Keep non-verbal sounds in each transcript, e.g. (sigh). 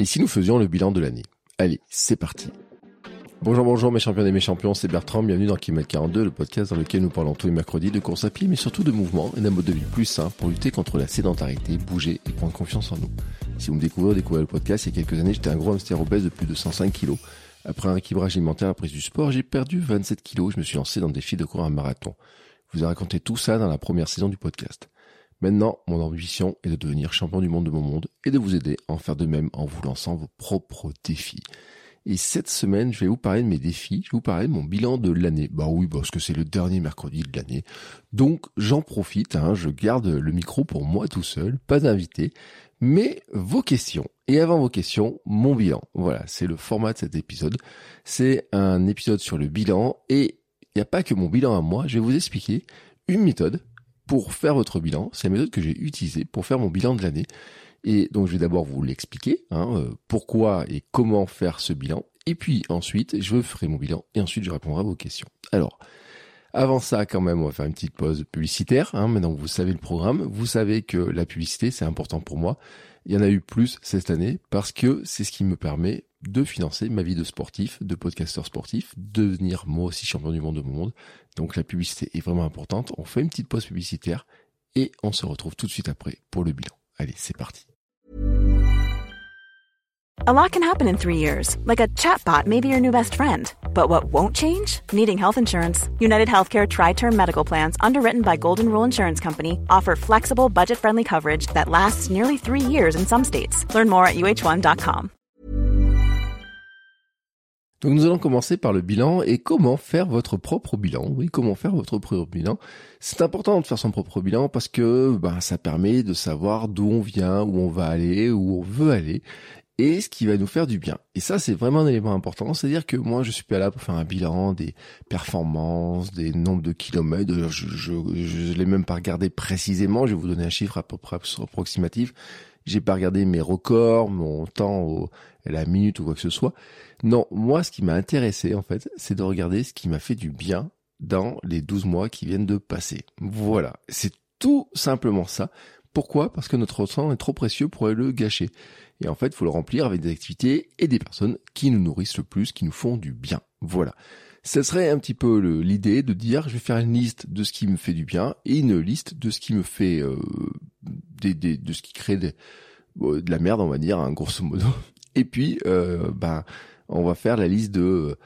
Et si nous faisions le bilan de l'année? Allez, c'est parti. Bonjour, bonjour mes champions et mes champions, c'est Bertrand, bienvenue dans Kilomètre 42, le podcast dans lequel nous parlons tous les mercredis de course à pied, mais surtout de mouvement et d'un mode de vie plus sain pour lutter contre la sédentarité, bouger et prendre confiance en nous. Si vous me découvrez, découvrez le podcast, il y a quelques années, j'étais un gros hamster obèse de plus de 105 kilos. Après un équilibrage alimentaire après du sport, j'ai perdu 27 kilos, je me suis lancé dans le défi de courir un marathon. Je vous ai raconté tout ça dans la première saison du podcast. Maintenant, mon ambition est de devenir champion du monde de mon monde et de vous aider à en faire de même en vous lançant vos propres défis. Et cette semaine, je vais vous parler de mes défis, je vais vous parler de mon bilan de l'année. Bah oui, parce que c'est le dernier mercredi de l'année. Donc j'en profite, hein, je garde le micro pour moi tout seul, pas d'invité, mais vos questions. Et avant vos questions, mon bilan. Voilà, c'est le format de cet épisode. C'est un épisode sur le bilan et il n'y a pas que mon bilan à moi, je vais vous expliquer une méthode pour faire votre bilan. C'est la méthode que j'ai utilisée pour faire mon bilan de l'année. Et donc je vais d'abord vous l'expliquer, hein, euh, pourquoi et comment faire ce bilan. Et puis ensuite, je ferai mon bilan et ensuite je répondrai à vos questions. Alors, avant ça, quand même, on va faire une petite pause publicitaire. Hein, maintenant vous savez le programme, vous savez que la publicité, c'est important pour moi. Il y en a eu plus cette année parce que c'est ce qui me permet de financer ma vie de sportif, de podcasteur sportif, de devenir moi aussi champion du monde de mon monde. Donc la publicité est vraiment importante. On fait une petite pause publicitaire et on se retrouve tout de suite après pour le bilan. Allez, c'est parti. A lot can happen in three years, like a chatbot may be your new best friend. But what won't change? Needing health insurance. United Healthcare Tri Term Medical Plans, underwritten by Golden Rule Insurance Company, offer flexible, budget friendly coverage that lasts nearly three years in some states. Learn more at uh1.com. Donc nous allons commencer par le bilan et comment faire votre propre bilan. Oui, comment faire votre propre bilan. C'est important de faire son propre bilan parce que ben, ça permet de savoir d'où on vient, où on va aller, où on veut aller et ce qui va nous faire du bien. Et ça, c'est vraiment un élément important. C'est-à-dire que moi, je suis pas là pour faire un bilan des performances, des nombres de kilomètres. Je, je, je, l'ai même pas regardé précisément. Je vais vous donner un chiffre à peu près approximatif. J'ai pas regardé mes records, mon temps au, la minute ou quoi que ce soit. Non, moi, ce qui m'a intéressé, en fait, c'est de regarder ce qui m'a fait du bien dans les 12 mois qui viennent de passer. Voilà. C'est tout simplement ça. Pourquoi? Parce que notre temps est trop précieux pour le gâcher. Et en fait, il faut le remplir avec des activités et des personnes qui nous nourrissent le plus, qui nous font du bien. Voilà. Ce serait un petit peu l'idée de dire je vais faire une liste de ce qui me fait du bien et une liste de ce qui me fait euh, des, de ce qui crée des, de la merde on va dire hein, grosso modo et puis euh, ben on va faire la liste de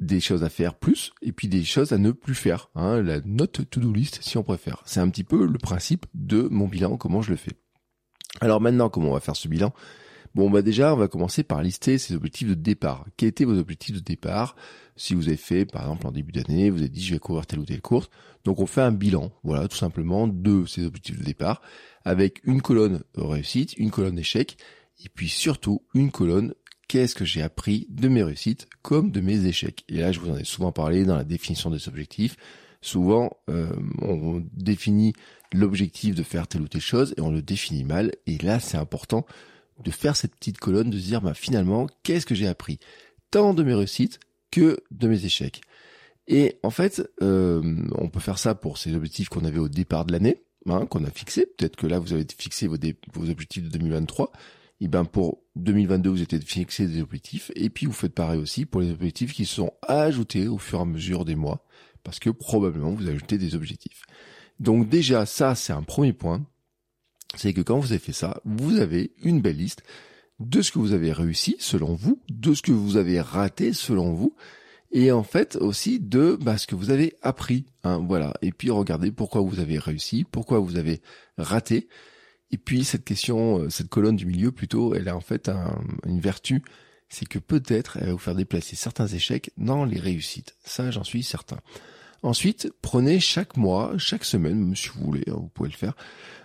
des choses à faire plus et puis des choses à ne plus faire hein, la note to-do list si on préfère c'est un petit peu le principe de mon bilan comment je le fais alors maintenant comment on va faire ce bilan? Bon, bah déjà, on va commencer par lister ses objectifs de départ. Quels étaient vos objectifs de départ? Si vous avez fait, par exemple, en début d'année, vous avez dit je vais courir telle ou telle course. Donc on fait un bilan, voilà, tout simplement, de ces objectifs de départ, avec une colonne réussite, une colonne échec, et puis surtout une colonne qu'est-ce que j'ai appris de mes réussites comme de mes échecs. Et là, je vous en ai souvent parlé dans la définition des objectifs. Souvent, euh, on définit l'objectif de faire telle ou telle chose et on le définit mal. Et là, c'est important de faire cette petite colonne, de se dire bah, finalement qu'est-ce que j'ai appris tant de mes réussites que de mes échecs? Et en fait, euh, on peut faire ça pour ces objectifs qu'on avait au départ de l'année, hein, qu'on a fixé. Peut-être que là, vous avez fixé vos objectifs de 2023. Et ben pour 2022, vous avez fixé des objectifs. Et puis vous faites pareil aussi pour les objectifs qui sont ajoutés au fur et à mesure des mois, parce que probablement vous ajoutez des objectifs. Donc déjà, ça, c'est un premier point c'est que quand vous avez fait ça, vous avez une belle liste de ce que vous avez réussi selon vous, de ce que vous avez raté selon vous, et en fait aussi de bah, ce que vous avez appris. Hein, voilà. Et puis regardez pourquoi vous avez réussi, pourquoi vous avez raté. Et puis cette question, euh, cette colonne du milieu plutôt, elle a en fait une vertu, c'est que peut-être elle va vous faire déplacer certains échecs dans les réussites. Ça, j'en suis certain. Ensuite, prenez chaque mois, chaque semaine, si vous voulez, hein, vous pouvez le faire.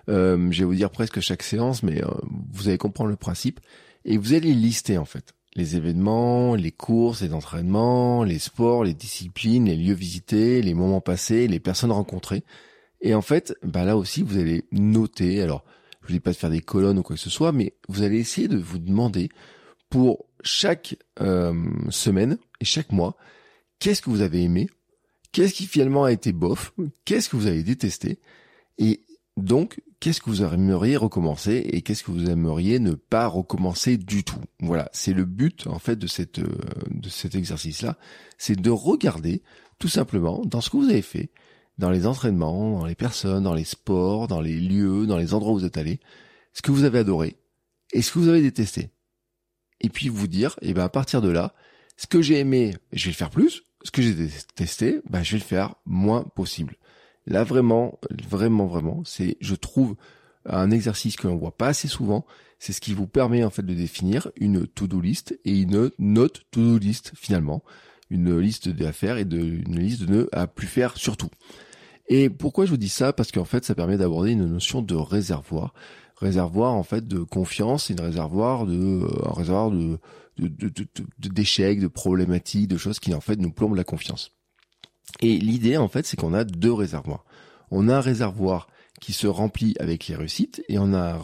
Euh, je vais vous dire presque chaque séance, mais euh, vous allez comprendre le principe. Et vous allez lister en fait les événements, les courses, les entraînements, les sports, les disciplines, les lieux visités, les moments passés, les personnes rencontrées. Et en fait, bah là aussi, vous allez noter. Alors, je ne dis pas de faire des colonnes ou quoi que ce soit, mais vous allez essayer de vous demander pour chaque euh, semaine et chaque mois, qu'est-ce que vous avez aimé, Qu'est-ce qui finalement a été bof Qu'est-ce que vous avez détesté Et donc, qu'est-ce que vous aimeriez recommencer et qu'est-ce que vous aimeriez ne pas recommencer du tout. Voilà, c'est le but en fait de cette euh, de cet exercice-là, c'est de regarder tout simplement dans ce que vous avez fait, dans les entraînements, dans les personnes, dans les sports, dans les lieux, dans les endroits où vous êtes allé, ce que vous avez adoré et ce que vous avez détesté. Et puis vous dire, et eh ben à partir de là, ce que j'ai aimé, je vais le faire plus, ce que j'ai détesté, ben je vais le faire moins possible. Là vraiment, vraiment, vraiment, c'est, je trouve, un exercice que l'on voit pas assez souvent. C'est ce qui vous permet en fait de définir une to-do list et une note to-do list finalement, une liste d'affaires et de, une liste de nœuds à plus faire surtout. Et pourquoi je vous dis ça? Parce qu'en fait, ça permet d'aborder une notion de réservoir, réservoir en fait de confiance, et une réservoir de, euh, un réservoir de d'échecs, de, problématiques, de choses qui en fait nous plombent la confiance. Et l'idée, en fait, c'est qu'on a deux réservoirs. On a un réservoir qui se remplit avec les réussites et on a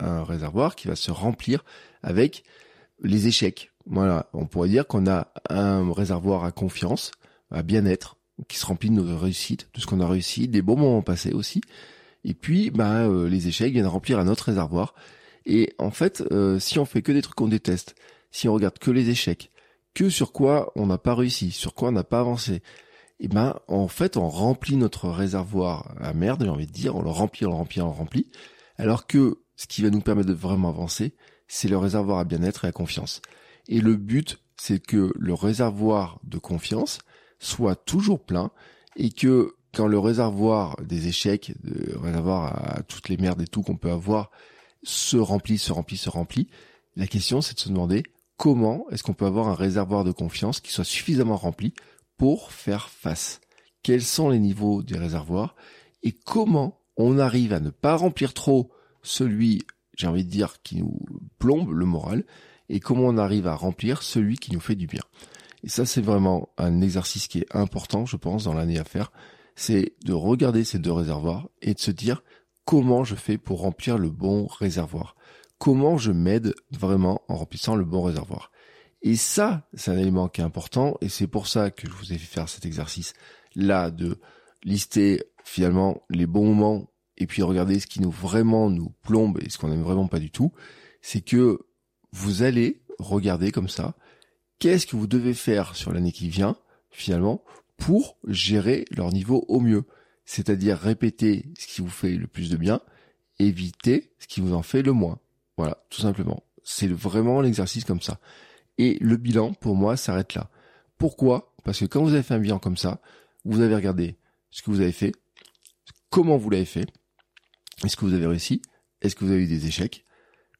un, réservoir qui va se remplir avec les échecs. Voilà, on pourrait dire qu'on a un réservoir à confiance, à bien-être, qui se remplit de nos réussites, de ce qu'on a réussi, des bons moments passés aussi. Et puis, bah, euh, les échecs viennent remplir un autre réservoir. Et en fait, euh, si on fait que des trucs qu'on déteste, si on regarde que les échecs, que sur quoi on n'a pas réussi, sur quoi on n'a pas avancé, et eh ben en fait on remplit notre réservoir à merde, j'ai envie de dire, on le remplit, on le remplit, on le remplit, alors que ce qui va nous permettre de vraiment avancer, c'est le réservoir à bien-être et à confiance. Et le but, c'est que le réservoir de confiance soit toujours plein et que quand le réservoir des échecs, le réservoir à toutes les merdes et tout qu'on peut avoir se remplit, se remplit, se remplit, la question c'est de se demander comment est-ce qu'on peut avoir un réservoir de confiance qui soit suffisamment rempli pour faire face. Quels sont les niveaux des réservoirs et comment on arrive à ne pas remplir trop celui, j'ai envie de dire, qui nous plombe le moral et comment on arrive à remplir celui qui nous fait du bien. Et ça, c'est vraiment un exercice qui est important, je pense, dans l'année à faire. C'est de regarder ces deux réservoirs et de se dire comment je fais pour remplir le bon réservoir. Comment je m'aide vraiment en remplissant le bon réservoir. Et ça, c'est un élément qui est important, et c'est pour ça que je vous ai fait faire cet exercice-là de lister finalement les bons moments, et puis regarder ce qui nous vraiment nous plombe et ce qu'on n'aime vraiment pas du tout. C'est que vous allez regarder comme ça, qu'est-ce que vous devez faire sur l'année qui vient, finalement, pour gérer leur niveau au mieux. C'est-à-dire répéter ce qui vous fait le plus de bien, éviter ce qui vous en fait le moins. Voilà, tout simplement. C'est vraiment l'exercice comme ça. Et le bilan, pour moi, s'arrête là. Pourquoi? Parce que quand vous avez fait un bilan comme ça, vous avez regardé ce que vous avez fait, comment vous l'avez fait, est-ce que vous avez réussi, est-ce que vous avez eu des échecs,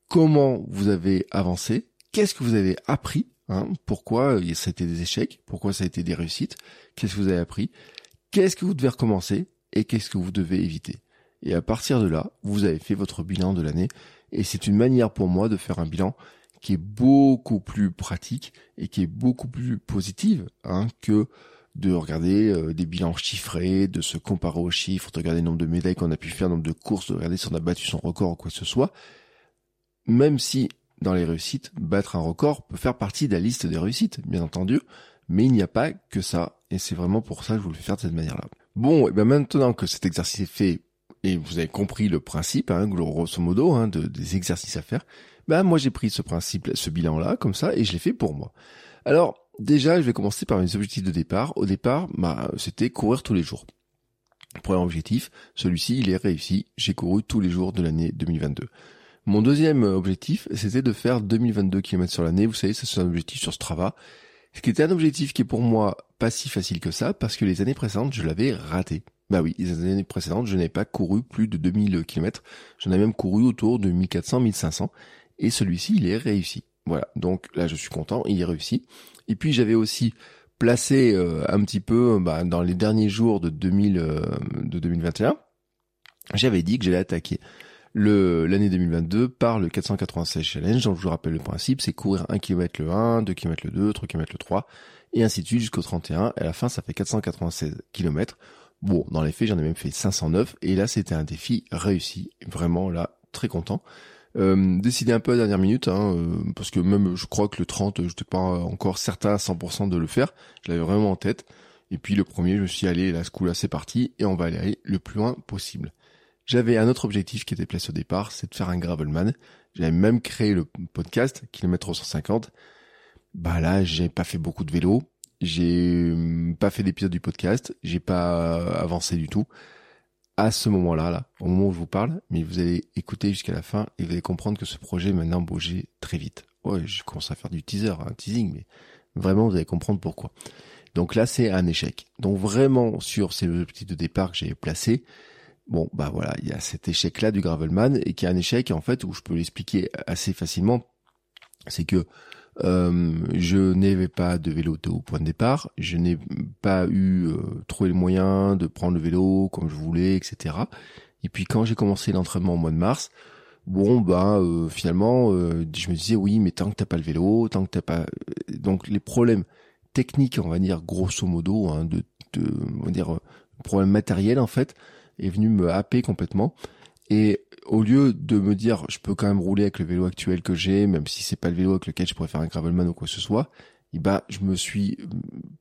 comment vous avez avancé, qu'est-ce que vous avez appris, hein, pourquoi ça a été des échecs, pourquoi ça a été des réussites, qu'est-ce que vous avez appris, qu'est-ce que vous devez recommencer et qu'est-ce que vous devez éviter. Et à partir de là, vous avez fait votre bilan de l'année et c'est une manière pour moi de faire un bilan qui est beaucoup plus pratique et qui est beaucoup plus positive hein, que de regarder euh, des bilans chiffrés, de se comparer aux chiffres, de regarder le nombre de médailles qu'on a pu faire, le nombre de courses, de regarder si on a battu son record ou quoi que ce soit. Même si dans les réussites, battre un record peut faire partie de la liste des réussites, bien entendu, mais il n'y a pas que ça, et c'est vraiment pour ça que je vous le fais faire de cette manière-là. Bon, et bien maintenant que cet exercice est fait, et vous avez compris le principe, hein, grosso modo, hein, de, des exercices à faire, ben moi j'ai pris ce principe, ce bilan-là, comme ça, et je l'ai fait pour moi. Alors, déjà, je vais commencer par mes objectifs de départ. Au départ, bah, c'était courir tous les jours. Premier objectif, celui-ci, il est réussi. J'ai couru tous les jours de l'année 2022. Mon deuxième objectif, c'était de faire 2022 km sur l'année. Vous savez, c'est un objectif sur Strava. Ce qui était un objectif qui est pour moi pas si facile que ça, parce que les années précédentes, je l'avais raté. Bah oui, les années précédentes, je n'ai pas couru plus de 2000 km. J'en ai même couru autour de 1400, 1500 et celui-ci il est réussi. Voilà, donc là je suis content, il est réussi. Et puis j'avais aussi placé euh, un petit peu bah, dans les derniers jours de 2000 euh, de 2021, j'avais dit que j'allais attaquer le l'année 2022 par le 496 challenge. Donc je vous rappelle le principe, c'est courir 1 km le 1, 2 km le 2, 3 km le 3 et ainsi de suite jusqu'au 31 et à la fin ça fait 496 km. Bon, dans les faits, j'en ai même fait 509 et là c'était un défi réussi, vraiment là très content. Euh, décidé un peu à la dernière minute, hein, euh, parce que même je crois que le 30, je n'étais pas encore certain à 100% de le faire. Je l'avais vraiment en tête. Et puis le premier, je me suis allé, là, ce coup-là, c'est parti, et on va aller le plus loin possible. J'avais un autre objectif qui était placé au départ, c'est de faire un gravelman. J'avais même créé le podcast, kilomètre 150. Bah là, j'ai pas fait beaucoup de vélo. J'ai hum, pas fait d'épisode du podcast. J'ai pas avancé du tout. À ce moment-là, là, au moment où je vous parle, mais vous allez écouter jusqu'à la fin et vous allez comprendre que ce projet maintenant bougeait très vite. Ouais, je commence à faire du teaser, un teasing, mais vraiment vous allez comprendre pourquoi. Donc là, c'est un échec. Donc vraiment sur ces objectifs de départ que j'ai placés, bon bah voilà, il y a cet échec-là du Gravelman et qui est un échec en fait où je peux l'expliquer assez facilement. C'est que euh, je n'avais pas de vélo au point de départ, je n'ai pas eu euh, trouvé le moyen de prendre le vélo comme je voulais, etc. Et puis quand j'ai commencé l'entraînement au mois de mars, bon bah euh, finalement euh, je me disais oui mais tant que t'as pas le vélo, tant que t'as pas donc les problèmes techniques on va dire grosso modo hein, de, de on va dire problème matériel en fait est venu me happer complètement et au lieu de me dire je peux quand même rouler avec le vélo actuel que j'ai, même si c'est pas le vélo avec lequel je pourrais faire un gravelman ou quoi que ce soit, et eh bah je me suis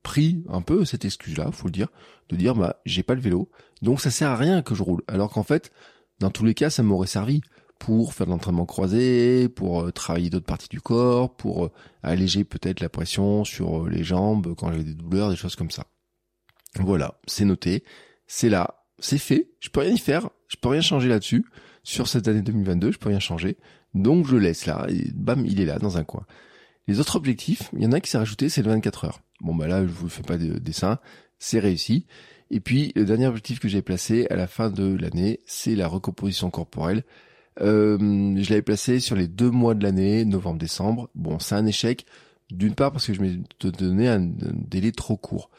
pris un peu cette excuse-là, faut le dire, de dire bah j'ai pas le vélo, donc ça sert à rien que je roule. Alors qu'en fait, dans tous les cas, ça m'aurait servi pour faire de l'entraînement croisé, pour euh, travailler d'autres parties du corps, pour euh, alléger peut-être la pression sur euh, les jambes quand j'ai des douleurs, des choses comme ça. Voilà, c'est noté, c'est là, c'est fait, je peux rien y faire, je peux rien changer là-dessus sur cette année 2022, je peux rien changer. Donc je le laisse là, et bam, il est là dans un coin. Les autres objectifs, il y en a qui s'est rajouté, c'est le 24 heures. Bon bah là, je vous fais pas de dessin, c'est réussi. Et puis le dernier objectif que j'ai placé à la fin de l'année, c'est la recomposition corporelle. Euh, je l'avais placé sur les deux mois de l'année, novembre-décembre. Bon, c'est un échec. D'une part parce que je m'ai donné un, un délai trop court.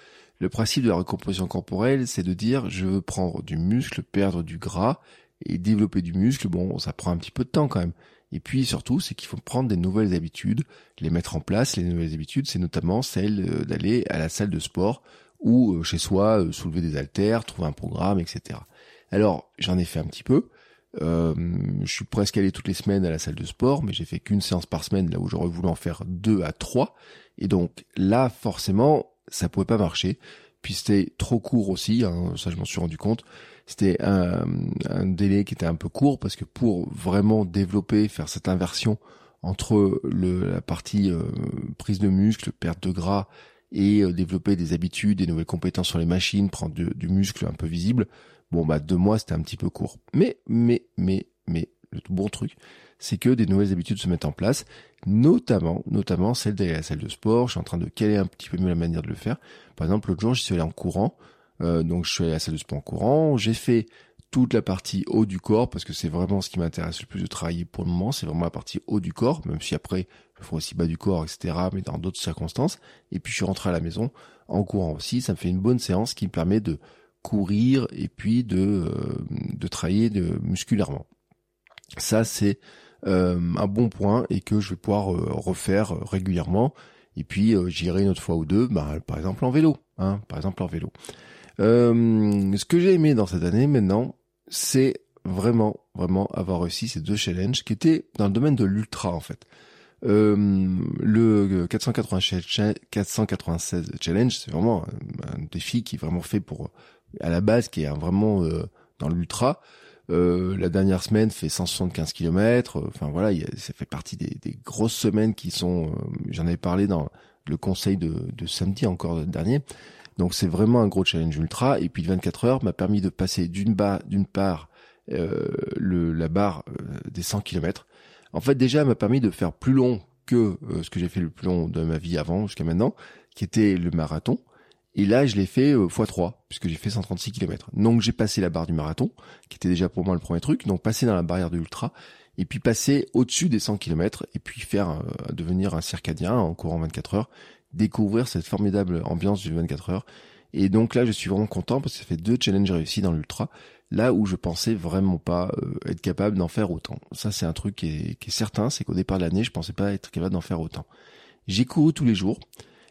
Le principe de la recomposition corporelle, c'est de dire je veux prendre du muscle, perdre du gras et développer du muscle, bon, ça prend un petit peu de temps quand même. Et puis surtout, c'est qu'il faut prendre des nouvelles habitudes, les mettre en place. Les nouvelles habitudes, c'est notamment celle euh, d'aller à la salle de sport ou euh, chez soi euh, soulever des haltères, trouver un programme, etc. Alors, j'en ai fait un petit peu. Je suis presque allé toutes les semaines à la salle de sport, mais j'ai fait qu'une séance par semaine, là où j'aurais voulu en faire deux à trois. Et donc là, forcément, ça pouvait pas marcher. Puis c'était trop court aussi, hein, ça je m'en suis rendu compte c'était un, un, délai qui était un peu court parce que pour vraiment développer, faire cette inversion entre le, la partie euh, prise de muscle, perte de gras et euh, développer des habitudes, des nouvelles compétences sur les machines, prendre du, muscle un peu visible, bon bah deux mois c'était un petit peu court. Mais mais mais mais le bon truc, c'est que des nouvelles habitudes se mettent en place, notamment notamment celle d'aller à la salle de sport. Je suis en train de caler un petit peu mieux la manière de le faire. Par exemple, l'autre jour, je suis allé en courant. Euh, donc je suis allé à la salle de sport en courant, j'ai fait toute la partie haut du corps parce que c'est vraiment ce qui m'intéresse le plus de travailler pour le moment, c'est vraiment la partie haut du corps, même si après je ferai aussi bas du corps, etc. mais dans d'autres circonstances. Et puis je suis rentré à la maison en courant aussi, ça me fait une bonne séance qui me permet de courir et puis de, euh, de travailler de, musculairement. Ça c'est un bon point et que je vais pouvoir refaire régulièrement. Et puis j'irai une autre fois ou deux, bah, par exemple en vélo, hein, par exemple en vélo. Euh, ce que j'ai aimé dans cette année maintenant, c'est vraiment, vraiment avoir réussi ces deux challenges qui étaient dans le domaine de l'ultra en fait. Euh, le 496, 496 challenge, c'est vraiment un, défi qui est vraiment fait pour, à la base, qui est vraiment euh, dans l'ultra. Euh, la dernière semaine fait 175 km. Enfin voilà, ça fait partie des, des grosses semaines qui sont. Euh, j'en avais parlé dans le conseil de, de samedi encore dernier. Donc c'est vraiment un gros challenge ultra. Et puis le 24 heures m'a permis de passer d'une d'une part euh, le, la barre euh, des 100 km. En fait déjà m'a permis de faire plus long que euh, ce que j'ai fait le plus long de ma vie avant jusqu'à maintenant, qui était le marathon. Et là, je l'ai fait x3, puisque j'ai fait 136 km. Donc j'ai passé la barre du marathon, qui était déjà pour moi le premier truc, donc passer dans la barrière de l'ultra, et puis passer au-dessus des 100 km, et puis faire devenir un circadien en courant 24 heures, découvrir cette formidable ambiance du 24 heures. Et donc là, je suis vraiment content parce que ça fait deux challenges réussis dans l'ultra, là où je pensais vraiment pas euh, être capable d'en faire autant. Ça, c'est un truc qui est, qui est certain, c'est qu'au départ de l'année, je pensais pas être capable d'en faire autant. J'ai couru tous les jours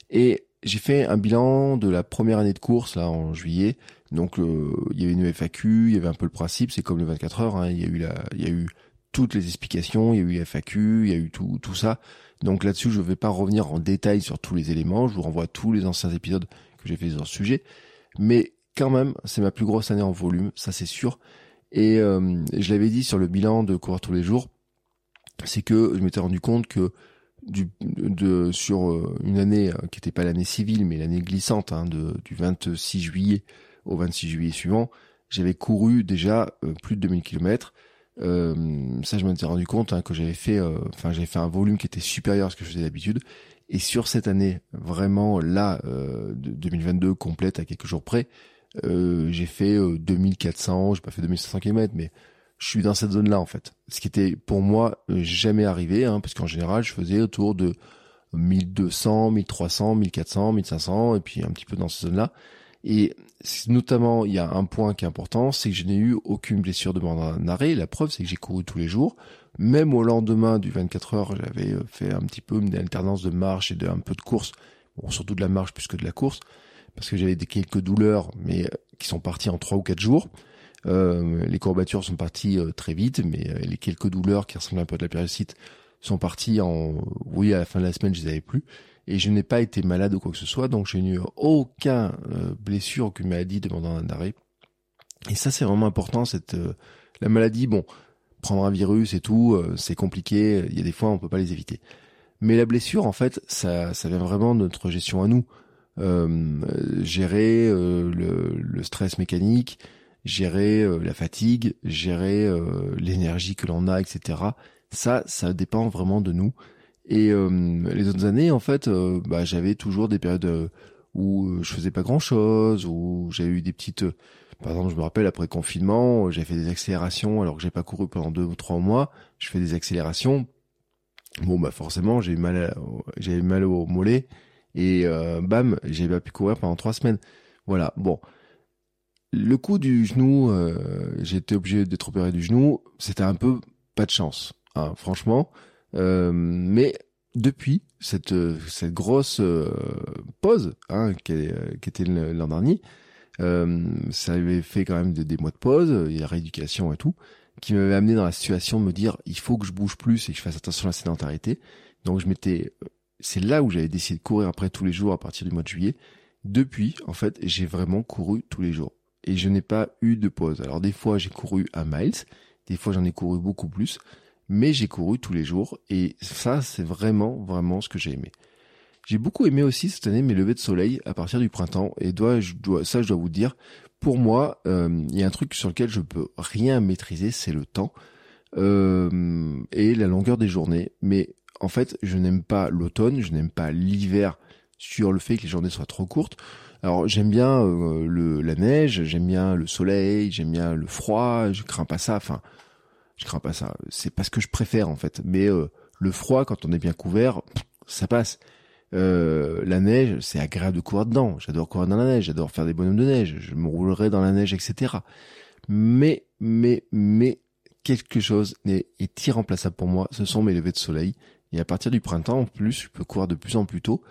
et j'ai fait un bilan de la première année de course là en juillet. Donc euh, il y avait une FAQ, il y avait un peu le principe, c'est comme le 24 heures. Hein, il y a eu la, il y a eu toutes les explications, il y a eu FAQ, il y a eu tout tout ça. Donc là-dessus, je ne vais pas revenir en détail sur tous les éléments. Je vous renvoie tous les anciens épisodes que j'ai fait sur ce sujet. Mais quand même, c'est ma plus grosse année en volume, ça c'est sûr. Et je l'avais dit sur le bilan de courir tous les jours, c'est que je m'étais rendu compte que du, de, sur euh, une année euh, qui n'était pas l'année civile, mais l'année glissante, hein, de, du 26 juillet au 26 juillet suivant, j'avais couru déjà euh, plus de 2000 km. Euh, ça, je m'étais rendu compte hein, que j'avais fait, enfin, j'avais fait un volume qui était supérieur à ce que je faisais d'habitude. Et sur cette année, vraiment là, de 2022 complète à quelques jours près, j'ai fait 2400, j'ai pas fait 2500 km, mais je suis dans cette zone-là en fait. Ce qui était pour moi euh, jamais arrivé, hein, parce qu'en général, je faisais autour de 1200, 1300, 1400, 1500, et puis un petit peu dans cette zone-là. Et notamment, il y a un point qui est important, c'est que je n'ai eu aucune blessure de mon arrêt. La preuve, c'est que j'ai couru tous les jours. Même au lendemain du 24 heures, j'avais euh, fait un petit peu une alternance de marche et de un peu de course. Bon, surtout de la marche plus que de la course, parce que j'avais quelques douleurs, mais euh, qui sont parties en trois ou quatre jours. Euh, les courbatures sont parties euh, très vite, mais euh, les quelques douleurs qui ressemblent un peu à de la périostite sont parties en, oui, à la fin de la semaine, je les avais plus. Et je n'ai pas été malade ou quoi que ce soit, donc je n'ai eu aucun blessure, aucune maladie demandant un arrêt. Et ça, c'est vraiment important. Cette la maladie, bon, prendre un virus et tout, c'est compliqué. Il y a des fois, on peut pas les éviter. Mais la blessure, en fait, ça, ça vient vraiment de notre gestion à nous. Euh, gérer le, le, stress mécanique, gérer euh, la fatigue, gérer euh, l'énergie que l'on a, etc. Ça, ça dépend vraiment de nous. Et euh, les autres années, en fait, bah, j'avais toujours des périodes où je faisais pas grand chose, où j'ai eu des petites, par exemple, je me rappelle après confinement, j'ai fait des accélérations alors que j'ai pas couru pendant deux ou trois mois. Je fais des accélérations. Bon bah forcément j'ai mal, j'avais mal au mollet et bam, j'ai pas pu courir pendant trois semaines. Voilà. Bon, le coup du genou, euh, j'ai été obligé d'être opéré du genou. C'était un peu pas de chance, hein, franchement. Euh, mais depuis cette cette grosse euh, pause hein, qui, qui, était l'an dernier, ça avait fait quand même des, mois de pause, il y a rééducation et tout, qui m'avait amené dans la situation de me dire il faut que je bouge plus et que je fasse attention à la sédentarité. Donc je m'étais, c'est là où j'avais décidé de courir après tous les jours à partir du mois de juillet. Depuis, en fait, j'ai vraiment couru tous les jours et je n'ai pas eu de pause. Alors des fois j'ai couru à miles, des fois j'en ai couru beaucoup plus, mais j'ai couru tous les jours et ça c'est vraiment vraiment ce que j'ai aimé. J'ai beaucoup aimé aussi cette année mes levées de soleil à partir du printemps et ça je dois vous dire, pour moi euh, il y a un truc sur lequel je peux rien maîtriser, c'est le temps euh, et la longueur des journées. Mais en fait je n'aime pas l'automne, je n'aime pas l'hiver sur le fait que les journées soient trop courtes. Alors j'aime bien euh, le, la neige, j'aime bien le soleil, j'aime bien le froid, je crains pas ça. Enfin, je crains pas ça. C'est pas ce que je préfère en fait. Mais euh, le froid, quand on est bien couvert, ça passe. Euh, la neige, c'est agréable de courir dedans. J'adore courir dans la neige, j'adore faire des bonhommes de neige. Je me roulerai dans la neige, etc. Mais, mais, mais, quelque chose est, est irremplaçable pour moi. Ce sont mes levées de soleil. Et à partir du printemps, en plus, je peux courir de plus en plus tôt.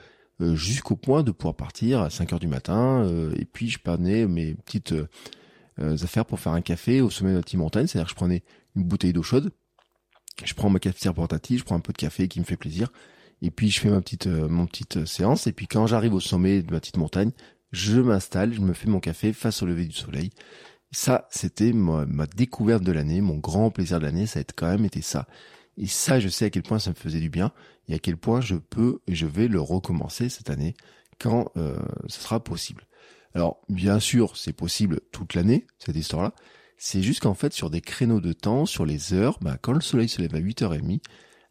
Euh, jusqu'au point de pouvoir partir à 5 heures du matin. Euh, et puis je prenais mes petites euh, affaires pour faire un café au sommet de la petite montagne. C'est-à-dire que je prenais une bouteille d'eau chaude, je prends ma cafetière portative, je prends un peu de café qui me fait plaisir. Et puis je fais ma petite mon petite séance. Et puis quand j'arrive au sommet de ma petite montagne, je m'installe, je me fais mon café face au lever du soleil. Ça, c'était ma, ma, découverte de l'année, mon grand plaisir de l'année. Ça a quand même été ça. Et ça, je sais à quel point ça me faisait du bien et à quel point je peux et je vais le recommencer cette année quand euh, ce sera possible. Alors, bien sûr, c'est possible toute l'année, cette histoire-là. C'est juste qu'en fait, sur des créneaux de temps, sur les heures, bah, quand le soleil se lève à 8h30,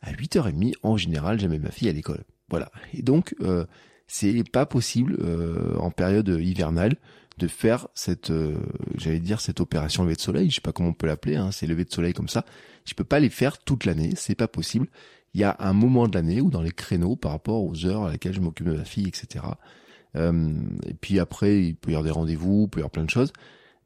à 8h30, en général, j'amène ma fille à l'école. Voilà. Et donc, euh, c'est pas possible euh, en période hivernale de faire cette, euh, j'allais dire cette opération levée de soleil. Je sais pas comment on peut l'appeler. Hein, c'est lever de soleil comme ça. Je peux pas les faire toute l'année. C'est pas possible. Il y a un moment de l'année où dans les créneaux par rapport aux heures à laquelle je m'occupe de ma fille, etc. Euh, et puis après, il peut y avoir des rendez-vous, il peut y avoir plein de choses.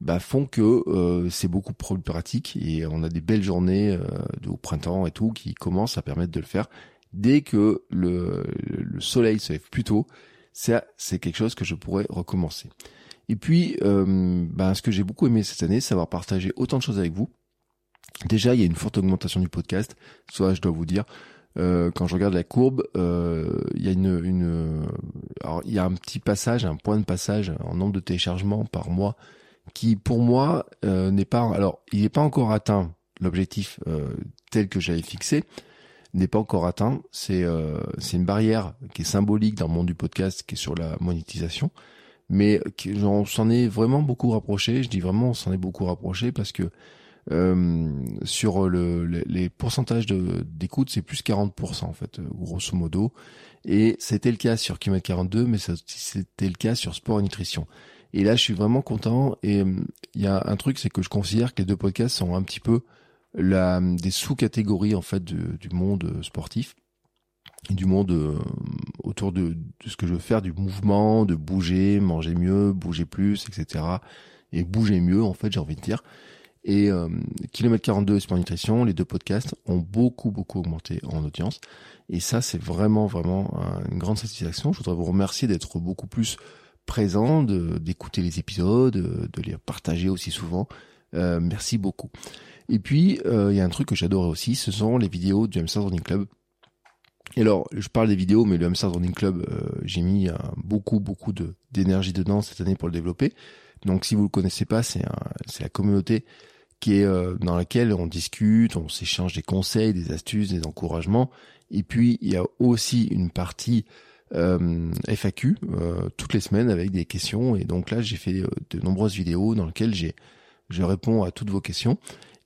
Bah, font que euh, c'est beaucoup plus pratique et on a des belles journées euh, au printemps et tout qui commencent à permettre de le faire dès que le, le soleil se lève plus tôt. Ça, c'est quelque chose que je pourrais recommencer. Et puis, euh, bah, ce que j'ai beaucoup aimé cette année, c'est avoir partagé autant de choses avec vous. Déjà, il y a une forte augmentation du podcast. Soit, je dois vous dire, euh, quand je regarde la courbe, euh, il y a une, une, alors il y a un petit passage, un point de passage en nombre de téléchargements par mois qui pour moi n'est pas alors il n'est pas encore atteint l'objectif tel que j'avais fixé n'est pas encore atteint. C'est euh, c'est une barrière qui est symbolique dans le monde du podcast, qui est sur la monétisation, mais on s'en est vraiment beaucoup rapproché. Je dis vraiment on s'en est beaucoup rapproché parce que euh, sur le, les, pourcentages d'écoute, c'est plus 40% en fait, grosso modo. Et c'était le cas sur Kilomètre 42, mais c'était le cas sur Sport et Nutrition. Et là, je suis vraiment content. Et euh, il y a un truc, c'est que je considère que les deux podcasts sont un petit peu la, des sous-catégories en fait du monde sportif du monde euh, autour de, de, ce que je veux faire, du mouvement, de bouger, manger mieux, bouger plus, etc. Et bouger mieux, en fait, j'ai envie de dire. Et euh, Kilomètre 42 et Sport Nutrition, les deux podcasts ont beaucoup, beaucoup augmenté en audience. Et ça, c'est vraiment, vraiment une grande satisfaction. Je voudrais vous remercier d'être beaucoup plus présent, d'écouter les épisodes, de les partager aussi souvent. Euh, merci beaucoup. Et puis, euh, il y a un truc que j'adore aussi, ce sont les vidéos du Hamster Running Club. Et alors, je parle des vidéos, mais le Hamster Running Club, euh, j'ai mis beaucoup, beaucoup de d'énergie dedans cette année pour le développer. Donc, si vous le connaissez pas, c'est c'est la communauté qui est dans laquelle on discute, on s'échange des conseils, des astuces, des encouragements. Et puis, il y a aussi une partie FAQ toutes les semaines avec des questions. Et donc là, j'ai fait de nombreuses vidéos dans lesquelles j'ai je réponds à toutes vos questions.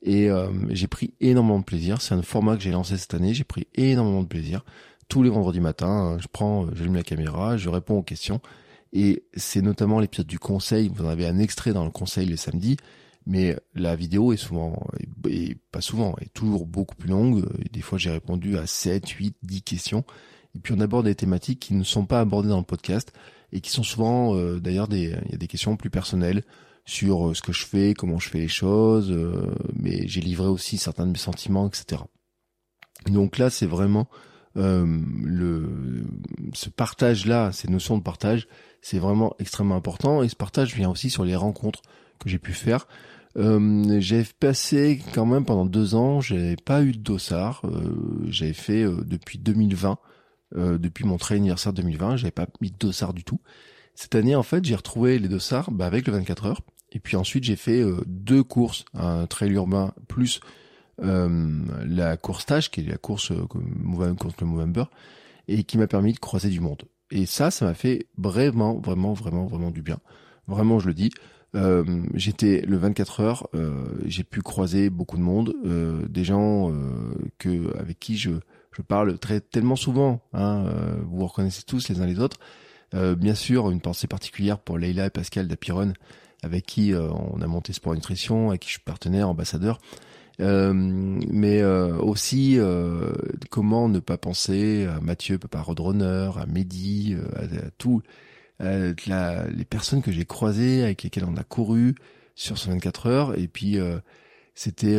Et euh, j'ai pris énormément de plaisir. C'est un format que j'ai lancé cette année. J'ai pris énormément de plaisir. Tous les vendredis matins, je prends, j'allume la caméra, je réponds aux questions. Et c'est notamment l'épisode du conseil. Vous en avez un extrait dans le conseil le samedi. Mais la vidéo est souvent, et pas souvent, est toujours beaucoup plus longue. Des fois, j'ai répondu à 7, 8, 10 questions. Et puis, on aborde des thématiques qui ne sont pas abordées dans le podcast et qui sont souvent, euh, d'ailleurs, des, il y a des questions plus personnelles sur euh, ce que je fais, comment je fais les choses, euh, mais j'ai livré aussi certains de mes sentiments, etc. Donc là, c'est vraiment euh, le ce partage-là, ces notions de partage, c'est vraiment extrêmement important. Et ce partage vient aussi sur les rencontres que j'ai pu faire. Euh, j'ai passé quand même pendant deux ans, j'ai pas eu de dossard. Euh, j'avais fait depuis 2020, depuis mon trait anniversaire 2020, j'avais pas mis de dossard du tout. Cette année, en fait, j'ai retrouvé les dossards bah, avec le 24 heures. Et puis ensuite, j'ai fait euh, deux courses, un trail urbain plus euh, la course stage, qui est la course euh, contre le Movember, et qui m'a permis de croiser du monde. Et ça, ça m'a fait vraiment, vraiment, vraiment, vraiment du bien. Vraiment, je le dis. Euh, j'étais le 24 heures, euh, j'ai pu croiser beaucoup de monde, euh, des gens que avec qui je, je parle très tellement souvent. Hein, vous vous reconnaissez tous les uns les autres. Bien sûr, une pensée particulière pour Leila et Pascal d'Apiron, avec qui euh, on a monté Sport Nutrition, avec qui je suis partenaire, ambassadeur. Euh, mais euh, aussi comment ne pas penser à Mathieu, papa roadrunner, à Mehdi, à, à tout, les personnes que j'ai croisées, avec lesquelles on a couru sur ce 24 heures, et puis c'était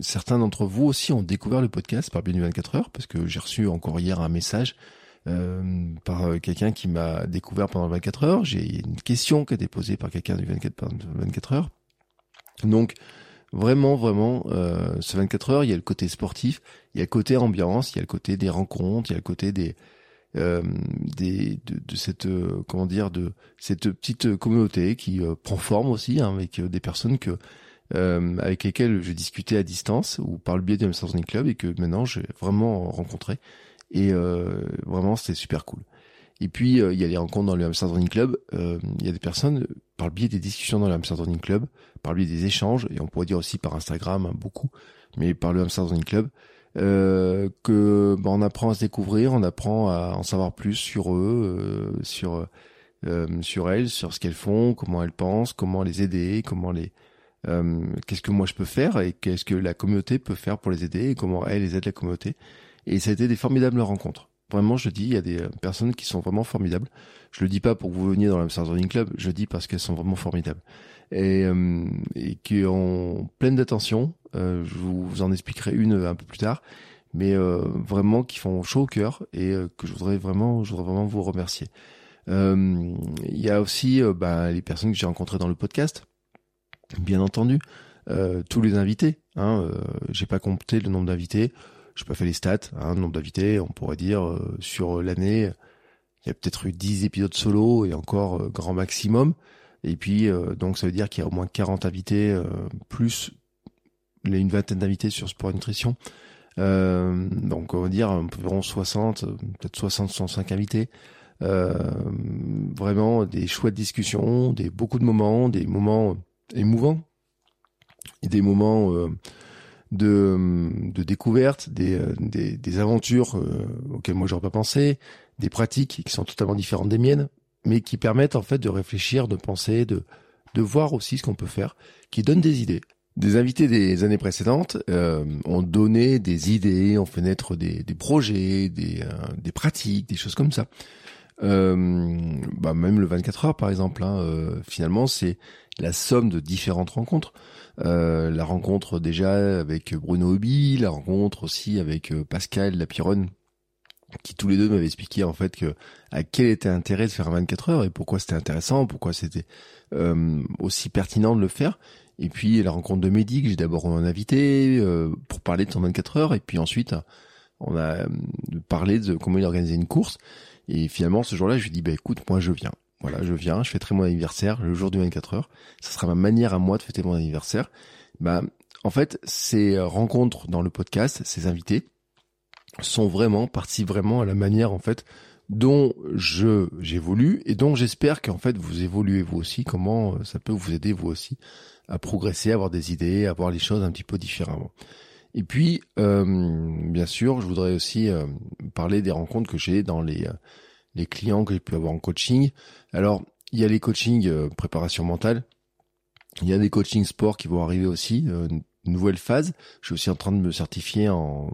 certains d'entre vous aussi ont découvert le podcast par bien du 24 heures, parce que j'ai reçu encore hier un message euh, par euh, quelqu'un qui m'a découvert pendant 24 heures. J'ai une question qui a été posée par quelqu'un du 24, 24 heures. Donc vraiment, vraiment, euh, ce 24 heures, il y a le côté sportif, il y a le côté ambiance, il y a le côté des rencontres, il y a le côté des de, de cette comment dire de cette petite communauté qui prend forme aussi hein, avec des personnes que avec lesquelles je discutais à distance ou par le biais du Hamster Club et que maintenant j'ai vraiment rencontré et euh, vraiment, c'était super cool. Et puis, euh, il y a les rencontres dans le Hamster Running Club. Euh, il y a des personnes, par le biais des discussions dans le Hamster Running Club, par le biais des échanges, et on pourrait dire aussi par Instagram, hein, beaucoup, mais par le Hamster Running Club, euh, que bah, on apprend à se découvrir, on apprend à en savoir plus sur eux, sur sur elles, sur ce qu'elles font, comment elles pensent, comment les aider, comment les qu'est-ce que moi je peux faire et qu'est-ce que la communauté peut faire pour les aider et comment elles les aident la communauté. Et ça a été des formidables rencontres. Vraiment, je dis, il y a des euh, personnes qui sont vraiment formidables. Je le dis pas pour que vous veniez dans l'Amsterdam Running Club, je dis parce qu'elles sont vraiment formidables. Et, euh, et qui ont pleine d'attention. Euh, je vous en expliquerai une un peu plus tard. Mais euh, vraiment qui font chaud au cœur et euh, que je voudrais vraiment, je voudrais vraiment vous remercier. Il y a aussi bah, les personnes que j'ai rencontrées dans le podcast, bien entendu. tous les invités. Hein, j'ai pas compté le nombre d'invités je pas fait les stats, hein, nombre d'invités, on pourrait dire euh, sur l'année, il y a peut-être eu 10 épisodes solo et encore euh, grand maximum. Et puis, donc, ça veut dire qu'il y a au moins 40 invités, plus une vingtaine d'invités sur Sport Nutrition. donc, on va dire environ 60, peut-être 60, 65 invités. vraiment des chouettes discussions, des beaucoup de moments, des moments émouvants, et des moments de, de découvertes, des, euh, des, des aventures euh, auxquelles moi j'aurais pas pensé, des pratiques qui sont totalement différentes des miennes, mais qui permettent en fait de réfléchir, de penser, de, de voir aussi ce qu'on peut faire, qui donnent des idées. Des invités des années précédentes euh, ont donné des idées, ont fait naître des, des projets, des, des pratiques, des choses comme ça. Euh, bah même le 24 heures par exemple, hein, finalement c'est la somme de différentes rencontres. Euh, la rencontre déjà avec Bruno Hobby, la rencontre aussi avec euh, Pascal Lapironne, qui tous les deux m'avaient expliqué en fait que à quel était l'intérêt de faire 24 heures et pourquoi c'était intéressant, pourquoi c'était euh, aussi pertinent de le faire. Et puis la rencontre de Mehdi que j'ai d'abord invité pour parler de son 24 heures et puis ensuite on a parlé de comment il organisait une course et finalement ce jour-là je lui dis bah écoute moi je viens voilà, je viens, je fêterai mon anniversaire le jour du 24 heures. Ça sera ma manière à moi de fêter mon anniversaire. Bah, en fait, ces rencontres dans le podcast, ces invités, sont vraiment, partis vraiment à la manière, en fait, dont je, j'évolue et dont j'espère qu'en fait vous évoluez vous aussi, comment ça peut vous aider vous aussi à progresser, à avoir des idées, à voir les choses un petit peu différemment. Et puis, euh, bien sûr, je voudrais aussi euh, parler des rencontres que j'ai dans les les clients que j'ai pu avoir en coaching. Alors, il y a les coachings euh, préparation mentale. Il y a des coachings sport qui vont arriver aussi, euh, nouvelle phase. Je suis aussi en train de me certifier en,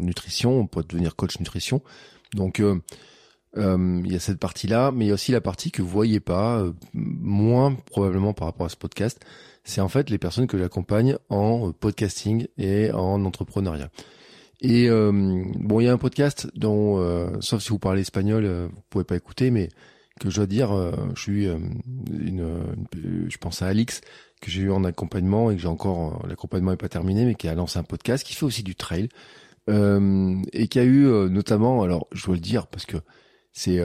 nutrition pour devenir coach nutrition. Donc, euh, il y a cette partie-là, mais il y a aussi la partie que vous voyez pas, moins probablement par rapport à ce podcast. C'est en fait les personnes que j'accompagne en podcasting et en entrepreneuriat. Et euh, bon, il y a un podcast dont, euh, sauf si vous parlez espagnol, euh, vous pouvez pas écouter, mais que je dois dire, je suis une, je pense à Alix que j'ai eu en accompagnement et que j'ai encore l'accompagnement est pas terminé, mais qui a lancé un podcast qui fait aussi du trail et qui a eu notamment, alors je dois le dire parce que c'est,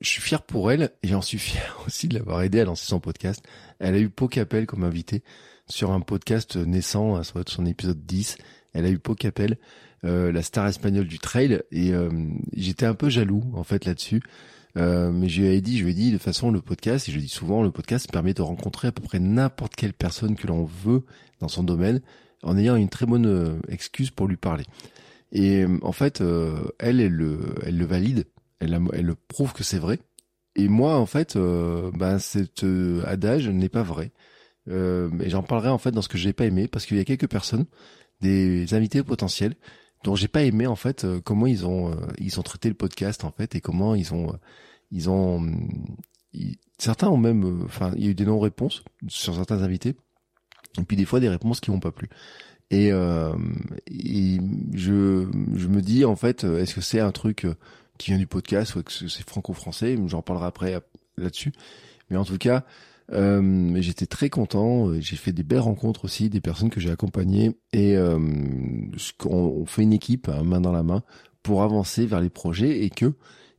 je suis fier pour elle et j'en suis fier (laughs) aussi de l'avoir aidé à lancer son podcast. Elle a eu Pocapel comme invité sur un podcast naissant, ça va être son épisode 10. Elle a eu Pocapel euh, la star espagnole du trail, et euh, j'étais un peu jaloux en fait là-dessus. Euh, mais je lui ai dit, je lui ai dit de façon le podcast, et je dis souvent, le podcast permet de rencontrer à peu près n'importe quelle personne que l'on veut dans son domaine, en ayant une très bonne excuse pour lui parler. Et en fait, elle, le, elle le valide, elle, elle le prouve que c'est vrai. Et moi, en fait, ben cet adage n'est pas vrai. Euh, mais j'en parlerai en fait dans ce que j'ai pas aimé, parce qu'il y a quelques personnes, des invités potentiels, dont j'ai pas aimé en fait euh, comment ils ont euh, ils ont traité le podcast en fait et comment ils ont euh, ils ont certains ont même enfin il y a eu des non-réponses sur certains invités et puis des fois des réponses qui m'ont pas plu et, et, je je me dis en fait est-ce que c'est un truc qui vient du podcast ou est-ce que c'est franco-français j'en parlerai après là-dessus. Mais en tout cas euh, J'étais très content. Euh, j'ai fait des belles rencontres aussi, des personnes que j'ai accompagnées et euh, on, fait une équipe hein, main dans la main pour avancer vers les projets et que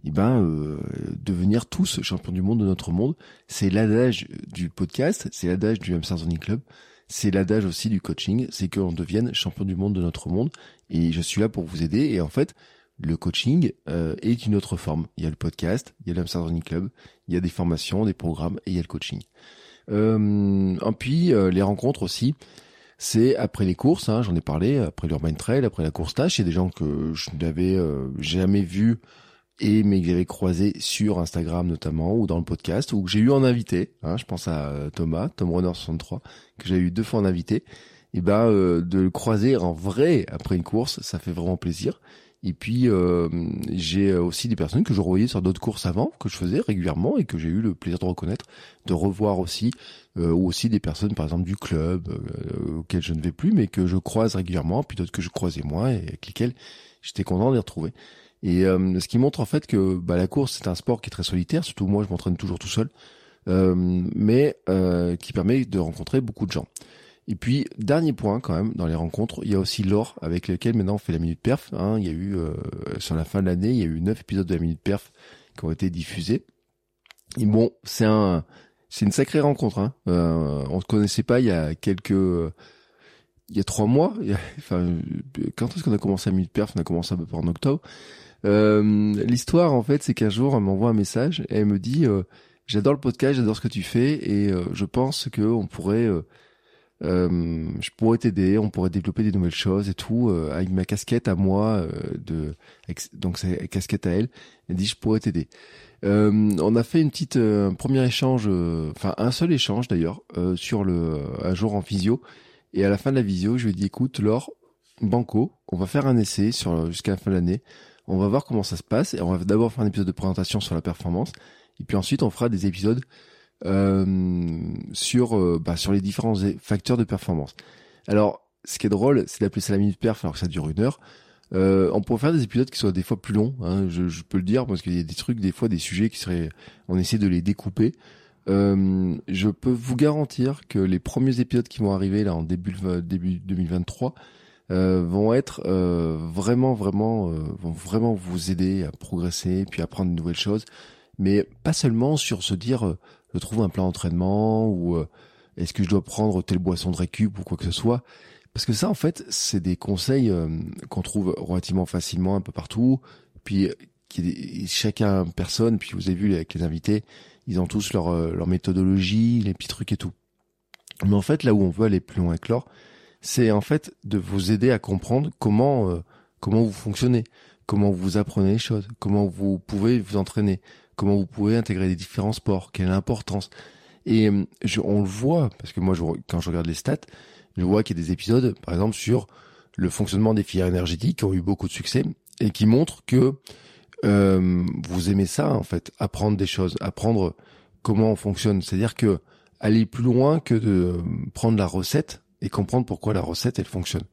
eh ben euh, devenir tous champions du monde de notre monde, c'est l'adage du podcast, c'est l'adage du Hamster Club, c'est l'adage aussi du coaching, c'est qu'on devienne champion du monde de notre monde. Et je suis là pour vous aider. Et en fait le coaching euh, est une autre forme. Il y a le podcast, il y a l'Amsterdam Running Club, il y a des formations, des programmes et il y a le coaching. Euh, et puis euh, les rencontres aussi, c'est après les courses, hein, j'en ai parlé, après l'Urban Trail, après la course tâche, il y a des gens que je n'avais euh, jamais vus et mais que j'avais croisé sur Instagram notamment ou dans le podcast ou que j'ai eu en invité. Hein, je pense à Thomas, Tom Runner 63, que j'ai eu deux fois en invité. Et ben de le croiser en vrai après une course, ça fait vraiment plaisir. Et puis euh, j'ai aussi des personnes que je revoyais sur d'autres courses avant, que je faisais régulièrement et que j'ai eu le plaisir de reconnaître, de revoir aussi, euh, ou aussi des personnes par exemple du club euh, auxquelles je ne vais plus, mais que je croise régulièrement, puis d'autres que je croisais moins et avec lesquels j'étais content de les retrouver. Et ce qui montre en fait que bah, la course c'est un sport qui est très solitaire, surtout moi je m'entraîne toujours tout seul, mais qui permet de rencontrer beaucoup de gens. Et puis, dernier point quand même, dans les rencontres, il y a aussi Laure, avec lequel maintenant on fait la Minute Perf. Hein. Il y a eu, euh, sur la fin de l'année, il y a eu neuf épisodes de la Minute Perf qui ont été diffusés. Et bon, c'est un, c'est une sacrée rencontre. Hein. Euh, on se connaissait pas il y a quelques, il y a trois mois. (laughs) enfin, quand est-ce qu'on a commencé à Minute Perf? On a commencé à peu près en octobre. Euh, L'histoire, en fait, c'est qu'un jour, elle m'envoie un message et elle me dit euh, J'adore le podcast, j'adore ce que tu fais et euh, je pense que on pourrait, euh, euh, je pourrais t'aider, on pourrait développer des nouvelles choses et tout avec ma casquette à moi de, donc c'est casquette à elle. Elle dit je pourrais t'aider. on a fait une petite un premier échange, enfin un seul échange d'ailleurs sur le un jour en physio et à la fin de la visio, je lui ai dit écoute Laure, Banco, on va faire un essai sur jusqu'à la fin de l'année. On va voir comment ça se passe et on va d'abord faire un épisode de présentation sur la performance et puis ensuite on fera des épisodes euh, sur euh, bah, sur les différents facteurs de performance. Alors ce qui est drôle, c'est d'appeler ça la minute perf alors que ça dure une heure. Euh, on pourrait faire des épisodes qui soient des fois plus longs, hein, je, je, peux le dire parce qu'il y a des trucs, des fois des sujets qui seraient, on essaie de les découper. Euh, je peux vous garantir que les premiers épisodes qui vont arriver là en début début 2023 euh, vont être euh, vraiment, vraiment, euh, vont vraiment vous aider à progresser, puis à apprendre de nouvelles choses, mais pas seulement sur se dire, je trouve un plan d'entraînement ou est-ce que je dois prendre telle boisson de récup ou quoi que ce soit. Parce que ça, en fait, c'est des conseils qu'on trouve relativement facilement un peu partout. Puis, qui, chacun personne, puis vous avez vu avec les invités, ils ont tous leur, leur méthodologie, les petits trucs et tout. Mais en fait, là où on veut aller plus loin avec l'or, c'est en fait de vous aider à comprendre comment euh, comment vous fonctionnez, comment vous apprenez les choses, comment vous pouvez vous entraîner, comment vous pouvez intégrer les différents sports, quelle est l'importance. Et euh, je, on le voit parce que moi, quand je regarde les stats, je vois qu'il y a des épisodes, par exemple, sur le fonctionnement des filières énergétiques qui ont eu beaucoup de succès et qui montrent que euh, vous aimez ça en fait, apprendre des choses, apprendre comment on fonctionne. C'est-à-dire que aller plus loin que de prendre la recette et comprendre pourquoi la recette elle fonctionne.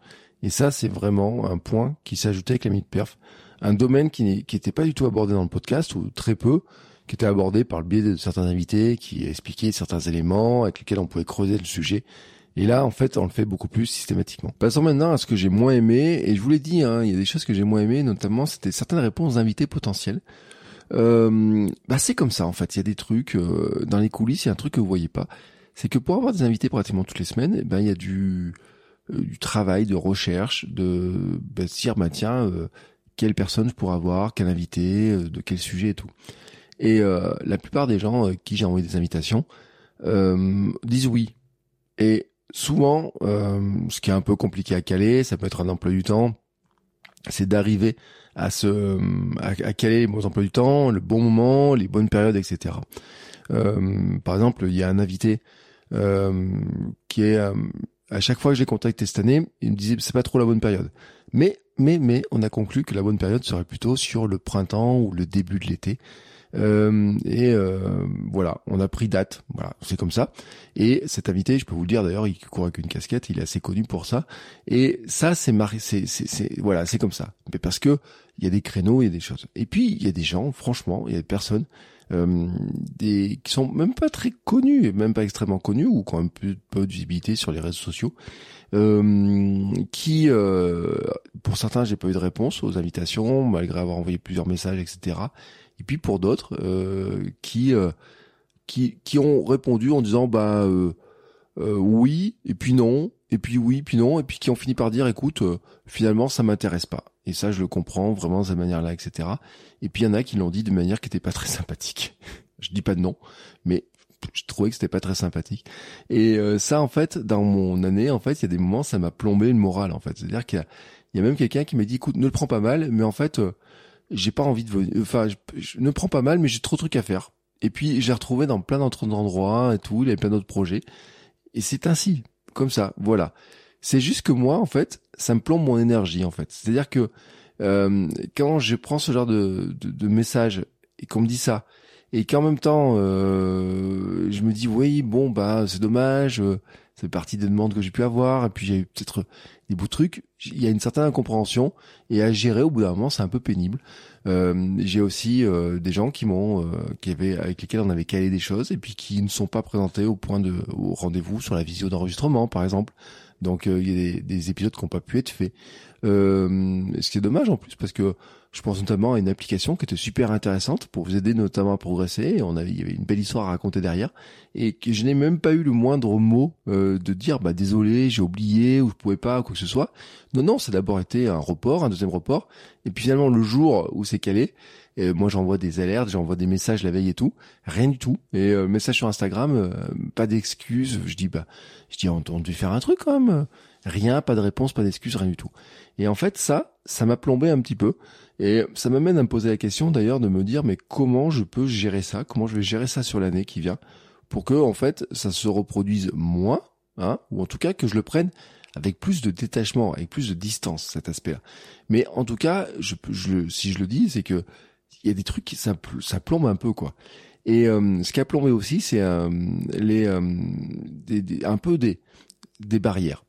Et ça, c'est vraiment un point qui s'ajoutait avec la de perf, un domaine qui n'était pas du tout abordé dans le podcast ou très peu, qui était abordé par le biais de certains invités qui expliquaient certains éléments avec lesquels on pouvait creuser le sujet. Et là, en fait, on le fait beaucoup plus systématiquement. Passons maintenant à ce que j'ai moins aimé, et je vous l'ai dit, hein, il y a des choses que j'ai moins aimé, notamment c'était certaines réponses d'invités potentiels. Euh, bah c'est comme ça en fait, il y a des trucs euh, dans les coulisses, il y a un truc que vous voyez pas c'est que pour avoir des invités pratiquement toutes les semaines, eh ben il y a du, euh, du travail, de recherche, de se dire bah tiens euh, quelle personne je pourrais avoir, quel invité, euh, de quel sujet et tout. Et la plupart des gens qui j'ai envoyé des invitations disent oui. Et souvent, ce qui est un peu compliqué à caler, ça peut être un emploi du temps, c'est d'arriver à se à, caler les bons emplois du temps, le bon moment, les bonnes périodes, etc. par exemple, il y a un invité euh, qui est euh, à chaque fois que j'ai contacté cette année, il me disait c'est pas trop la bonne période. Mais mais mais on a conclu que la bonne période serait plutôt sur le printemps ou le début de l'été. Euh, et euh, voilà, on a pris date. Voilà, c'est comme ça. Et cet invité, je peux vous le dire d'ailleurs, il court avec une casquette, il est assez connu pour ça. Et ça, c'est c'est c'est voilà, c'est comme ça. Mais parce que il y a des créneaux, il y a des choses. Et puis il y a des gens, franchement, il y a des personnes euh, des qui sont même pas très connus, même pas extrêmement connus ou qui ont un peu, peu de visibilité sur les réseaux sociaux, qui, euh, pour certains, j'ai pas eu de réponse aux invitations malgré avoir envoyé plusieurs messages, etc. Et puis pour d'autres, euh, qui, euh, qui qui ont répondu en disant bah oui et puis non et puis oui puis non et puis qui ont fini par dire écoute finalement ça m'intéresse pas et ça, je le comprends vraiment de cette manière-là, etc. Et puis il y en a qui l'ont dit de manière qui n'était pas très (laughs) sympathique. je dis pas de nom, mais je trouvais que c'était pas très sympathique. Et euh, ça, en fait, dans mon année, en fait, il y a des moments, ça m'a plombé le moral, en fait. C'est-à-dire qu'il y, a même quelqu'un qui m'a dit, écoute, ne le prends pas mal, mais en fait, euh, j'ai pas envie de venir. Enfin, je, ne prends pas mal, mais j'ai trop de trucs à faire. Et puis, j'ai retrouvé dans plein d'autres endroits et tout, il y avait plein d'autres projets. Et c'est ainsi, comme ça, voilà. C'est juste que moi, en fait, ça me plombe mon énergie, en fait. C'est-à-dire que euh, quand je prends ce genre de, de, de message et qu'on me dit ça, et qu'en même temps, euh, je me dis oui, bon bah c'est dommage, euh, c'est partie des demandes que j'ai pu avoir, et puis j'ai eu peut-être des bouts de trucs. Il y a une certaine incompréhension et à gérer au bout d'un moment, c'est un peu pénible. Euh, j'ai aussi euh, des gens qui m'ont, euh, qui avaient, avec lesquels on avait calé des choses et puis qui ne sont pas présentés au point de, au rendez-vous sur la visio d'enregistrement, par exemple. Donc il y a des, des épisodes qui n'ont pas pu être faits. Euh, ce qui est dommage en plus parce que je pense notamment à une application qui était super intéressante pour vous aider notamment à progresser. On avait, il y avait une belle histoire à raconter derrière et que je n'ai même pas eu le moindre mot euh, de dire bah désolé, j'ai oublié ou je pouvais pas ou quoi que ce soit. Non non, ça a d'abord été un report, un deuxième report et puis finalement le jour où c'est calé, et moi j'envoie des alertes, j'envoie des messages la veille et tout, rien du tout. Et euh, message sur Instagram, euh, pas d'excuses. Je dis bah, je dis on, on dû faire un truc quand même. Rien, pas de réponse, pas d'excuses, rien du tout. Et en fait ça, ça m'a plombé un petit peu. Et ça m'amène à me poser la question d'ailleurs de me dire mais comment je peux gérer ça? Comment je vais gérer ça sur l'année qui vient? Pour que en fait ça se reproduise moins, hein, ou en tout cas que je le prenne avec plus de détachement, avec plus de distance cet aspect-là. Mais en tout cas, si je le dis, c'est que il y a des trucs qui ça, plombe un peu quoi. Et euh, ce qui a plombé aussi, c'est euh, les euh, un peu des des barrières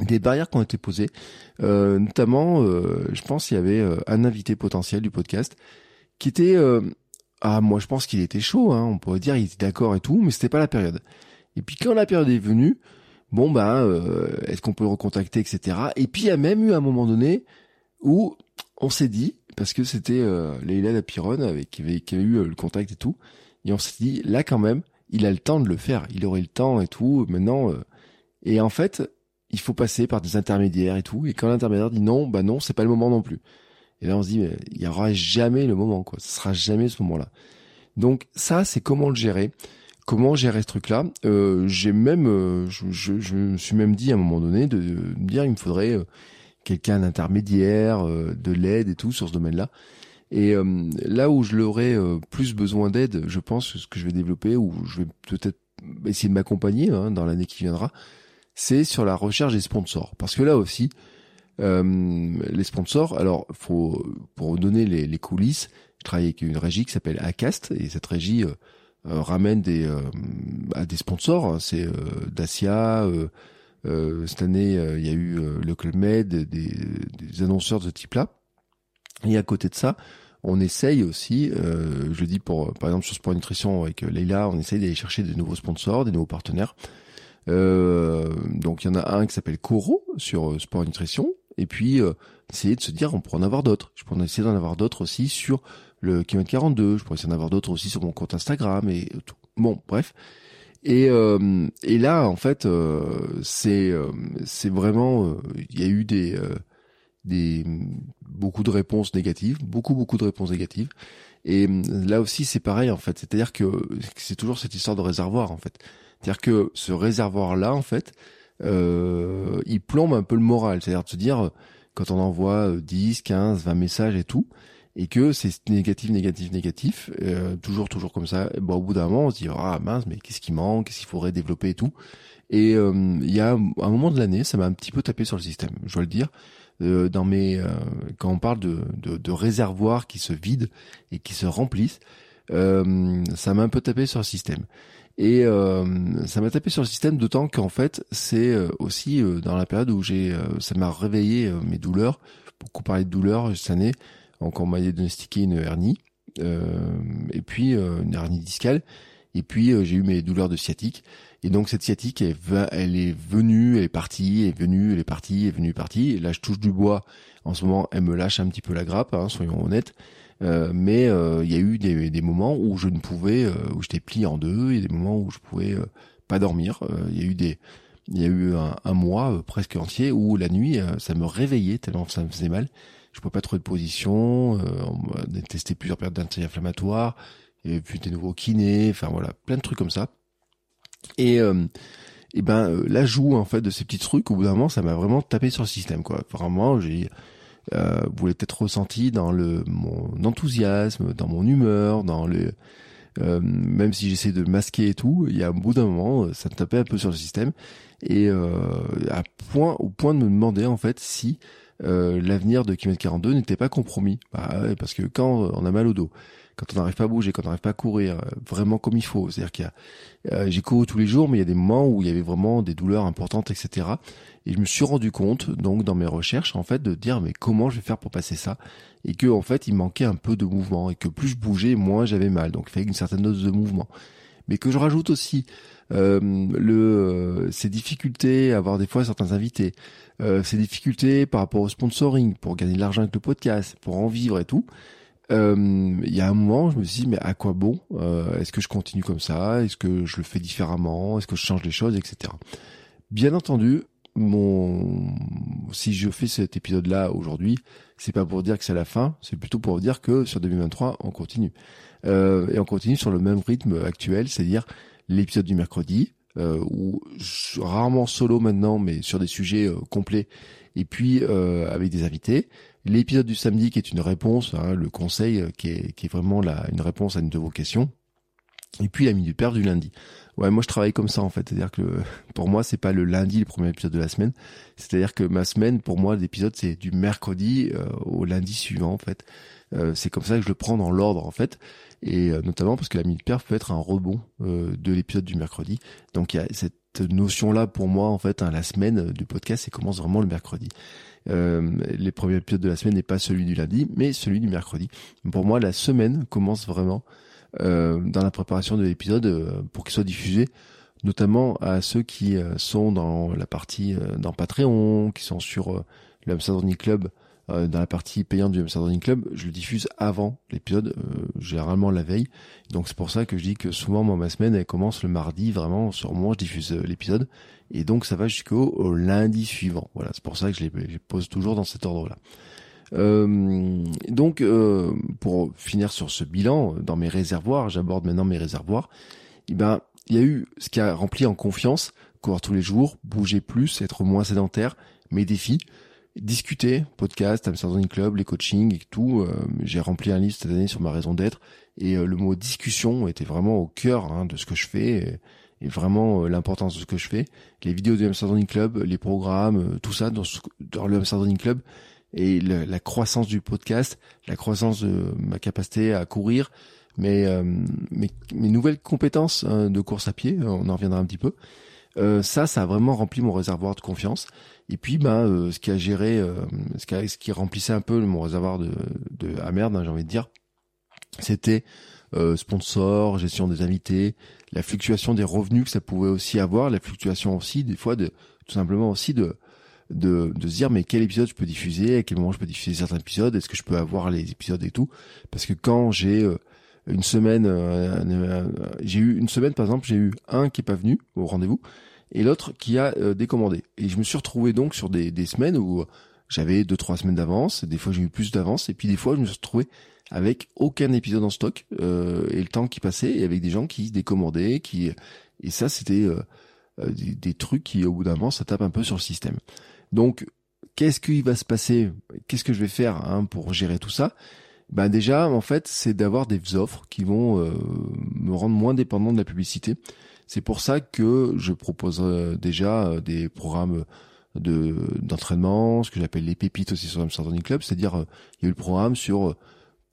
des barrières qui ont été posées. Euh, notamment, euh, je pense qu'il y avait euh, un invité potentiel du podcast qui était... ah, moi je pense qu'il était chaud, hein, on pourrait dire, il était d'accord et tout, mais c'était pas la période. Et puis quand la période est venue, bon bah, est-ce qu'on peut le recontacter, etc. Et puis il y a même eu un moment donné où on s'est dit, parce que c'était euh, Leila Lapironne avec qui avait, qui avait eu le contact et tout, et on s'est dit, là quand même, il a le temps de le faire, il aurait le temps et tout, maintenant... et en fait, il faut passer par des intermédiaires et tout. Et quand l'intermédiaire dit non, bah non, c'est pas le moment non plus. Et là, on se dit, mais il y aura jamais le moment, quoi. Ce sera jamais ce moment-là. Donc ça, c'est comment le gérer. Comment gérer ce truc-là euh, même, euh, je, me suis même dit à un moment donné de, me dire, il me faudrait euh, quelqu'un d'intermédiaire, de l'aide et tout sur ce domaine-là. Et là où je l'aurais plus besoin d'aide, je pense ce que je vais développer, ou je vais peut-être essayer de m'accompagner hein, dans l'année qui viendra, c'est sur la recherche des sponsors. Parce que là aussi, euh, les sponsors, alors faut pour donner les, coulisses, je travaille avec une régie qui s'appelle Acast et cette régie euh, euh, ramène des à des sponsors. Hein. c'est Dacia. cette année, il y a eu le Club Med, des, annonceurs de ce type-là. Et à côté de ça, on essaye aussi, je dis pour par exemple sur Sport Nutrition avec Leila, on essaye d'aller chercher des nouveaux sponsors, des nouveaux partenaires. Euh, donc il y en a un qui s'appelle Coro sur euh, Sport Nutrition. Et puis euh, essayer de se dire on pourrait en avoir d'autres. Je pourrais essayer d'en avoir d'autres aussi sur le kilomètre 42. Je pourrais essayer d'en avoir d'autres aussi sur mon compte Instagram et tout. Bon, bref. Et, euh, et là, en fait, euh, c'est c'est vraiment, il y a eu des des beaucoup de réponses négatives, beaucoup beaucoup de réponses négatives. Et là aussi, c'est pareil en fait. C'est-à-dire que c'est toujours cette histoire de réservoir en fait. C'est-à-dire que ce réservoir-là, en fait, euh, il plombe un peu le moral. C'est-à-dire de se dire, quand on envoie 10, 15, 20 messages et tout, et que c'est négatif, négatif, négatif, euh, toujours, toujours comme ça, bon, au bout d'un moment, on se dit, ah mince, mais qu'est-ce qui manque, qu'est-ce qu'il faudrait développer et tout. Et euh, il y a un moment de l'année, ça m'a un petit peu tapé sur le système, je dois le dire. Euh, dans mes, quand on parle de, de, de réservoirs qui se vident et qui se remplissent, ça m'a un peu tapé sur le système. Et euh, ça m'a tapé sur le système d'autant qu'en fait c'est euh, aussi euh, dans la période où j'ai ça m'a réveillé mes douleurs. Beaucoup parlé de douleurs cette année. Donc on m'a diagnostiqué une hernie et puis une hernie discale. Et puis j'ai eu mes douleurs de sciatique. Et donc cette sciatique, elle, elle est venue, elle est partie, elle est venue, elle est partie, elle est venue, partie. Et là je touche du bois. En ce moment, elle me lâche un petit peu la grappe, hein, soyons honnêtes. Euh, mais euh, il y a eu des, des, moments où je ne pouvais, euh, où j'étais plié en deux, il y a des moments où je pouvais pas dormir. Il y a eu des, il y a eu un, mois presque entier où la nuit, ça me réveillait tellement ça me faisait mal. Je pouvais pas trouver de position. on m'a testé plusieurs périodes d'anti-inflammatoires, et puis des nouveaux kinés, enfin voilà, plein de trucs comme ça. Et et ben l'ajout en fait de ces petits trucs, au bout d'un moment, ça m'a vraiment tapé sur le système quoi. Vraiment, j'ai euh, vous l'avez peut-être ressenti dans le mon enthousiasme, dans mon humeur, dans le euh, même si j'essaie de masquer et tout, il y a un bout d'un moment, ça me tapait un peu sur le système et euh, à point au point de me demander en fait si euh, l'avenir de Kimet 42 n'était pas compromis. Bah, parce que quand on a mal au dos, quand on n'arrive pas à bouger, quand on n'arrive pas à courir euh, vraiment comme il faut, c'est-à-dire qu'il y a, j'ai couru tous les jours, mais il y a des moments où il y avait vraiment des douleurs importantes, etc. Et je me suis rendu compte, donc dans mes recherches, en fait, de dire mais comment je vais faire pour passer ça? Et que en fait, il manquait un peu de mouvement et que plus je bougeais, moins j'avais mal. Donc il fallait une certaine dose de mouvement. mais que je rajoute aussi euh, le ces difficultés à avoir des fois certains invités, euh, ces difficultés par rapport au sponsoring pour gagner de l'argent avec le podcast, pour en vivre et tout. Euh, il y a un moment, je me suis dit mais à quoi bon euh, Est-ce que je continue comme ça Est-ce que je le fais différemment Est-ce que je change les choses, etc. Bien entendu, mon si je fais cet épisode là aujourd'hui, c'est pas pour dire que c'est la fin, c'est plutôt pour dire que sur 2023 on continue euh, et on continue sur le même rythme actuel, c'est-à-dire l'épisode du mercredi euh, ou rarement solo maintenant, mais sur des sujets euh, complets et puis avec des invités. L'épisode du samedi qui est une réponse, hein, le conseil euh, qui est, qui est vraiment une réponse à une de vos questions. Et puis la minute père du lundi. Ouais, moi je travaille comme ça en fait, c'est-à-dire que (laughs) pour moi c'est pas le lundi le premier épisode de la semaine, c'est-à-dire que ma semaine pour moi l'épisode c'est du mercredi euh, au lundi suivant en fait. Euh, c'est comme ça que je le prends dans l'ordre en fait, et notamment parce que la minute perf peut être un rebond de l'épisode du mercredi. Donc il y a cette notion là pour moi en fait, hein, la semaine du podcast, c'est commence vraiment le mercredi. Euh, les premiers épisodes de la semaine n'est pas celui du lundi, mais celui du mercredi. Pour moi, la semaine commence vraiment euh, dans la préparation de l'épisode euh, pour qu'il soit diffusé notamment à ceux qui euh, sont dans la partie dans Patreon, qui sont sur le Hamster Club, dans la partie payante du Hamster Club, je le diffuse avant l'épisode, généralement la veille. Donc c'est pour ça que je dis que souvent moi ma semaine elle commence le mardi, vraiment sur moi je diffuse l'épisode, et donc ça va jusqu'au lundi suivant. Voilà, c'est pour ça que je les, pose toujours dans cet ordre-là. Euh, donc, euh, pour finir sur ce bilan, dans mes réservoirs, j'aborde maintenant mes réservoirs. Eh ben, il y a eu ce qui a rempli en confiance, courir tous les jours, bouger plus, être moins sédentaire, mes défis, discuter, podcast, Amsterdam Club, les coachings et tout. Euh, j'ai rempli un livre cette année sur ma raison d'être et le mot discussion était vraiment au cœur hein, de ce que je fais. Vraiment l'importance de ce que je fais. Les vidéos du Amsterdam Club, les programmes, tout ça dans, dans le Amsterdam Club, et la croissance du podcast, la croissance de ma capacité à courir, mes, euh, mes, nouvelles compétences hein, de course à pied, on en reviendra un petit peu. Euh, ça, ça a vraiment rempli mon réservoir de confiance. Et puis, ben, euh, ce qui a géré, ce, qui a, ce qui remplissait un peu mon réservoir de, de ah merde, hein, j'ai envie de dire, c'était sponsor, gestion des invités, la fluctuation des revenus que ça pouvait aussi avoir, la fluctuation aussi des fois de tout simplement aussi de de, de se dire mais quel épisode je peux diffuser, à quel moment je peux diffuser certains épisodes, est-ce que je peux avoir les épisodes et tout. Parce que quand j'ai euh, une semaine, euh, j'ai eu une semaine par exemple, j'ai eu un qui est pas venu au rendez-vous et l'autre qui a euh, décommandé. Et je me suis retrouvé donc sur des, des semaines où j'avais deux trois semaines d'avance, des fois j'ai eu plus d'avance et puis des fois je me suis retrouvé avec aucun épisode en stock et le temps qui passait et avec des gens qui décommandaient, qui et ça c'était des, des, trucs qui au bout d'un moment ça tape un peu sur le système. Donc, qu'est-ce qui va se passer? Qu'est-ce que je vais faire hein, pour gérer tout ça? Ben déjà, en fait, c'est d'avoir des offres qui vont euh, me rendre moins dépendant de la publicité. C'est pour ça que je propose déjà euh, des programmes de d'entraînement, ce que j'appelle les pépites aussi sur Amsterdam Club, c'est-à-dire euh, il y a eu le programme sur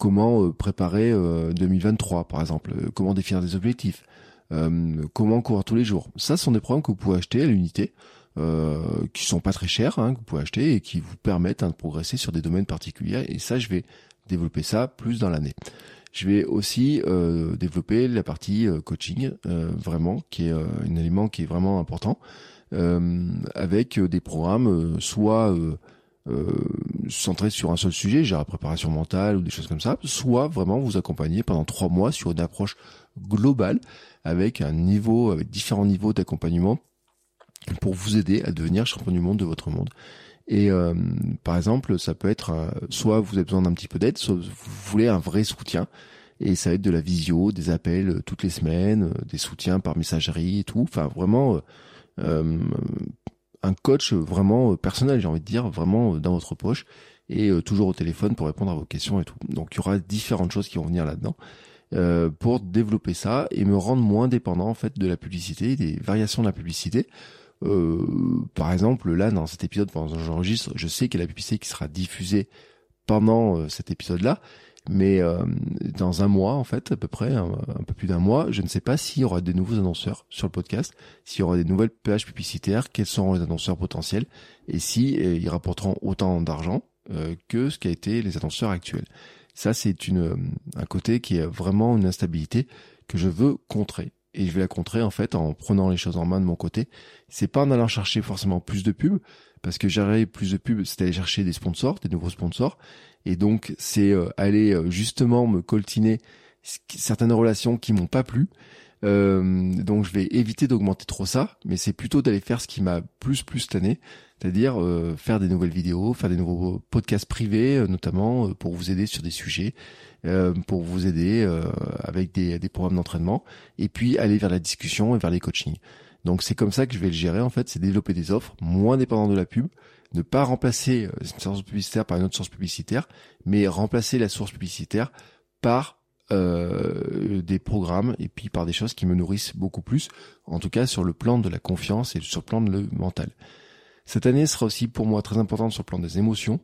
comment préparer 2023 par exemple, comment définir des objectifs, comment courir tous les jours. Ça, ce sont des programmes que vous pouvez acheter à l'unité euh, qui sont pas très chers, hein, que vous pouvez acheter et qui vous permettent hein, de progresser sur des domaines particuliers. Et ça, je vais développer ça plus dans l'année. Je vais aussi euh, développer la partie euh, coaching, euh, vraiment, qui est un élément qui est vraiment important, avec des programmes soit centrés sur un seul sujet, genre la préparation mentale ou des choses comme ça, soit vraiment vous accompagner pendant trois mois sur une approche globale avec un niveau, avec différents niveaux d'accompagnement pour vous aider à devenir champion du monde de votre monde. Et euh, par exemple, ça peut être euh, soit vous avez besoin d'un petit peu d'aide, soit vous voulez un vrai soutien. Et ça va être de la visio, des appels euh, toutes les semaines, des soutiens par messagerie et tout. Enfin, vraiment un coach vraiment personnel, j'ai envie de dire, vraiment dans votre poche et toujours au téléphone pour répondre à vos questions et tout. Donc il y aura différentes choses qui vont venir là-dedans. pour développer ça et me rendre moins dépendant en fait de la publicité, des variations de la publicité. Euh, par exemple, là, dans cet épisode, pendant que j'enregistre, je sais qu'il y a la publicité qui sera diffusée pendant euh, cet épisode-là, mais euh, dans un mois, en fait, à peu près, un, peu plus d'un mois, je ne sais pas s'il y aura des nouveaux annonceurs sur le podcast, s'il y aura des nouvelles pages publicitaires, quels seront les annonceurs potentiels, et si ils rapporteront autant d'argent que ce qu'a été les annonceurs actuels. Ça, c'est une un côté qui est vraiment une instabilité que je veux contrer. et je vais la contrer en fait en prenant les choses en main de mon côté. C'est pas en allant chercher forcément plus de pubs, parce que j'arrive plus de pubs, c'est aller chercher des sponsors, des nouveaux sponsors, et donc c'est euh, aller euh, justement me coltiner certaines relations qui m'ont pas plu. Euh, donc je vais éviter d'augmenter trop ça, mais c'est plutôt d'aller faire ce qui m'a plus plus tanné, c'est-à-dire faire des nouvelles vidéos, faire des nouveaux podcasts privés, notamment pour vous aider sur des sujets, pour vous aider avec des, des programmes d'entraînement, et puis aller vers la discussion et vers les coachings. Donc c'est comme ça que je vais le gérer en fait, c'est développer des offres moins dépendantes de la pub, ne pas remplacer euh, une source publicitaire par une autre source publicitaire, mais remplacer la source publicitaire par euh, des programmes et puis par des choses qui me nourrissent beaucoup plus, en tout cas sur le plan de la confiance et sur le plan de le mental. Cette année sera aussi pour moi très importante sur le plan des émotions.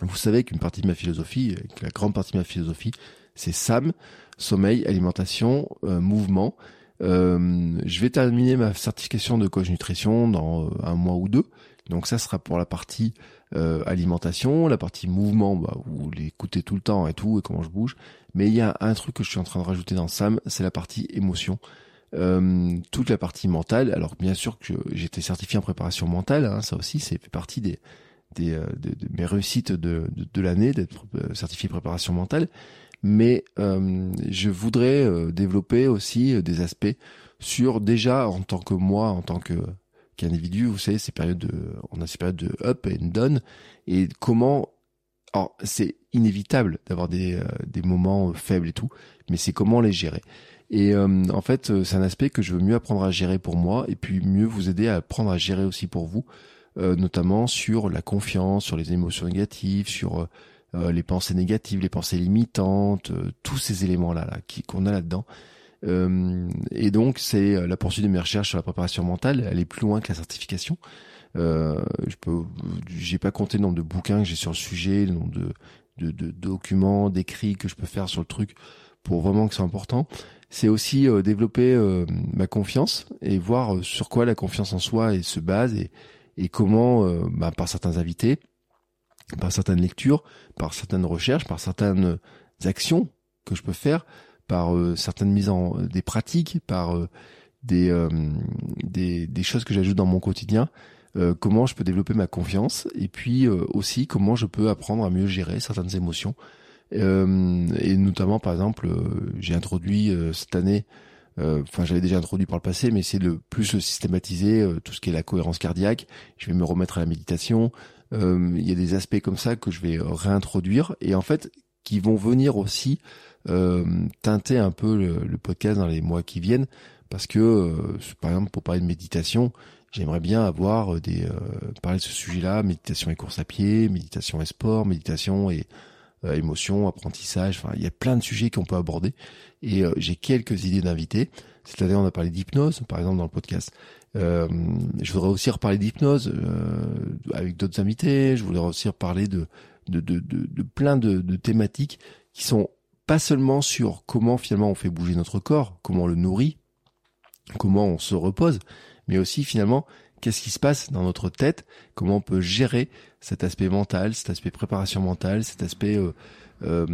Vous savez qu'une partie de ma philosophie, la grande partie de ma philosophie, c'est SAM, sommeil, alimentation, euh, mouvement. Euh, je vais terminer ma certification de coach nutrition dans euh, un mois ou deux. Donc ça sera pour la partie euh, alimentation, la partie mouvement, bah, vous l'écoutez tout le temps et tout, et comment je bouge. Mais il y a un truc que je suis en train de rajouter dans SAM, c'est la partie émotion. Euh, toute la partie mentale. Alors bien sûr que été certifié en préparation mentale, hein, ça aussi, c'est fait partie des, des de, de, mes réussites de, de, de l'année d'être certifié préparation mentale mais euh, je voudrais euh, développer aussi euh, des aspects sur déjà en tant que moi, en tant que qu'individu, vous savez, ces périodes de, on a ces périodes de up et down, et comment, alors c'est inévitable d'avoir des, des moments faibles et tout, mais c'est comment les gérer. Et en fait, c'est un aspect que je veux mieux apprendre à gérer pour moi, et puis mieux vous aider à apprendre à gérer aussi pour vous, notamment sur la confiance, sur les émotions négatives, sur euh, les pensées négatives, les pensées limitantes, euh, tous ces éléments-là là, qu'on a là-dedans. Euh, et donc, c'est la poursuite de mes recherches sur la préparation mentale. Elle est plus loin que la certification. Euh, je peux, j'ai pas compté le nombre de bouquins que j'ai sur le sujet, le nombre de, de, de documents, d'écrits que je peux faire sur le truc pour vraiment que c'est important. C'est aussi développer ma confiance et voir sur quoi la confiance en soi se base et, et comment, bah, par certains invités, par certaines lectures, par certaines recherches, par certaines actions que je peux faire, par euh, certaines mises en des pratiques, par euh, des, euh, des, des choses que j'ajoute dans mon quotidien, comment je peux développer ma confiance et puis aussi comment je peux apprendre à mieux gérer certaines émotions. et notamment par exemple, j'ai introduit cette année enfin j'avais déjà introduit par le passé, mais c'est de plus systématiser, tout ce qui est la cohérence cardiaque. Je vais me remettre à la méditation, euh, il y a des aspects comme ça que je vais réintroduire et en fait qui vont venir aussi euh, teinter un peu le, podcast dans les mois qui viennent. Parce que euh, par exemple pour parler de méditation j'aimerais bien avoir des parler de ce sujet-là méditation et course à pied méditation et sport méditation et émotion apprentissage enfin il y a plein de sujets qu'on peut aborder. Et j'ai quelques idées d'invités c'est-à-dire on a parlé d'hypnose par exemple dans le podcast euh, je voudrais aussi reparler d'hypnose euh, avec d'autres invités. Je voudrais aussi reparler de, de, de, de, de plein de, de, thématiques qui sont pas seulement sur comment finalement on fait bouger notre corps, comment on le nourrit, comment on se repose, mais aussi finalement qu'est-ce qui se passe dans notre tête, comment on peut gérer cet aspect mental, cet aspect préparation mentale, cet aspect euh, euh,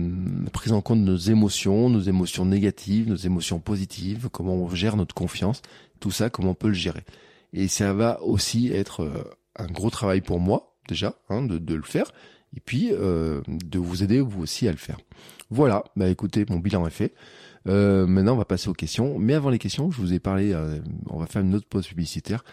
prise en compte de nos émotions, nos émotions négatives, nos émotions positives, comment on gère notre confiance, tout ça, comment on peut le gérer. Et ça va aussi être euh, un gros travail pour moi, déjà, hein, de, de, le faire, et puis euh, de vous aider vous aussi à le faire. Voilà, bah écoutez, mon bilan est fait. Euh, maintenant, on va passer aux questions. Mais avant les questions, je vous ai parlé, euh, on va faire une autre pause publicitaire.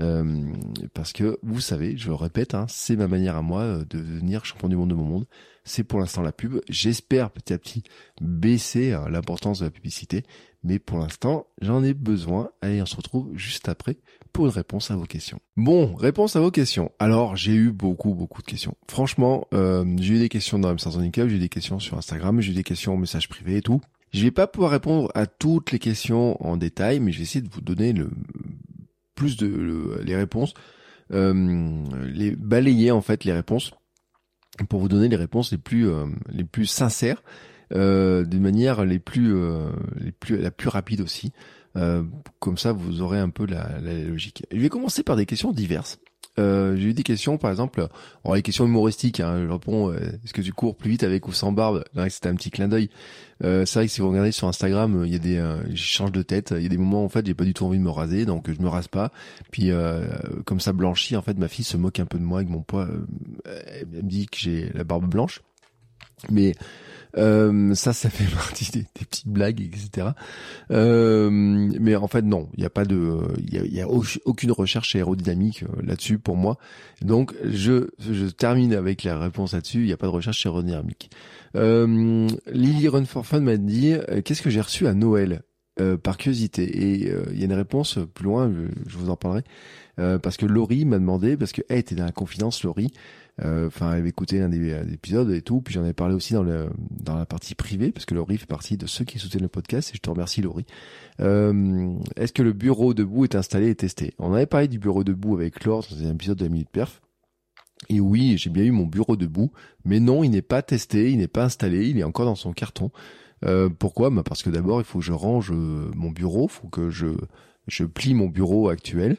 Euh, parce que vous savez, je le répète, hein, c'est ma manière à moi de devenir champion du monde de mon monde. C'est pour l'instant la pub. J'espère petit à petit baisser hein, l'importance de la publicité, mais pour l'instant, j'en ai besoin. Allez, on se retrouve juste après pour une réponse à vos questions. Bon, réponse à vos questions. Alors, j'ai eu beaucoup, beaucoup de questions. Franchement, euh, j'ai eu des questions dans Hamsters Handicap, j'ai eu des questions sur Instagram, j'ai eu des questions en message privé et tout. Je vais pas pouvoir répondre à toutes les questions en détail, mais je vais essayer de vous donner le plus de les réponses, euh, les balayer en fait les réponses pour vous donner les réponses les plus euh, les plus sincères euh, de manière les plus les plus la plus rapide aussi. Comme ça, vous aurez un peu la, la, logique. Je vais commencer par des questions diverses. Euh, j'ai eu des questions, par exemple, alors les questions humoristiques, hein, je réponds, euh, est-ce que tu cours plus vite avec ou sans barbe? C'était un petit clin d'œil. Euh, c'est vrai que si vous regardez sur Instagram, il y a des, je change de tête, il y a des moments en fait, j'ai pas du tout envie de me raser, donc je me rase pas. Puis comme ça blanchit, en fait, ma fille se moque un peu de moi avec mon poids. elle me dit que j'ai la barbe blanche, mais euh, ça, ça fait (laughs) partie des, petites blagues, etc. Euh, mais en fait, non, il n'y a pas de, il y a, aucune recherche aérodynamique euh, là-dessus pour moi. Donc, je, je termine avec la réponse là-dessus. Il n'y a pas de recherche aérodynamique. Euh, Lily Run for Fun m'a dit, qu'est-ce que j'ai reçu à Noël? Par curiosité Et il y a une réponse plus loin, je, vous en parlerai. parce que Laurie m'a demandé, parce qu'elle était dans la confidence, Laurie, euh, enfin, elle avait écouté un des, épisodes et tout. Puis j'en ai parlé aussi dans dans la partie privée parce que Laurie fait partie de ceux qui soutiennent le podcast et je te remercie Laurie. Euh, Est-ce que le bureau debout est installé et testé? On avait parlé du bureau debout avec Laure dans un épisode de la minute perf. Et oui, j'ai bien eu mon bureau debout, mais non, il n'est pas testé, il n'est pas installé, il est encore dans son carton. Euh, pourquoi? Bah Parce que d'abord, il faut que je range euh, mon bureau, il faut que je je plie mon bureau actuel.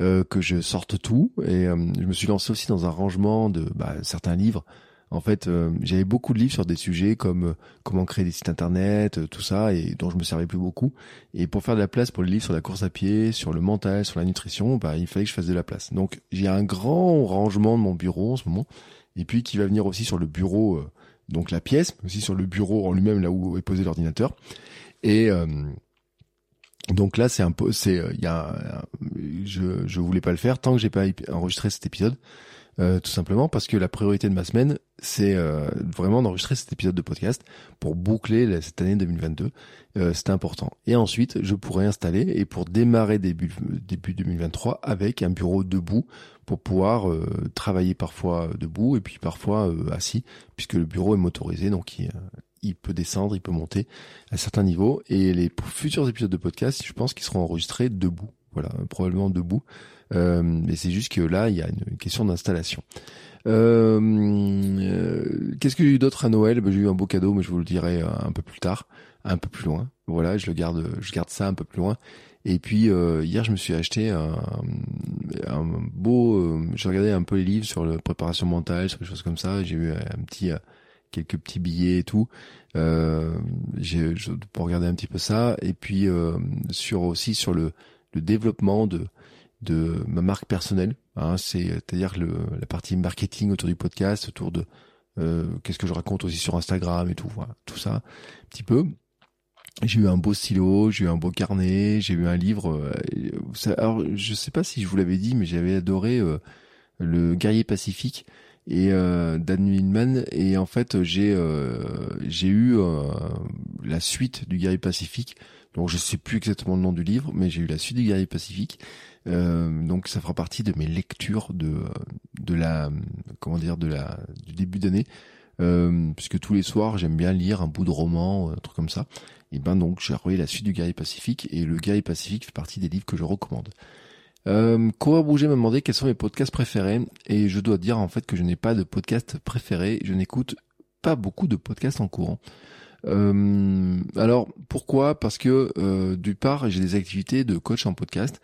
Euh, que je sorte tout. Et euh, je me suis lancé aussi dans un rangement de bah, certains livres. En fait, euh, j'avais beaucoup de livres sur des sujets comme comment créer des sites internet, tout ça, et dont je me servais plus beaucoup. Et pour faire de la place pour les livres sur la course à pied, sur le mental, sur la nutrition, bah, il fallait que je fasse de la place. Donc j'ai un grand rangement de mon bureau en ce moment, et puis qui va venir aussi sur le bureau, donc la pièce, aussi sur le bureau en lui-même là où est posé l'ordinateur. Et donc là, c'est un peu, c'est, il y a, je, je voulais pas le faire tant que j'ai pas enregistré cet épisode, euh, tout simplement parce que la priorité de ma semaine, c'est euh, vraiment d'enregistrer cet épisode de podcast pour boucler cette année 2022. Euh, c'est important. Et ensuite, je pourrais installer et pour démarrer début début 2023 avec un bureau debout pour pouvoir euh, travailler parfois debout et puis parfois assis puisque le bureau est motorisé, donc il, il peut descendre, il peut monter à certains niveaux. Et les futurs épisodes de podcast, je pense qu'ils seront enregistrés debout. Voilà, probablement debout. Euh, mais c'est juste que là, il y a une question d'installation. Euh, euh, qu'est-ce que j'ai eu d'autre à Noël? Ben, J'ai eu un beau cadeau, mais je vous le dirai un peu plus tard, un peu plus loin. Voilà, je le garde, je garde ça un peu plus loin. Et puis hier, je me suis acheté un, beau. j'ai regardé un peu les livres sur la préparation mentale, sur des choses comme ça. J'ai eu un petit quelques petits billets et tout. Euh, j'ai pour regarder un petit peu ça et puis euh, sur aussi sur le, le développement de de ma marque personnelle. Hein, c'est à dire le la partie marketing autour du podcast, autour de euh, qu'est-ce que je raconte aussi sur Instagram et tout, voilà, tout ça, un petit peu. J'ai eu un beau stylo, j'ai eu un beau carnet, j'ai eu un livre. Euh, alors je sais pas si je vous l'avais dit, mais j'avais adoré euh, le Guerrier Pacifique et euh, Dan Millman et en fait j'ai euh, j'ai eu euh, la suite du guerrier pacifique donc je sais plus exactement le nom du livre mais j'ai eu la suite du guerrier pacifique donc ça fera partie de mes lectures de de la comment dire de la du début d'année euh, puisque tous les soirs j'aime bien lire un bout de roman un truc comme ça et ben donc j'ai revoyé la suite du guerrier pacifique et le guerrier pacifique fait partie des livres que je recommande euh, Courir Bouger m'a demandé quels sont mes podcasts préférés et je dois dire en fait que je n'ai pas de podcast préféré. Je n'écoute pas beaucoup de podcasts en courant. Euh, alors pourquoi? Parce que euh, d'une part j'ai des activités de coach en podcast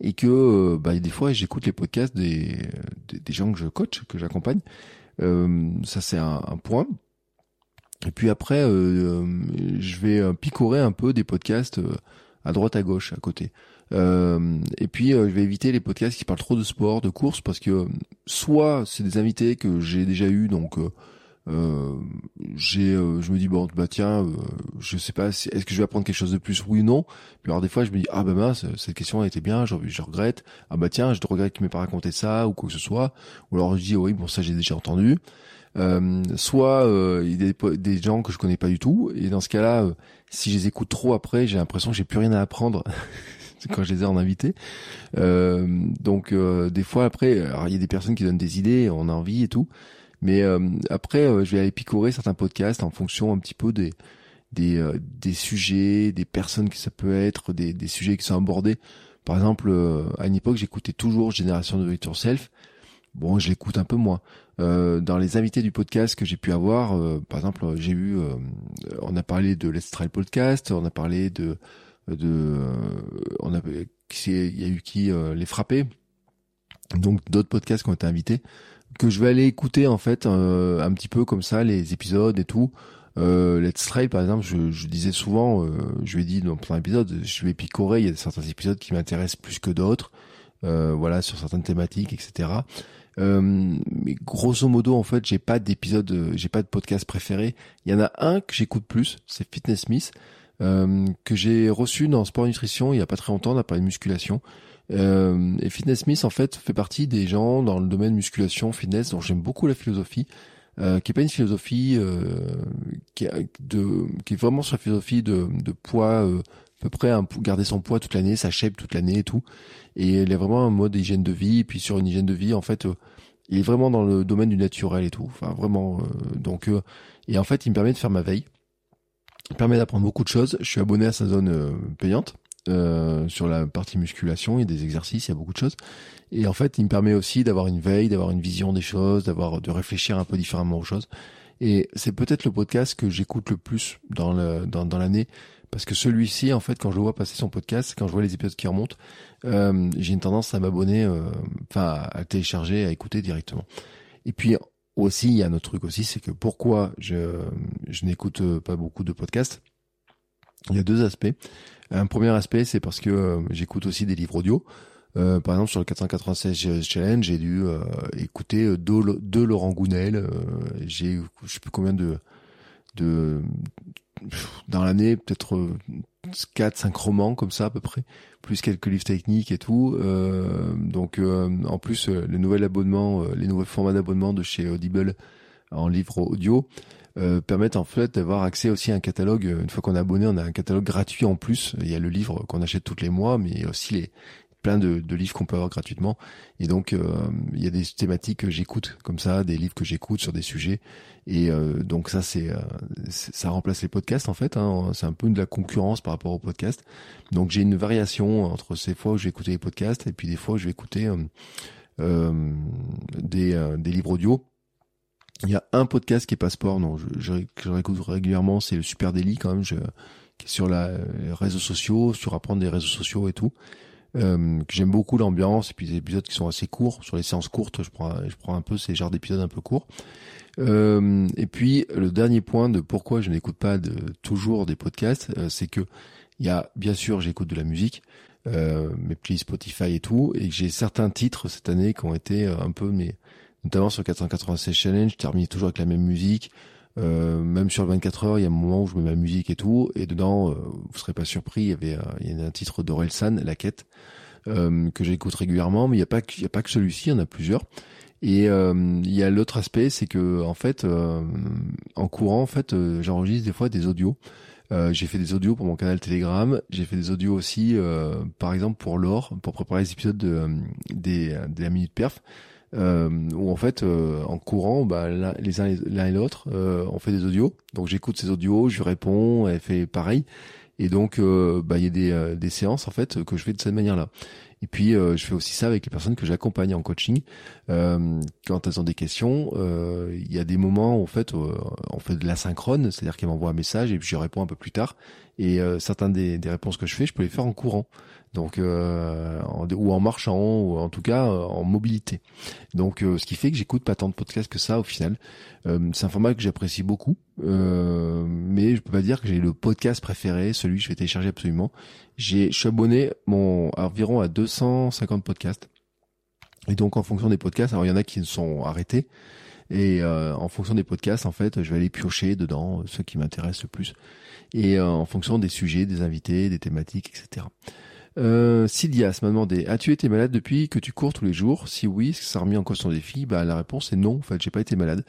et que euh, bah, des fois j'écoute les podcasts des, des, gens que je coach, que j'accompagne. Euh, ça c'est un, un, point. Et puis après euh, je vais picorer un peu des podcasts à droite à gauche à côté. Euh, et puis euh, je vais éviter les podcasts qui parlent trop de sport, de course, parce que soit c'est des invités que j'ai déjà eu, donc euh, j'ai, je me dis bon bah tiens, je sais pas, est-ce que je vais apprendre quelque chose de plus, oui ou non. Puis alors des fois je me dis ah bah mince, cette question a été bien, je, je regrette. Ah bah tiens, je regrette qu'il m'ait pas raconté ça ou quoi que ce soit. Ou alors je dis oui bon ça j'ai déjà entendu. Euh, soit euh, il y a des, gens que je connais pas du tout et dans ce cas-là si je les écoute trop après j'ai l'impression que j'ai plus rien à apprendre (laughs) quand je les ai en invité. Euh, donc euh, des fois après, il y a des personnes qui donnent des idées, on a envie et tout. Mais euh, après, euh, je vais aller picorer certains podcasts en fonction un petit peu des des, des sujets, des personnes que ça peut être, des, des sujets qui sont abordés. Par exemple, à une époque, j'écoutais toujours Génération de Victor Self. Bon, je l'écoute un peu moins. Euh, dans les invités du podcast que j'ai pu avoir, par exemple, j'ai eu, on a parlé de Let's Try Podcast, on a parlé de de, euh, on a, il y a eu qui euh, les frapper. donc d'autres podcasts qui ont été invités, que je vais aller écouter en fait euh, un petit peu comme ça les épisodes et tout. Euh, Let's Trail par exemple, je, je disais souvent, euh, je lui ai dit dans un épisode, je vais picorer, il y a certains épisodes qui m'intéressent plus que d'autres, euh, voilà sur certaines thématiques, etc. Euh, mais grosso modo, en fait, j'ai pas d'épisode, euh, j'ai pas de podcast préféré. Il y en a un que j'écoute plus, c'est Fitness Smith, que j'ai reçu dans Sport Nutrition il y a pas très longtemps, on a parlé de musculation. Euh, et Fitness Smith, en fait, fait partie des gens dans le domaine musculation, fitness, dont j'aime beaucoup la philosophie, euh, qui est pas une philosophie euh, qui, de, qui est vraiment sur la philosophie de, de poids, euh, à peu près garder son poids toute l'année, sa shape toute l'année et tout. Et il est vraiment un mode hygiène de vie. Puis sur une hygiène de vie, en fait, euh, il est vraiment dans le domaine du naturel et tout. Enfin, vraiment. euh, donc, et en fait, il me permet de faire ma veille. Il me permet d'apprendre beaucoup de choses. Je suis abonné à sa zone payante. Euh, sur la partie musculation, il y a des exercices, il y a beaucoup de choses. Et en fait, il me permet aussi d'avoir une veille, d'avoir une vision des choses, d'avoir de réfléchir un peu différemment aux choses. Et c'est peut-être le podcast que j'écoute le plus dans le dans, dans l'année parce que celui-ci, en fait, quand je vois passer son podcast, quand je vois les épisodes qui remontent, euh, j'ai une tendance à m'abonner, euh, enfin à télécharger, à écouter directement. Et puis aussi, il y a un autre truc aussi, c'est que pourquoi je, je n'écoute pas beaucoup de podcasts? Il y a deux aspects. Un premier aspect, c'est parce que euh, j'écoute aussi des livres audio. Euh, par exemple, sur le 496 Challenge, j'ai dû euh, écouter euh, deux, deux Laurent Gounel. Euh, j'ai, je sais plus combien de, de dans l'année, peut-être 4, 5 romans comme ça à peu près, plus quelques livres techniques et tout. Euh, donc, euh, en plus, euh, le nouvel abonnement, les nouveaux formats d'abonnement de chez Audible en livre audio euh, permettent en fait d'avoir accès aussi à un catalogue. Une fois qu'on est abonné, on a un catalogue gratuit en plus. Il y a le livre qu'on achète tous les mois, mais aussi les plein de, de livres qu'on peut avoir gratuitement. Et donc, euh, il y a des thématiques que j'écoute comme ça, des livres que j'écoute sur des sujets. Et euh, donc ça, c'est ça remplace les podcasts en fait. Hein. C'est un peu de la concurrence par rapport aux podcasts. Donc j'ai une variation entre ces fois où je vais écouter les podcasts et puis des fois où je vais écouter euh, des, des livres audio. Il y a un podcast qui est pas sport, non, je, je, que je réécoute régulièrement, c'est le Super Daily quand même, qui est sur la, les réseaux sociaux, sur apprendre des réseaux sociaux et tout. Euh, j'aime beaucoup l'ambiance et puis des épisodes qui sont assez courts sur les séances courtes je prends je prends un peu ces genres d'épisodes un peu courts euh, et puis le dernier point de pourquoi je n'écoute pas toujours des podcasts euh, c'est que il y a bien sûr j'écoute de la musique euh, mes playlists Spotify et tout et que j'ai certains titres cette année qui ont été un peu mes notamment sur 496 challenge je termine toujours avec la même musique euh, même sur le 24 heures, il y a un moment où je mets ma musique et tout, et dedans, euh, vous serez pas surpris, il y avait, il y a un titre d'Orelsan, La Quête, euh, que j'écoute régulièrement, mais il n'y a pas, il y a pas que celui-ci, il y en a plusieurs. Et il y a l'autre aspect, c'est que en fait, en courant, en fait, j'enregistre des fois des audios. j'ai fait des audios pour mon canal Telegram. J'ai fait des audios aussi, par exemple pour l'or, pour préparer les épisodes de, des, de la minute perf euh, où en fait euh, en courant bah, les uns l'un et l'autre euh, on fait des audios. Donc j'écoute ces audios je réponds elle fait pareil. Et donc euh, bah il y a des, euh, des séances en fait que je fais de cette manière là et puis je fais aussi ça avec les personnes que j'accompagne en coaching. Quand elles ont des questions il y a des moments où en fait on fait de l'asynchrone c'est-à-dire qu'elles m'envoient un message et puis je réponds un peu plus tard. Et certaines des, des réponses que je fais je peux les faire en courant donc euh, ou en marchant ou en tout cas euh, en mobilité. Donc euh, ce qui fait que j'écoute pas tant de podcasts que ça au final. c'est un format que j'apprécie beaucoup, mais je peux pas dire que j'ai le podcast préféré, celui que je vais télécharger absolument. J'ai, je suis abonné mon à environ à 250 podcasts. Et donc en fonction des podcasts, alors il y en a qui sont arrêtés. Et euh, en fonction des podcasts, en fait, je vais aller piocher dedans ceux qui m'intéressent le plus. Et euh, en fonction des sujets, des invités, des thématiques, etc. Euh, m'a demandé As-tu été malade depuis que tu cours tous les jours? Si oui, est-ce que ça a en cause ton défi? Bah la réponse est non. En fait, j'ai pas été malade.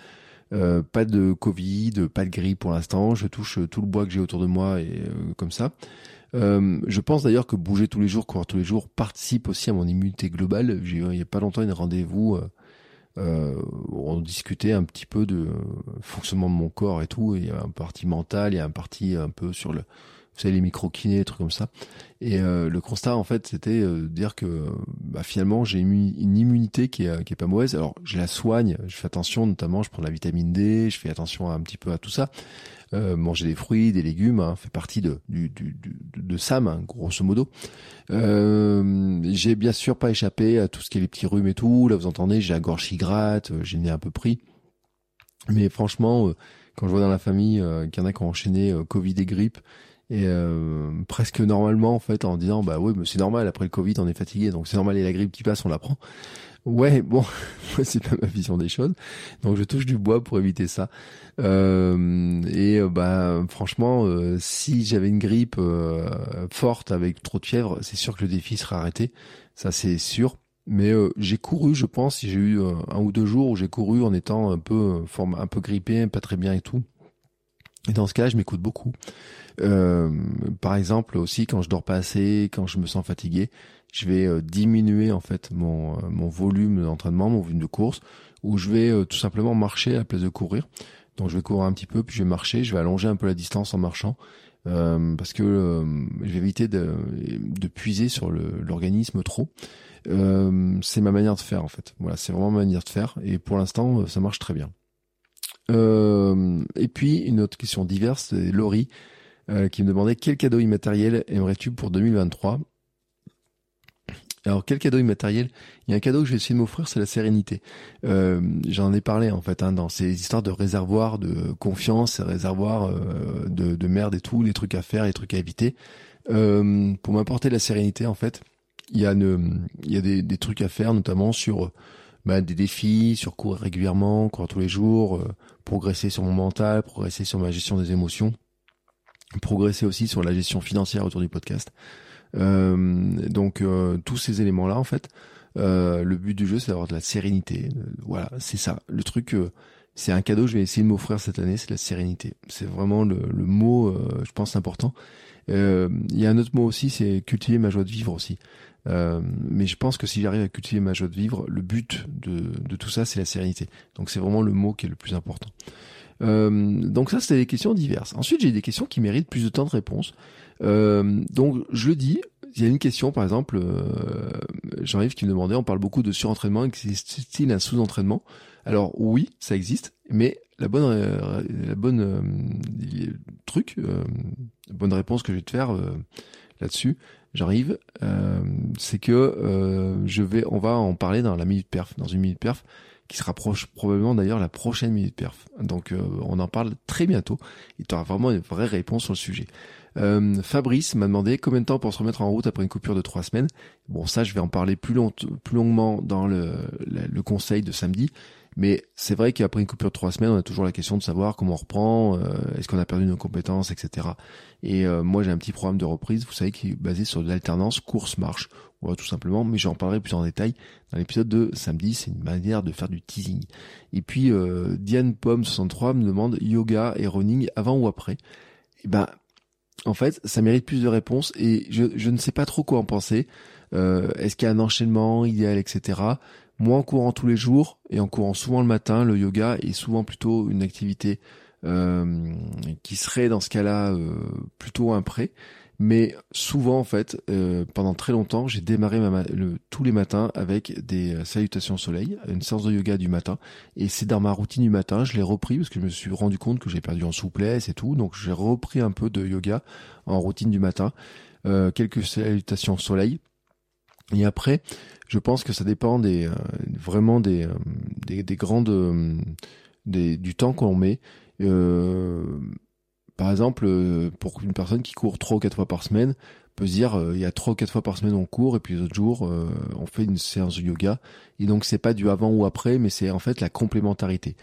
Euh, pas de Covid, pas de grippe pour l'instant. Je touche tout le bois que j'ai autour de moi et euh, comme ça. Euh, je pense d'ailleurs que bouger tous les jours, courir tous les jours, participe aussi à mon immunité globale. J'ai il y a pas longtemps une rendez-vous. Euh, on discutait un petit peu de fonctionnement de mon corps et tout. Il y a un parti mental, il y a un parti un peu sur le les micro-kinés, des trucs comme ça. Et le constat en fait c'était de dire que bah, finalement j'ai une immunité qui est, qui est pas mauvaise. Alors je la soigne, je fais attention notamment, je prends la vitamine D, je fais attention un petit peu à tout ça. Euh, manger des fruits, des légumes, hein, fait partie de, du, du, de Sam, hein, grosso modo. Euh, j'ai bien sûr pas échappé à tout ce qui est les petits rhumes et tout. Là, vous entendez, j'ai la gorge qui gratte, euh, j'ai le nez un peu pris. Mais franchement, euh, quand je vois dans la famille qu'il y en a qui ont enchaîné Covid et grippe, et presque normalement en fait en disant bah oui mais c'est normal après le Covid on est fatigué donc c'est normal et la grippe qui passe on la prend Ouais, (laughs) bon, c'est pas ma vision des choses. Donc je touche du bois pour éviter ça. Euh, et euh, bah franchement, euh, si j'avais une grippe euh, forte avec trop de fièvre, c'est sûr que le défi serait arrêté. Ça c'est sûr. Mais j'ai couru, je pense, j'ai eu un ou deux jours où j'ai couru en étant un peu un peu grippé, pas très bien et tout. Et dans ce cas, je m'écoute beaucoup. par exemple, aussi quand je dors pas assez, quand je me sens fatigué, je vais euh, diminuer en fait mon, euh, mon volume d'entraînement, mon volume de course, ou je vais euh, tout simplement marcher à la place de courir. Donc je vais courir un petit peu, puis je vais marcher, je vais allonger un peu la distance en marchant, parce que je vais éviter de, de puiser sur l'organisme trop. c'est ma manière de faire en fait. Voilà, c'est vraiment ma manière de faire, et pour l'instant ça marche très bien. Et puis une autre question diverse, c'est Laurie qui me demandait quel cadeau immatériel aimerais-tu pour 2023 alors quel cadeau immatériel? Il y a un cadeau que je vais essayer de m'offrir, c'est la sérénité. Euh, J'en ai parlé en fait hein, dans ces histoires de réservoir de confiance, réservoir euh, de, de, merde et tout, les trucs à faire, les trucs à éviter. Euh, pour m'apporter la sérénité en fait, il y a, une, il y a des, trucs à faire, notamment sur bah, des défis, sur courir régulièrement, courir tous les jours, euh, progresser sur mon mental, progresser sur ma gestion des émotions, progresser aussi sur la gestion financière autour du podcast. Euh, donc euh, tous ces éléments-là, en fait, euh, le but du jeu, c'est d'avoir de la sérénité. Voilà, c'est ça. Le truc, c'est un cadeau que je vais essayer de m'offrir cette année, c'est la sérénité. C'est vraiment le, le mot, je pense, important. Il y a un autre mot aussi, c'est cultiver ma joie de vivre aussi. Euh, mais je pense que si j'arrive à cultiver ma joie de vivre, le but de, de tout ça, c'est la sérénité. Donc c'est vraiment le mot qui est le plus important. Euh, donc ça, c'était des questions diverses. Ensuite, j'ai des questions qui méritent plus de temps de réponse. Euh, donc je dis, il y a une question par exemple, euh, Jean-Yves qui me demandait, on parle beaucoup de surentraînement, existe-t-il un sous-entraînement? Alors oui, ça existe, mais la bonne, euh, la bonne truc, bonne réponse que je vais te faire là-dessus, j'arrive, c'est que je vais, on va en parler dans la minute perf, dans une minute perf qui se rapproche probablement d'ailleurs la prochaine minute perf. Donc on en parle très bientôt. Il y aura vraiment une vraie réponse sur le sujet. Euh, Fabrice m'a demandé combien de temps pour se remettre en route après une coupure de trois semaines. Bon, ça, je vais en parler plus, long, plus longuement dans le, le, conseil de samedi. Mais c'est vrai qu'après une coupure de trois semaines, on a toujours la question de savoir comment on reprend, euh, est-ce qu'on a perdu nos compétences, etc. Et euh, moi, j'ai un petit programme de reprise, vous savez, qui est basé sur de l'alternance course-marche. Voilà, tout simplement, mais j'en parlerai plus en détail dans l'épisode de samedi. C'est une manière de faire du teasing. Et puis, euh, Diane Pomme 63 me demande yoga et running avant ou après? Et eh ben, en fait, ça mérite plus de réponses et je, je ne sais pas trop quoi en penser. Euh, Est-ce qu'il y a un enchaînement idéal, etc. Moi, en courant tous les jours et en courant souvent le matin, le yoga est souvent plutôt une activité euh, qui serait dans ce cas-là euh, plutôt un prêt. Mais souvent, en fait, euh, pendant très longtemps, j'ai démarré ma, le, tous les matins avec des euh, salutations au soleil, une séance de yoga du matin. Et c'est dans ma routine du matin, je l'ai repris parce que je me suis rendu compte que j'ai perdu en souplesse et tout. Donc j'ai repris un peu de yoga en routine du matin, euh, quelques salutations au soleil. Et après, je pense que ça dépend des vraiment des, des, des grandes des, du temps qu'on met. Euh, par exemple, euh, pour une personne qui court trois ou quatre fois par semaine, peut se dire euh, il y a trois ou quatre fois par semaine on court et puis les autres jours euh, on fait une séance de yoga. Et donc c'est pas du avant ou après, mais c'est en fait la complémentarité.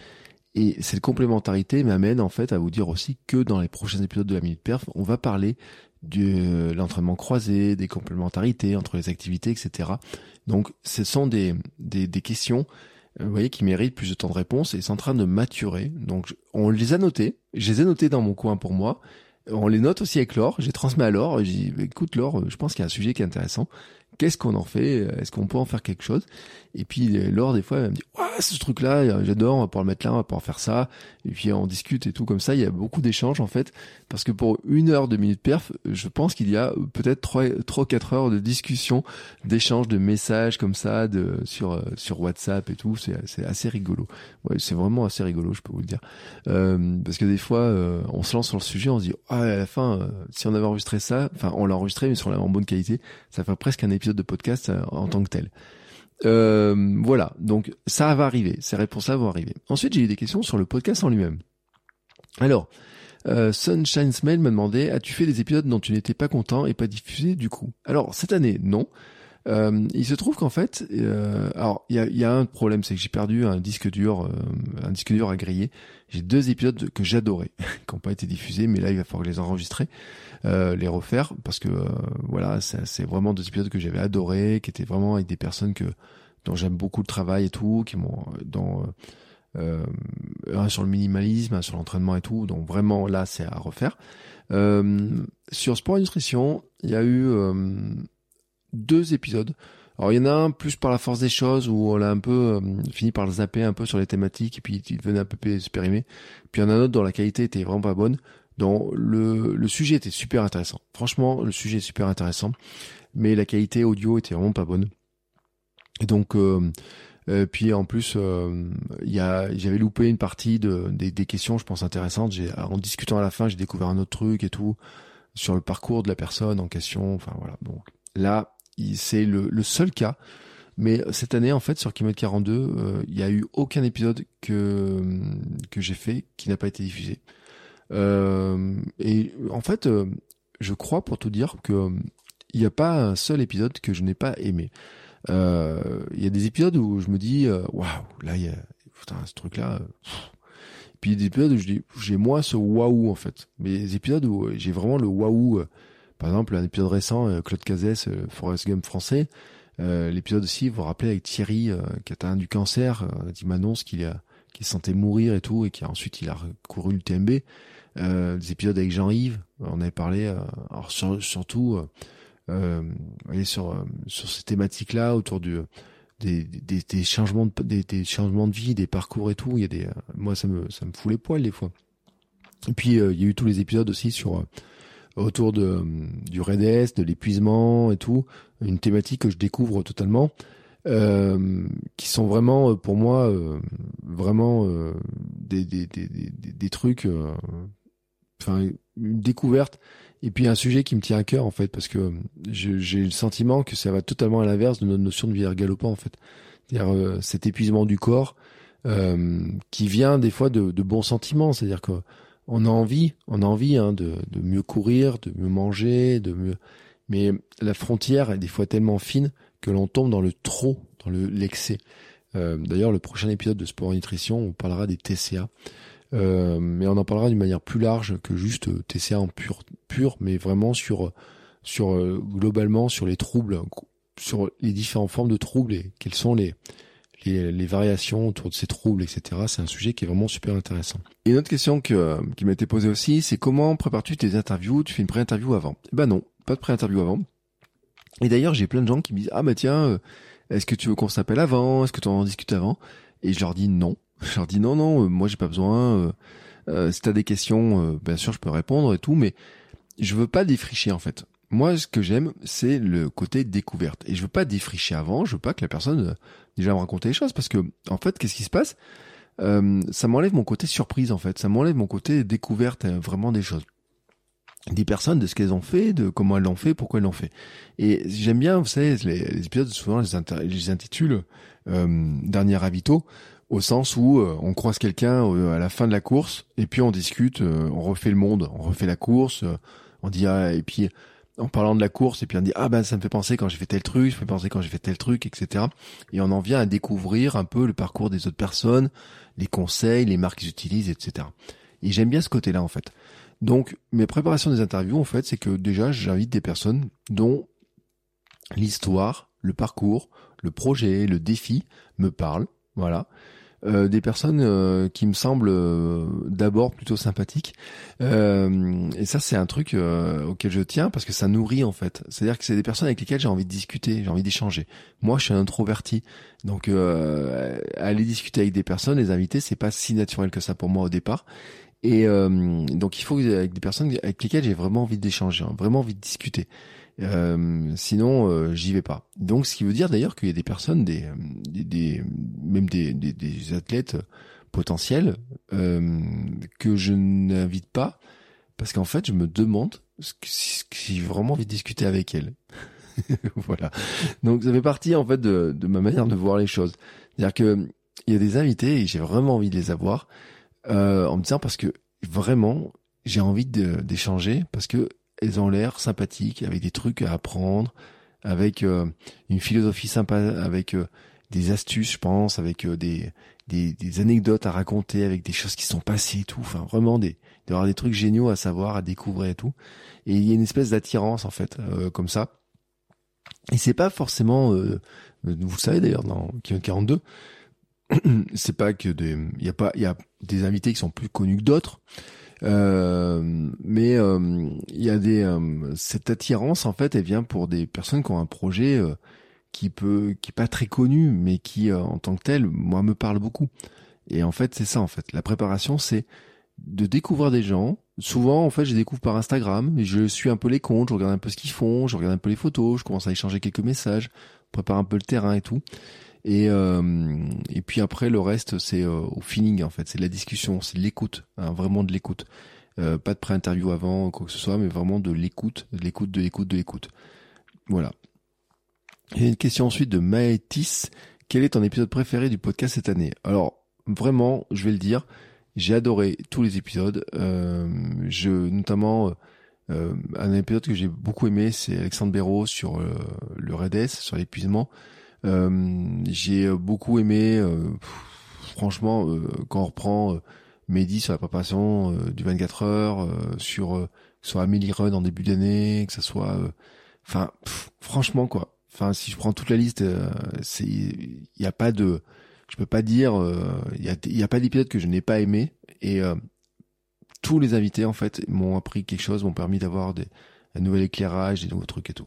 Et cette complémentarité m'amène en fait à vous dire aussi que dans les prochains épisodes de la Minute Perf, on va parler de l'entraînement croisé, des complémentarités entre les activités, etc. Donc ce sont des, des, des questions vous voyez, qui méritent plus de temps de réponse et c'est en train de maturer. Donc, on les a notés. Je les ai notés dans mon coin pour moi. On les note aussi avec Laure. J'ai transmis à Laure. J'ai dit, écoute Laure, je pense qu'il y a un sujet qui est intéressant. qu'est-ce qu'on en fait? Est-ce qu'on peut en faire quelque chose? Et puis Laure, des fois, elle me dit, ouais, ce truc-là, j'adore, on va pouvoir le mettre là, on va pouvoir faire ça. Et puis on discute et tout comme ça. Il y a beaucoup d'échanges en fait, parce que pour une heure de minute perf, je pense qu'il y a peut-être trois, trois, quatre heures de discussion, d'échanges, de messages comme ça, de sur sur WhatsApp et tout. C'est assez rigolo. Ouais, c'est vraiment assez rigolo, je peux vous le dire. Euh, parce que des fois, euh, on se lance sur le sujet, on se dit, ah, à la fin, euh, si on avait enregistré ça, enfin, on l'a enregistré, mais on l'avait en bonne qualité, ça fait presque un épisode de podcast en tant que tel. Voilà, donc ça va arriver, ces réponses-là vont arriver. Ensuite, j'ai eu des questions sur le podcast en lui-même. Alors, euh, Sunshine Smell m'a demandé As-tu fait des épisodes dont tu n'étais pas content et pas diffusé du coup? Alors, cette année, non. Euh, il se trouve qu'en fait, euh, alors il y a, y a, un problème, c'est que j'ai perdu un disque dur, euh, un disque dur à griller. J'ai deux épisodes que j'adorais, (laughs) qui n'ont pas été diffusés, mais là il va falloir les enregistrer, euh, les refaire, parce que voilà, c'est vraiment deux épisodes que j'avais adorés, qui étaient vraiment avec des personnes que dont j'aime beaucoup le travail et tout, qui m'ont dans un sur le minimalisme, un sur l'entraînement et tout, donc vraiment là c'est à refaire. sur sport et nutrition, il y a eu deux épisodes. Alors il y en a un plus par la force des choses où on a un peu euh, fini par le zapper un peu sur les thématiques et puis il devenait un peu se périmer. Puis il y en a un autre dont la qualité était vraiment pas bonne. Donc le, le sujet était super intéressant. Franchement, le sujet est super intéressant, mais la qualité audio était vraiment pas bonne. Et donc euh, euh puis en plus, euh, y a, j'avais loupé une partie de, des, des questions, je pense intéressantes. J'ai, en discutant à la fin, j'ai découvert un autre truc et tout sur le parcours de la personne en question. Enfin voilà. Donc là, c'est le, seul cas. Mais cette année, en fait, sur Kilomètre 42, euh, il n'y a eu aucun épisode que, que j'ai fait qui n'a pas été diffusé. Euh, et en fait, euh, je crois pour tout dire que il n'y a pas un seul épisode que je n'ai pas aimé. Il y a des épisodes où je me dis, waouh, là, il y a putain, ce truc-là. Puis des épisodes où je dis, j'ai moins ce waouh en fait. Mais des épisodes où j'ai vraiment le waouh par exemple, un épisode récent, euh, Claude Cazès, euh, Forest Gump français, euh, l'épisode aussi, vous vous rappelez, avec Thierry, qui a atteint du cancer, qui m'annonce qu'il a sentait mourir et tout, et qui ensuite il a couru le TMB. des épisodes avec Jean-Yves, on avait parlé, alors surtout euh, sur sur ces thématiques-là autour du des, des, des changements de des, des, changements de vie, des parcours et tout. Il y a des moi ça me ça me fout les poils des fois. Et puis il y a eu tous les épisodes aussi sur autour de, du REDES, de l'épuisement et tout, une thématique que je découvre totalement, euh, qui sont vraiment euh, pour moi euh, vraiment euh, des, des, des, des, trucs, enfin une découverte et puis un sujet qui me tient à cœur en fait parce que j'ai le sentiment que ça va totalement à l'inverse de notre notion de vie galopant en fait, c'est-à-dire cet épuisement du corps qui vient des fois de, de bons sentiments, c'est-à-dire que on a envie, on a envie hein, de, mieux courir, de mieux manger, de mieux. Mais la frontière est des fois tellement fine que l'on tombe dans le trop, dans le l'excès. Euh, D'ailleurs, le prochain épisode de Sport Nutrition, on parlera des TCA, euh, mais on en parlera d'une manière plus large que juste TCA en pur, pur, mais vraiment sur sur euh, globalement sur les troubles, sur les différentes formes de troubles et quels sont les les, variations autour de ces troubles, etc. C'est un sujet qui est vraiment super intéressant. Et une autre question que, qui m'a été posée aussi, c'est comment prépares-tu tes interviews? Tu fais une pré-interview avant? Eh ben non, pas de pré-interview avant. Et d'ailleurs, j'ai plein de gens qui me disent ah bah tiens, euh, est-ce que tu veux qu'on s'appelle avant? Est-ce que tu en discutes avant? Et je leur dis non. (laughs) Je leur dis non non, euh, moi j'ai pas besoin. Euh, euh, si t'as des questions, bien sûr je peux répondre et tout, mais je veux pas défricher en fait. Moi, ce que j'aime, c'est le côté découverte. Et je veux pas défricher avant, je veux pas que la personne déjà me raconter les choses parce que en fait qu'est-ce qui se passe? Euh, ça m'enlève mon côté surprise en fait. Ça m'enlève mon côté découverte euh, vraiment des choses. Des personnes de ce qu'elles ont fait de comment elles l'ont fait pourquoi elles l'ont fait. Et j'aime bien vous savez les, épisodes souvent je les, intitule euh, dernier ravito au sens où euh, on croise quelqu'un à la fin de la course et puis on discute on refait le monde on refait la course on dit ah, et puis en parlant de la course et puis on dit ah ben ça me fait penser quand j'ai fait tel truc, ça me fait penser quand j'ai fait tel truc, etc. Et on en vient à découvrir un peu le parcours des autres personnes, les conseils, les marques qu'ils utilisent, etc. Et j'aime bien ce côté-là en fait. Donc mes préparations des interviews en fait, c'est que déjà j'invite des personnes dont l'histoire, le parcours, le projet, le défi me parlent, voilà. Euh, des personnes euh, qui me semblent euh, d'abord plutôt sympathiques. et ça, c'est un truc auquel je tiens parce que ça nourrit en fait. C'est-à-dire que c'est des personnes avec lesquelles j'ai envie de discuter, j'ai envie d'échanger. Moi, je suis un introverti, donc aller discuter avec des personnes, les inviter, c'est pas si naturel que ça pour moi au départ. Et donc, il faut avec des personnes avec lesquelles j'ai vraiment envie d'échanger, hein, vraiment envie de discuter. Euh, sinon, euh, j'y vais pas. Donc, ce qui veut dire d'ailleurs qu'il y a des personnes, des, des, même des, des, des, athlètes potentiels euh, que je n'invite pas parce qu'en fait, je me demande si j'ai vraiment envie de discuter avec elles. (laughs) voilà. Donc, ça fait partie en fait de, de ma manière de voir les choses. C'est-à-dire que il y a des invités et j'ai vraiment envie de les avoir en me disant parce que vraiment j'ai envie d'échanger parce que elles ont l'air sympathiques, avec des trucs à apprendre, avec euh, une philosophie sympa, avec euh, des astuces, je pense, avec euh, des, des, des, anecdotes à raconter, avec des choses qui sont passées et tout. Enfin, vraiment des d'avoir des trucs géniaux à savoir, à découvrir et tout. Et il y a une espèce d'attirance en fait, comme ça. Et c'est pas forcément, vous le savez d'ailleurs dans 42, (clears throat) c'est pas que des, il y a pas, il y a des invités qui sont plus connus que d'autres. Euh, mais euh, il y a des euh, cette attirance en fait, elle vient pour des personnes qui ont un projet qui peut qui est pas très connu, mais qui en tant que tel, moi, me parle beaucoup. Et en fait, c'est ça en fait. La préparation, c'est de découvrir des gens. Souvent, en fait, je découvre par Instagram. Je suis un peu les comptes, je regarde un peu ce qu'ils font, je regarde un peu les photos, je commence à échanger quelques messages, prépare un peu le terrain et tout. Et, euh, et puis après, le reste, c'est euh, au feeling, en fait. C'est de la discussion, c'est de l'écoute, hein, vraiment de l'écoute. Euh, pas de pré-interview avant, quoi que ce soit, mais vraiment de l'écoute, de l'écoute, de l'écoute, de l'écoute. Voilà. Il y a une question ensuite de Maëtis. Quel est ton épisode préféré du podcast cette année? Alors, vraiment, je vais le dire, j'ai adoré tous les épisodes. Euh, je, notamment, euh, un épisode que j'ai beaucoup aimé, c'est Alexandre Béraud sur le Red S, sur l'épuisement. Euh, j'ai euh, beaucoup aimé, euh, franchement, quand on reprend Mehdi sur la préparation du 24 heures, sur soit Amélie Run en début d'année, que ça soit, enfin, franchement quoi. Enfin, si je prends toute la liste, c'est, il n'y a pas de, je peux pas dire, il y a, y a pas d'épisode que je n'ai pas aimé et tous les invités en fait m'ont appris quelque chose, m'ont permis d'avoir des un nouvel éclairage, des nouveaux trucs et tout.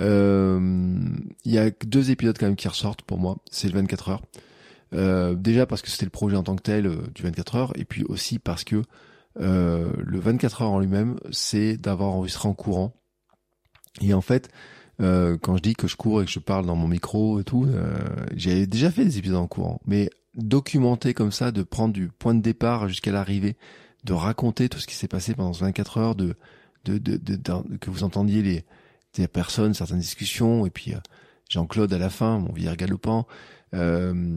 Euh, il y a deux épisodes quand même qui ressortent pour moi. C'est le 24 heures. Euh, déjà parce que c'était le projet en tant que tel euh, du 24 heures, et puis aussi parce que euh, le 24 heures en lui-même, c'est d'avoir enregistré en courant. Et en fait, euh, quand je dis que je cours et que je parle dans mon micro et tout, j'ai déjà fait des épisodes en courant, mais documenter comme ça, de prendre du point de départ jusqu'à l'arrivée, de raconter tout ce qui s'est passé pendant 24 heures, de, de, de, de que vous entendiez les des personnes, certaines discussions, et puis euh, Jean-Claude à la fin, mon vieil galopant. Euh,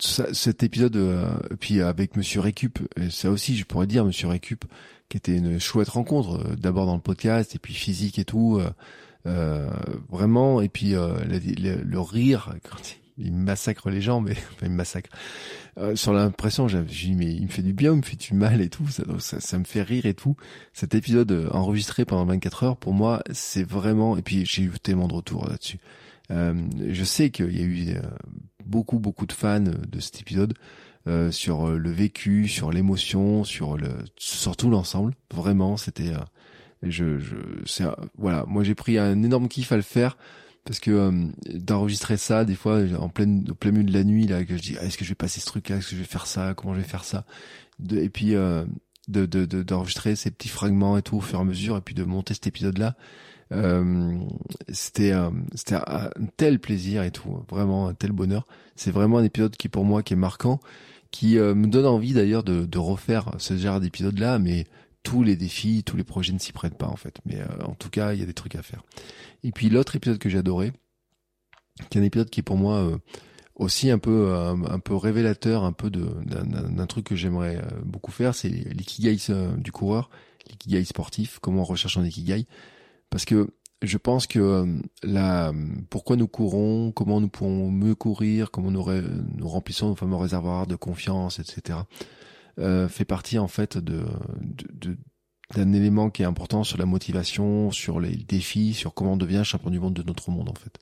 cet épisode, euh, puis avec Monsieur Récup, ça aussi, je pourrais dire Monsieur Récup, qui était une chouette rencontre, euh, d'abord dans le podcast, et puis physique et tout, vraiment, et puis le, le, rire il massacre les gens, mais (laughs) enfin, il massacre. Euh, sur l'impression, j'ai dit mais il me fait du bien, il me fait du mal et tout, ça, ça, ça me fait rire et tout. Cet épisode euh, enregistré pendant 24 heures, pour moi, c'est vraiment. Et puis j'ai eu tellement de retours là-dessus. Euh, je sais qu'il y a eu euh, beaucoup beaucoup de fans de cet épisode euh, sur le vécu, sur l'émotion, sur le surtout l'ensemble. Vraiment, c'était. je, je, c'est voilà. Moi, j'ai pris un énorme kiff à le faire parce que euh, d'enregistrer ça des fois en pleine au plein milieu de la nuit là que je dis ah, est-ce que je vais passer ce truc là est-ce que je vais faire ça? Comment je vais faire ça? De, et puis euh, de d'enregistrer de, ces petits fragments et tout au fur et à mesure et puis de monter cet épisode là euh, c'était euh, c'était un tel plaisir et tout vraiment un tel bonheur. C'est vraiment un épisode qui pour moi qui est marquant qui me donne envie d'ailleurs de, de refaire ce genre d'épisode là mais tous les défis, tous les projets ne s'y prêtent pas en fait. Mais euh, en tout cas, il y a des trucs à faire. Et puis l'autre épisode que j'ai adoré, qui est un épisode qui est pour moi euh, aussi un peu euh, un, peu révélateur, un peu de d'un truc que j'aimerais beaucoup faire, c'est l'ikigai du coureur, l'ikigai sportif, comment on recherche un ikigai, parce que je pense que la pourquoi nous courons, comment nous pouvons mieux courir, comment nous remplissons nos fameux réservoirs de confiance, etc. Euh, fait partie en fait de, d'un élément qui est important sur la motivation, sur les défis, sur comment on devient champion du monde de notre monde en fait.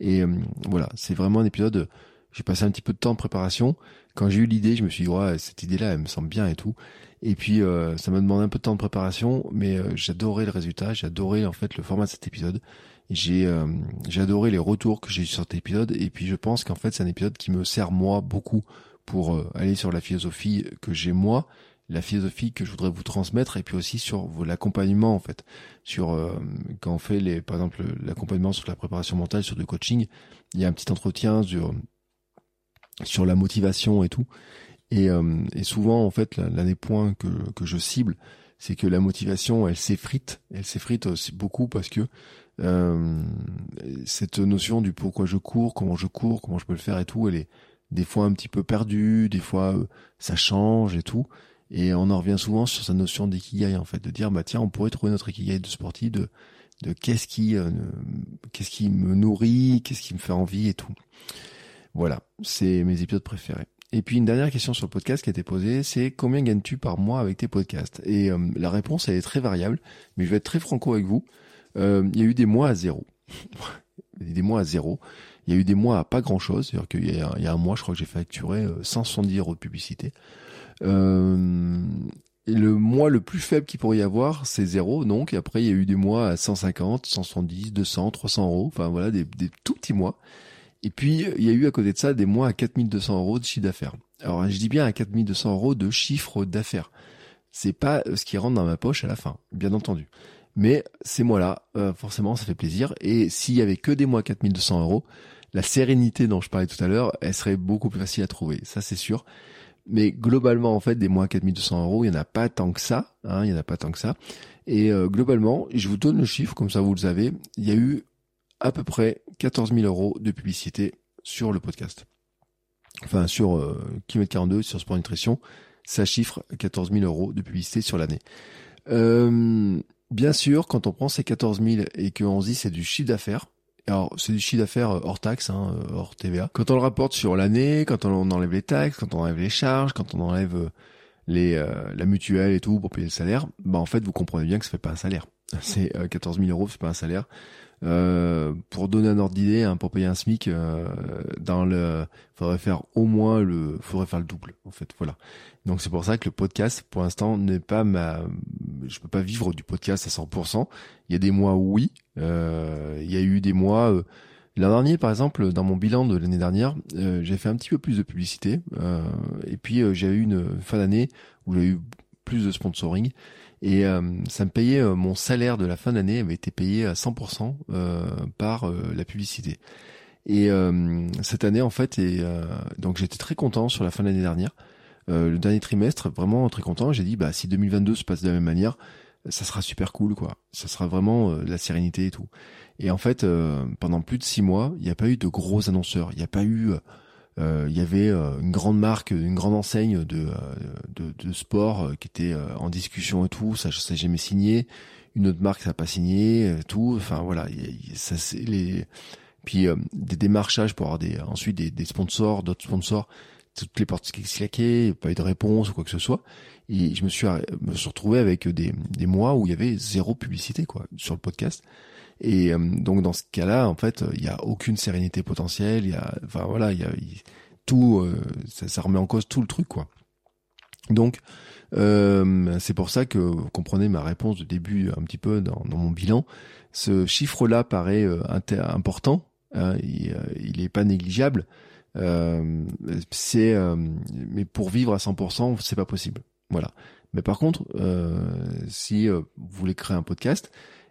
Et euh, voilà, c'est vraiment un épisode J'ai passé un petit peu de temps de préparation. Quand j'ai eu l'idée, je me suis dit, ouais, cette idée-là, elle me semble bien et tout. Et puis, euh, ça m'a demandé un peu de temps de préparation, mais euh, j'adorais le résultat, j'adorais en fait le format de cet épisode. J'ai euh, les retours que j'ai eu sur cet épisode, et puis je pense qu'en fait, c'est un épisode qui me sert moi beaucoup pour aller sur la philosophie que j'ai moi, la philosophie que je voudrais vous transmettre et puis aussi sur l'accompagnement en fait sur quand on fait les par exemple l'accompagnement sur la préparation mentale sur du coaching il y a un petit entretien sur sur la motivation et tout. Et, euh, et souvent, en fait, l'un des points que, que je cible, c'est que la motivation, elle s'effrite. Elle s'effrite aussi beaucoup parce que euh, cette notion du pourquoi je cours, comment je cours, comment je peux le faire et tout, elle est des fois un petit peu perdue, des fois euh, ça change et tout. Et on en revient souvent sur sa notion d'ikigai, en fait, de dire, bah tiens, on pourrait trouver notre ikigai de sportif, de, de qu'est-ce qui, euh, qu'est-ce qui me nourrit, qu'est-ce qui me fait envie et tout. Voilà, c'est mes épisodes préférés. Et puis une dernière question sur le podcast qui a été posée, c'est combien gagnes-tu par mois avec tes podcasts? Et euh, la réponse elle est très variable, mais je vais être très franco avec vous. Euh, il y a eu des mois à zéro, (laughs) des mois à zéro. Il y a eu des mois à pas grand-chose, c'est-à-dire qu'il y, a un mois, je crois que j'ai facturé 170 euh, euros de publicité. Euh, le mois le plus faible qu'il pourrait y avoir, c'est zéro, donc. Et après, il y a eu des mois à 150, 170, 200, 300 euros. Enfin voilà, des, tout petits mois. Et puis, il y a eu à côté de ça des mois à 4200 euros de chiffre d'affaires. Alors, je dis bien à 4200 euros de chiffre d'affaires. C'est pas ce qui rentre dans ma poche à la fin, bien entendu. Mais ces mois-là, euh, forcément, ça fait plaisir. Et s'il y avait que des mois à 4200 euros, la sérénité dont je parlais tout à l'heure, elle serait beaucoup plus facile à trouver. Ça, c'est sûr. Mais globalement, en fait, des mois à 4200 euros, il n'y en a pas tant que ça. Hein, il n'y en a pas tant que ça. Et euh, globalement, je vous donne le chiffre, comme ça vous le savez, il y a eu à peu près 14 000 euros de publicité sur le podcast. Enfin, sur euh, Kilomètre 42, sur Sport Nutrition, ça chiffre 14 000 euros de publicité sur l'année. Euh, bien sûr, quand on prend ces 14 000 et qu'on se dit c'est du chiffre d'affaires, alors c'est du chiffre d'affaires euh, hors taxe, hein, euh, hors TVA. Quand on le rapporte sur l'année, quand on enlève les taxes, quand on enlève les charges, quand on enlève les la mutuelle et tout pour payer le salaire, bah en fait vous comprenez bien que ça fait pas un salaire. (laughs) C'est 14 000 euros, c'est pas un salaire. Euh, pour donner un ordre d'idée, hein, pour payer un SMIC, euh, dans le, faudrait faire au moins le, faudrait faire le double en fait. Voilà. Donc c'est pour ça que le podcast, pour l'instant, n'est pas ma, je peux pas vivre du podcast à 100%. Il y a des mois où oui, euh, il y a eu des mois. Euh, L'an dernier, par exemple, dans mon bilan de l'année dernière, euh, j'ai fait un petit peu plus de publicité. et puis j'ai eu une fin d'année où j'ai eu plus de sponsoring. Et euh, ça me payait euh, mon salaire de la fin d'année avait été payé à 100% euh, par la publicité. Et cette année en fait, et donc j'étais très content sur la fin de l'année dernière. le dernier trimestre, vraiment très content. J'ai dit bah si 2022 se passe de la même manière, ça sera super cool quoi. Ça sera vraiment la sérénité et tout. Et en fait, pendant plus de six mois, il n'y a pas eu de gros annonceurs. Il n'y a pas eu euh, il y avait euh, une grande marque, une grande enseigne de, euh, de, de sport qui était en discussion et tout, ça ça jamais signé. Une autre marque ça n'a pas signé, tout. Enfin voilà, ça c'est les puis des démarchages pour avoir des ensuite des, des sponsors, d'autres sponsors, toutes les portes qui claquaient, pas eu de réponse ou quoi que ce soit. Et je me suis me suis retrouvé avec des des mois où il y avait zéro publicité quoi sur le podcast. Et euh, donc dans ce cas-là, en fait, il n'y a aucune sérénité potentielle. Il y a, enfin voilà, il y a tout, euh, ça, remet en cause tout le truc, quoi. Donc euh, c'est pour ça que vous comprenez ma réponse de début un petit peu dans, mon bilan. Ce chiffre-là paraît important. Hein, il n'est pas négligeable. c'est mais pour vivre à 100%, c'est pas possible. Voilà. Mais par contre, si vous voulez créer un podcast,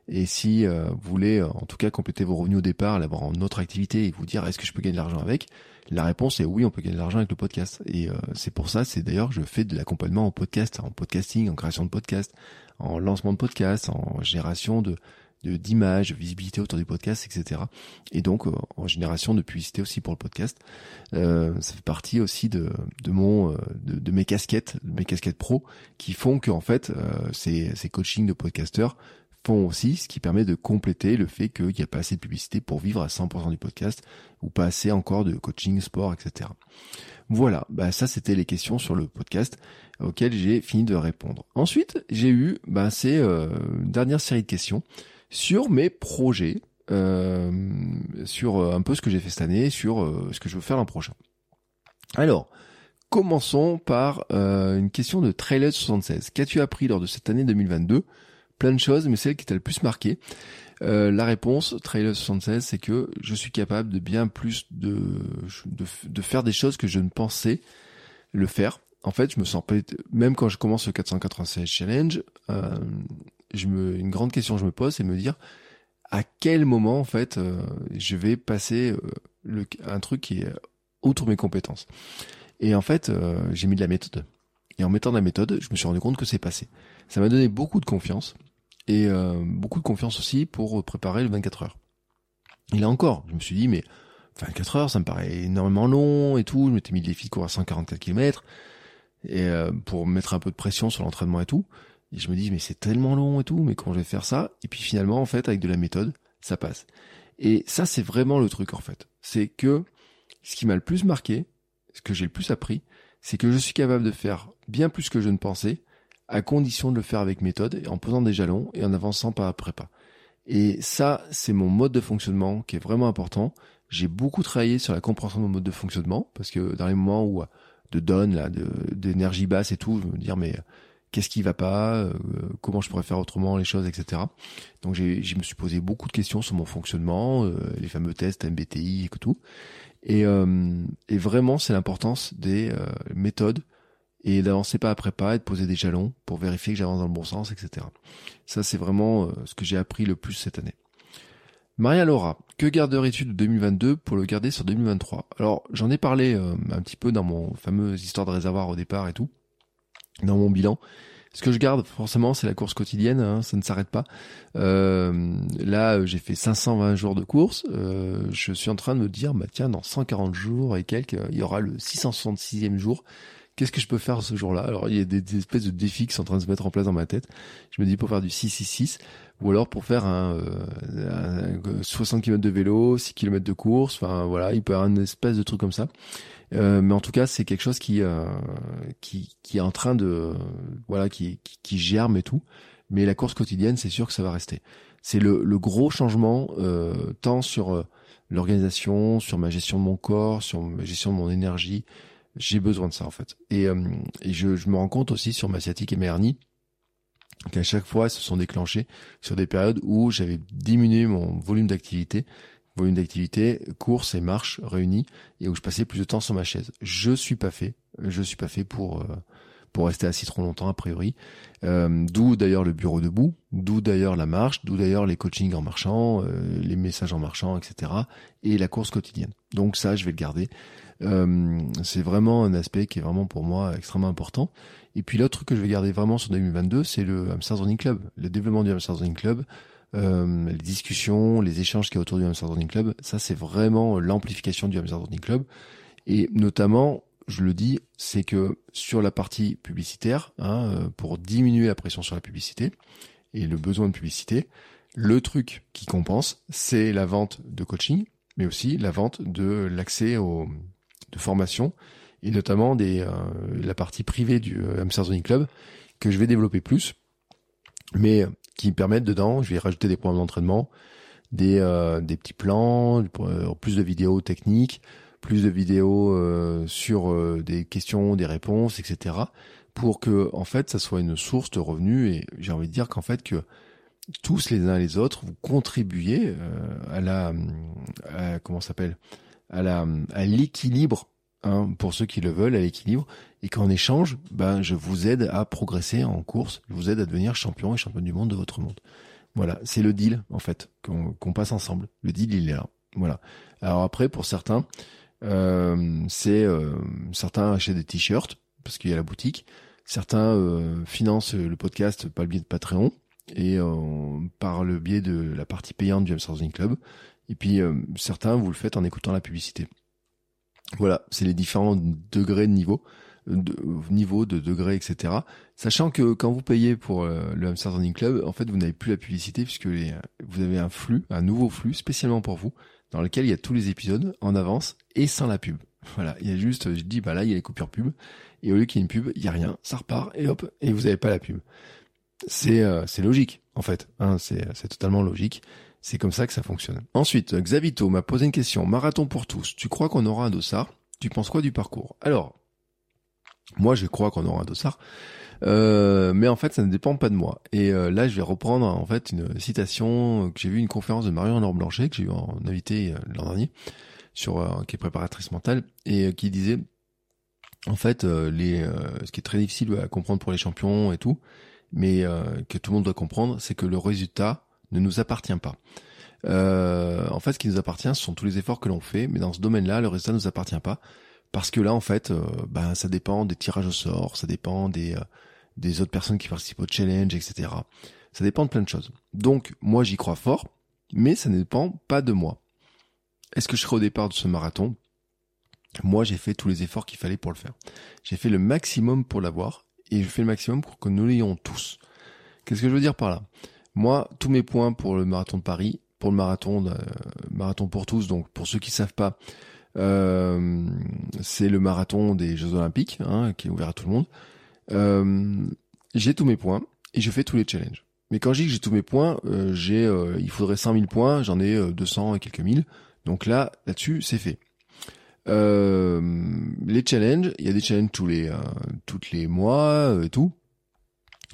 et si euh, vous voulez, euh, en tout cas, compléter vos revenus au départ, l'avoir en autre activité et vous dire est-ce que je peux gagner de l'argent avec? La réponse est oui, on peut gagner de l'argent avec le podcast. Et euh, c'est pour ça, c'est d'ailleurs, je fais de l'accompagnement en podcast, en podcasting, en création de podcast, en lancement de podcast, en génération de d'images, visibilité autour du podcast, etc. Et donc en génération de publicité aussi pour le podcast. Euh, ça fait partie aussi de, de mon de, de, mes casquettes, de mes casquettes pro, qui font que en fait ces, ces coachings de podcasteurs aussi, ce qui permet de compléter le fait qu'il n'y a pas assez de publicité pour vivre à 100% du podcast ou pas assez encore de coaching, sport, etc. Voilà, bah ça c'était les questions sur le podcast auxquelles j'ai fini de répondre. Ensuite, j'ai eu bah, ces euh, dernière série de questions sur mes projets euh, sur un peu ce que j'ai fait cette année, sur ce que je veux faire l'an prochain. Alors, commençons par une question de Trailer 76. Qu'as-tu appris lors de cette année 2022 Plein de choses, mais celle qui t'a le plus marqué. la réponse, Trailer 76, c'est que je suis capable de bien plus de, de, de faire des choses que je ne pensais le faire en fait, je me sens pas, même quand je commence le 496 challenge, euh, je me, une grande question que je me pose, c'est me dire à quel moment en fait euh, je vais passer euh, le, un truc qui est outre mes compétences. Et en fait, j'ai mis de la méthode. Et en mettant de la méthode, je me suis rendu compte que c'est passé. Ça m'a donné beaucoup de confiance et beaucoup de confiance aussi pour préparer le 24 heures. Et là encore, je me suis dit mais 24 heures, ça me paraît énormément long et tout. Je m'étais mis le défi de courir à 144 km et euh, pour mettre un peu de pression sur l'entraînement et tout. Et je me dis mais c'est tellement long et tout, mais comment je vais faire ça? Et puis finalement en fait avec de la méthode, ça passe. Et ça c'est vraiment le truc en fait. C'est que ce qui m'a le plus marqué, ce que j'ai le plus appris, c'est que je suis capable de faire bien plus que je ne pensais, à condition de le faire avec méthode, en posant des jalons et en avançant pas après pas. Et ça, c'est mon mode de fonctionnement qui est vraiment important. J'ai beaucoup travaillé sur la compréhension de mon mode de fonctionnement, parce que dans les moments où de donne là, d'énergie basse et tout, je me dire mais qu'est-ce qui va pas, euh, comment je pourrais faire autrement les choses, etc. Donc j'ai, je me suis posé beaucoup de questions sur mon fonctionnement, euh, les fameux tests MBTI et tout. Et, euh, et vraiment c'est l'importance des méthodes et d'avancer pas après pas et de poser des jalons pour vérifier que j'avance dans le bon sens, etc. Ça c'est vraiment ce que j'ai appris le plus cette année. Maria Laura, que garderais-tu de 2022 pour le garder sur 2023 Alors j'en ai parlé euh, un petit peu dans mon fameuse histoire de réservoir au départ et tout, dans mon bilan. Ce que je garde forcément c'est la course quotidienne, hein, ça ne s'arrête pas. Euh, là j'ai fait 520 jours de course, euh, je suis en train de me dire bah tiens dans 140 jours et quelques il y aura le 666e jour qu'est-ce que je peux faire ce jour-là? Alors il y a des, espèces de défis qui sont en train de se mettre en place dans ma tête. Je me dis pour faire du 666 ou alors pour faire un, 60 euh, km de vélo, 6 km de course, enfin voilà, il peut y avoir une espèce de truc comme ça. Euh, mais en tout cas, c'est quelque chose qui, euh, qui qui est en train de voilà, qui, qui, qui germe et tout. Mais la course quotidienne, c'est sûr que ça va rester. C'est le, le gros changement tant sur l'organisation, sur ma gestion de mon corps, sur ma gestion de mon énergie, j'ai besoin de ça en fait. Et, euh, je, je, me rends compte aussi sur ma sciatique et mes hernies qu'à chaque fois, se sont déclenchés sur des périodes où j'avais diminué mon volume d'activité, volume d'activité, course et marche réunis, et où je passais plus de temps sur ma chaise. Je suis pas fait, je suis pas fait pour euh, pour rester assis trop longtemps a priori. Euh, d'où d'ailleurs le bureau debout, d'où d'ailleurs la marche, d'où d'ailleurs les coachings en marchant, les messages en marchant, etc. Et la course quotidienne. Donc ça, je vais le garder. Euh, c'est vraiment un aspect qui est vraiment pour moi extrêmement important. Et puis l'autre truc que je vais garder vraiment sur 2022, c'est le Hamster Running Club, le développement du Hamster Running Club, euh, les discussions, les échanges qui y a autour du Hamster Running Club. Ça, c'est vraiment l'amplification du Hamster Running Club. Et notamment, je le dis, c'est que sur la partie publicitaire, hein, euh, pour diminuer la pression sur la publicité et le besoin de publicité, le truc qui compense, c'est la vente de coaching, mais aussi la vente de l'accès au, de formation et notamment des, euh, la partie privée du euh, Hamster Club que je vais développer plus, mais qui permettent dedans, je vais rajouter des programmes d'entraînement, des, euh, des petits plans, plus de vidéos techniques, plus de vidéos sur des questions, des réponses, etc. pour que en fait ça soit une source de revenus et j'ai envie de dire qu'en fait que tous les uns les autres vous contribuez à la à, comment s'appelle à la à l'équilibre hein, pour ceux qui le veulent à l'équilibre. Et qu'en échange ben je vous aide à progresser en course. Je vous aide à devenir champion et championne du monde de votre monde. Voilà c'est le deal en fait qu'on passe ensemble. Le deal il est là. Voilà. Alors après pour certains euh, c'est euh, certains achètent des t-shirts parce qu'il y a la boutique. Certains euh, financent le podcast par le biais de Patreon et euh, par le biais de la partie payante du Hamster Club et puis euh, certains, vous le faites en écoutant la publicité. Voilà, c'est les différents degrés de niveau, de niveau de degrés, etc. Sachant que quand vous payez pour euh, le Hamster Running Club, en fait, vous n'avez plus la publicité puisque les, vous avez un flux, un nouveau flux spécialement pour vous, dans lequel il y a tous les épisodes en avance et sans la pub. (laughs) Voilà, il y a juste, je dis, bah là, il y a les coupures pub, et au lieu qu'il y ait une pub, il y a rien, ça repart, et hop, et vous n'avez pas la pub. C'est euh, logique, en fait, hein, c'est totalement logique. C'est comme ça que ça fonctionne. Ensuite, Xavito m'a posé une question. Marathon pour tous. Tu crois qu'on aura un dossard? Tu penses quoi du parcours? Alors, moi, je crois qu'on aura un dossard. Euh, mais en fait, ça ne dépend pas de moi. Et euh, là, je vais reprendre en fait une citation que j'ai vu une conférence de Marion Laure Blanchet que j'ai eu en invité euh, l'an dernier, sur qui est préparatrice mentale et qui disait en fait les ce qui est très difficile à comprendre pour les champions et tout, mais que tout le monde doit comprendre, c'est que le résultat ne nous appartient pas. en fait, ce qui nous appartient, ce sont tous les efforts que l'on fait, mais dans ce domaine-là, le résultat ne nous appartient pas parce que là, en fait, ben, ça dépend des tirages au sort, ça dépend des des autres personnes qui participent au challenge, etc. Ça dépend de plein de choses. Donc, moi, j'y crois fort, mais ça ne dépend pas de moi. Est-ce que je serai au départ de ce marathon? Moi, j'ai fait tous les efforts qu'il fallait pour le faire. J'ai fait le maximum pour l'avoir, et je fais le maximum pour que nous l'ayons tous. Qu'est-ce que je veux dire par là? Moi, tous mes points pour le marathon de Paris, pour le marathon, marathon pour tous, donc pour ceux qui savent pas, euh, c'est le marathon des Jeux Olympiques, hein, qui est ouvert à tout le monde. Euh, j'ai tous mes points et je fais tous les challenges. Mais quand je dis que j'ai tous mes points, euh, j'ai, il faudrait 100 000 points, j'en ai 200 et quelques mille. Donc là, là-dessus, c'est fait. les challenges, il y a des challenges tous les, toutes les mois et tout.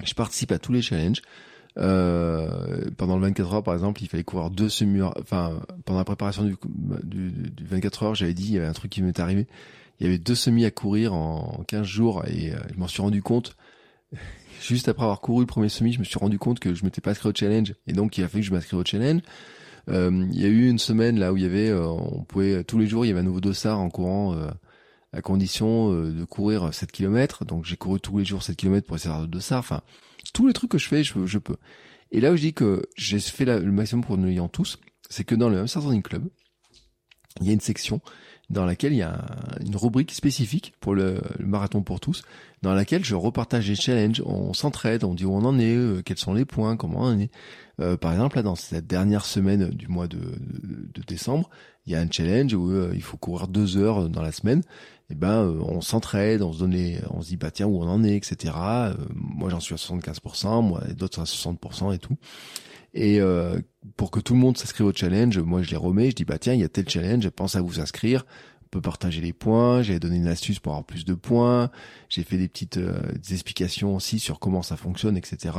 Je participe à tous les challenges. Pendant le 24 heures, par exemple, il fallait courir deux semi Enfin, pendant la préparation du, du, du 24 heures, j'avais dit, il y avait un truc qui m'est arrivé il y avait deux semis à courir en 15 jours et euh, je m'en suis rendu compte (laughs) juste après avoir couru le premier semi, je me suis rendu compte que je m'étais pas inscrit au challenge et donc il a fallu que je m'inscrive au challenge. Euh, il y a eu une semaine là où il y avait, euh, on pouvait tous les jours il y avait un nouveau dossard en courant à condition de courir 7 km. Donc j'ai couru tous les jours 7 km pour essayer le dossard. Enfin, tous les trucs que je fais, je, peux. Et là où je dis que j'ai fait le maximum pour nous ayant tous, c'est que dans le Running Club, il y a une section dans laquelle il y a une rubrique spécifique pour le, marathon pour tous, dans laquelle je repartage les challenges, on s'entraide, on dit où on en est, euh, quels sont les points, comment on en est. Euh, par exemple, là, dans cette dernière semaine du mois de, de, décembre, il y a un challenge où euh, il faut courir deux heures dans la semaine. Et eh ben, on s'entraide, on se donne les, on se dit bah tiens où on en est, etc. moi, j'en suis à 75%, moi d'autres à 60% et tout. Et euh, pour que tout le monde s'inscrive au challenge, moi je les remets, je dis bah tiens, il y a tel challenge, pense à vous inscrire. Peut partager les points, j'ai donné une astuce pour avoir plus de points, j'ai fait des petites euh, explications aussi sur comment ça fonctionne, etc.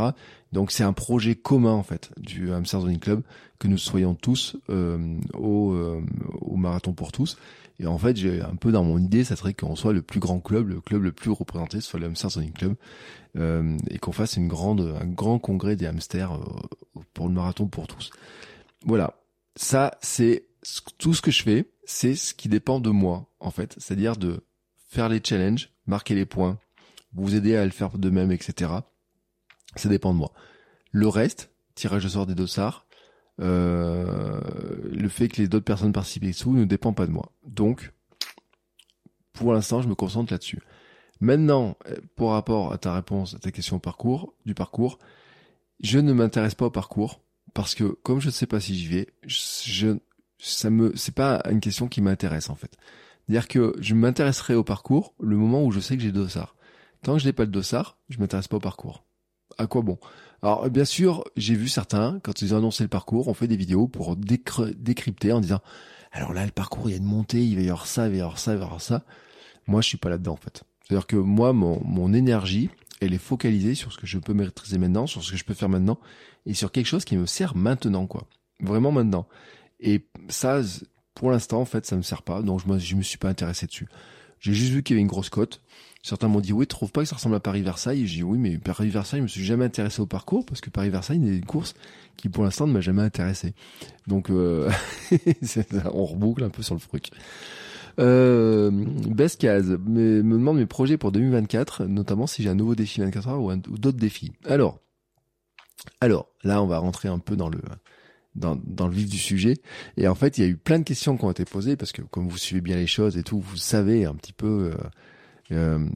Donc c'est un projet commun en fait du Hamster Zoning Club que nous soyons tous euh, au, au marathon pour tous. Et en fait, j'ai un peu dans mon idée, ça serait qu'on soit le plus grand club, le club le plus représenté, soit le Hamster Zoning Club, euh, et qu'on fasse une grande, un grand congrès des hamsters euh, pour le marathon pour tous. Voilà, ça c'est tout ce que je fais, c'est ce qui dépend de moi en fait, c'est-à-dire de faire les challenges, marquer les points, vous aider à le faire de même, etc. Ça dépend de moi. Le reste, tirage au sort des dossards, euh, le fait que les autres personnes participent et ne dépend pas de moi. Donc, pour l'instant, je me concentre là-dessus. Maintenant, pour rapport à ta réponse à ta question parcours, du parcours, je ne m'intéresse pas au parcours parce que comme je ne sais pas si j'y vais, je, ça me, c'est pas une question qui m'intéresse en fait. C'est-à-dire que je m'intéresserai au parcours le moment où je sais que j'ai le dossard. Tant que je n'ai pas le dossard, je m'intéresse pas au parcours. À quoi bon? Alors bien sûr, j'ai vu certains quand ils ont annoncé le parcours, on fait des vidéos pour décrypter en disant alors là le parcours il y a une montée, il va y avoir ça, il va y avoir ça, il va y avoir ça. Moi je suis pas là-dedans en fait. C'est-à-dire que moi, mon, mon énergie, elle est focalisée sur ce que je peux maîtriser maintenant, sur ce que je peux faire maintenant, et sur quelque chose qui me sert maintenant, quoi. Vraiment maintenant. Et ça, pour l'instant, en fait, ça me sert pas, donc je, je me suis pas intéressé dessus. J'ai juste vu qu'il y avait une grosse cote. Certains m'ont dit, oui, tu trouves pas que ça ressemble à Paris-Versailles? J'ai dit, oui, mais Paris-Versailles, je me suis jamais intéressé au parcours, parce que Paris-Versailles, c'est une course qui, pour l'instant, ne m'a jamais intéressé. Donc, euh, (laughs) on reboucle un peu sur le truc. Euh, Bescaz me, me demande mes projets pour 2024, notamment si j'ai un nouveau défi 24 heures ou, ou d'autres défis. Alors, alors, là, on va rentrer un peu dans le dans, dans le vif du sujet. Et en fait, il y a eu plein de questions qui ont été posées parce que comme vous suivez bien les choses et tout, vous savez un petit peu euh, euh,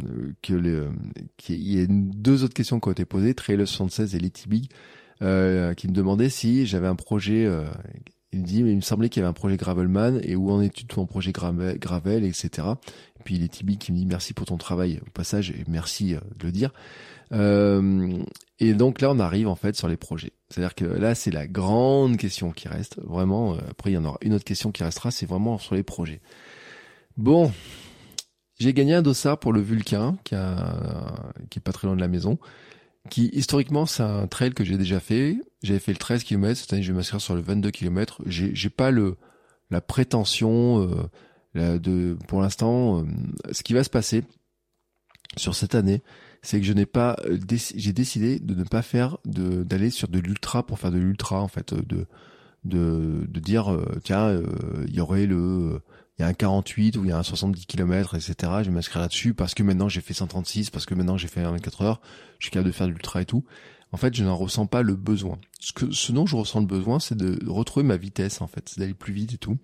que qu'il y a deux autres questions qui ont été posées, Trailer 76 et Letty Big, euh, qui me demandaient si j'avais un projet euh, il me dit, mais il me semblait qu'il y avait un projet Gravelman et où en es-tu ton projet Gravel, Gravel, etc. Et puis Tibi qui me dit merci pour ton travail au passage et merci euh, de le dire. Euh, et donc là on arrive en fait sur les projets. C'est-à-dire que là, c'est la grande question qui reste. Vraiment, après, il y en aura une autre question qui restera, c'est vraiment sur les projets. Bon, j'ai gagné un dossard pour le Vulcain, qui, a, qui est pas très loin de la maison, qui historiquement c'est un trail que j'ai déjà fait. J'avais fait le 13 km, cette année je vais m'inscrire sur le 22 km. J'ai, j'ai pas le la prétention euh, de pour l'instant. Euh, ce qui va se passer sur cette année, c'est que je n'ai pas euh, j'ai décidé de ne pas faire d'aller sur de l'ultra pour faire de l'ultra en fait de de de dire tiens il y aurait le il y a un 48 ou il y a un 70 km, etc. Je vais m'inscrire là-dessus parce que maintenant j'ai fait 136, parce que maintenant j'ai fait 24 heures, je suis capable de faire de l'ultra et tout. En fait, je n'en ressens pas le besoin. Ce, que, ce dont je ressens le besoin, c'est de retrouver ma vitesse, en fait, c'est d'aller plus vite et tout.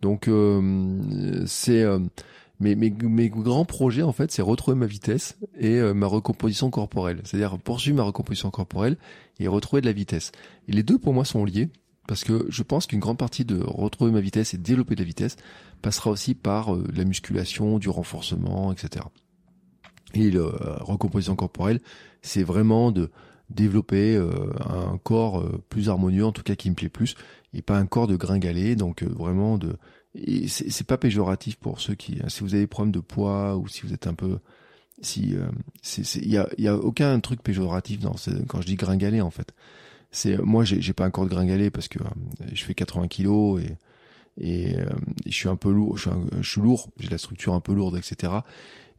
Donc, euh, c'est euh, mes, mes, grands projets, en fait, c'est retrouver ma vitesse et euh, ma recomposition corporelle. C'est-à-dire poursuivre ma recomposition corporelle et retrouver de la vitesse. Et les deux, pour moi, sont liés parce que je pense qu'une grande partie de retrouver ma vitesse et développer de la vitesse passera aussi par euh, la musculation, du renforcement, etc. Et la euh, recomposition corporelle, c'est vraiment de développer euh, un corps plus harmonieux, en tout cas qui me plaît plus, et pas un corps de gringalet. Donc vraiment de, c'est pas péjoratif pour ceux qui, si vous avez des problèmes de poids ou si vous êtes un peu, si, il y a, y a aucun truc péjoratif dans quand je dis gringalet en fait c'est moi j'ai pas encore de gringalet parce que euh, je fais 80 kilos et et, euh, je suis un peu lourd, je suis, je suis lourd, j'ai la structure un peu lourde, etc.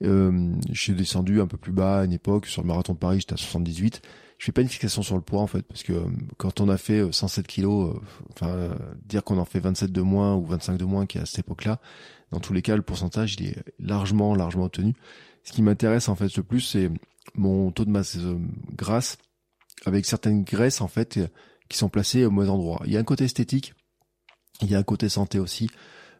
Euh, je suis descendu un peu plus bas à une époque sur le marathon de Paris, j'étais à 78. Je fais pas une fixation sur le poids en fait parce que euh, quand on a fait 107 kilos, enfin dire qu'on en fait 27 de moins ou 25 de moins qui à cette époque-là, dans tous les cas le pourcentage il est largement largement obtenu. Ce qui m'intéresse en fait le plus c'est mon taux de masse grasse avec certaines graisses en fait euh, qui sont placées au mauvais endroit. Il y a un côté esthétique, il y a un côté santé aussi.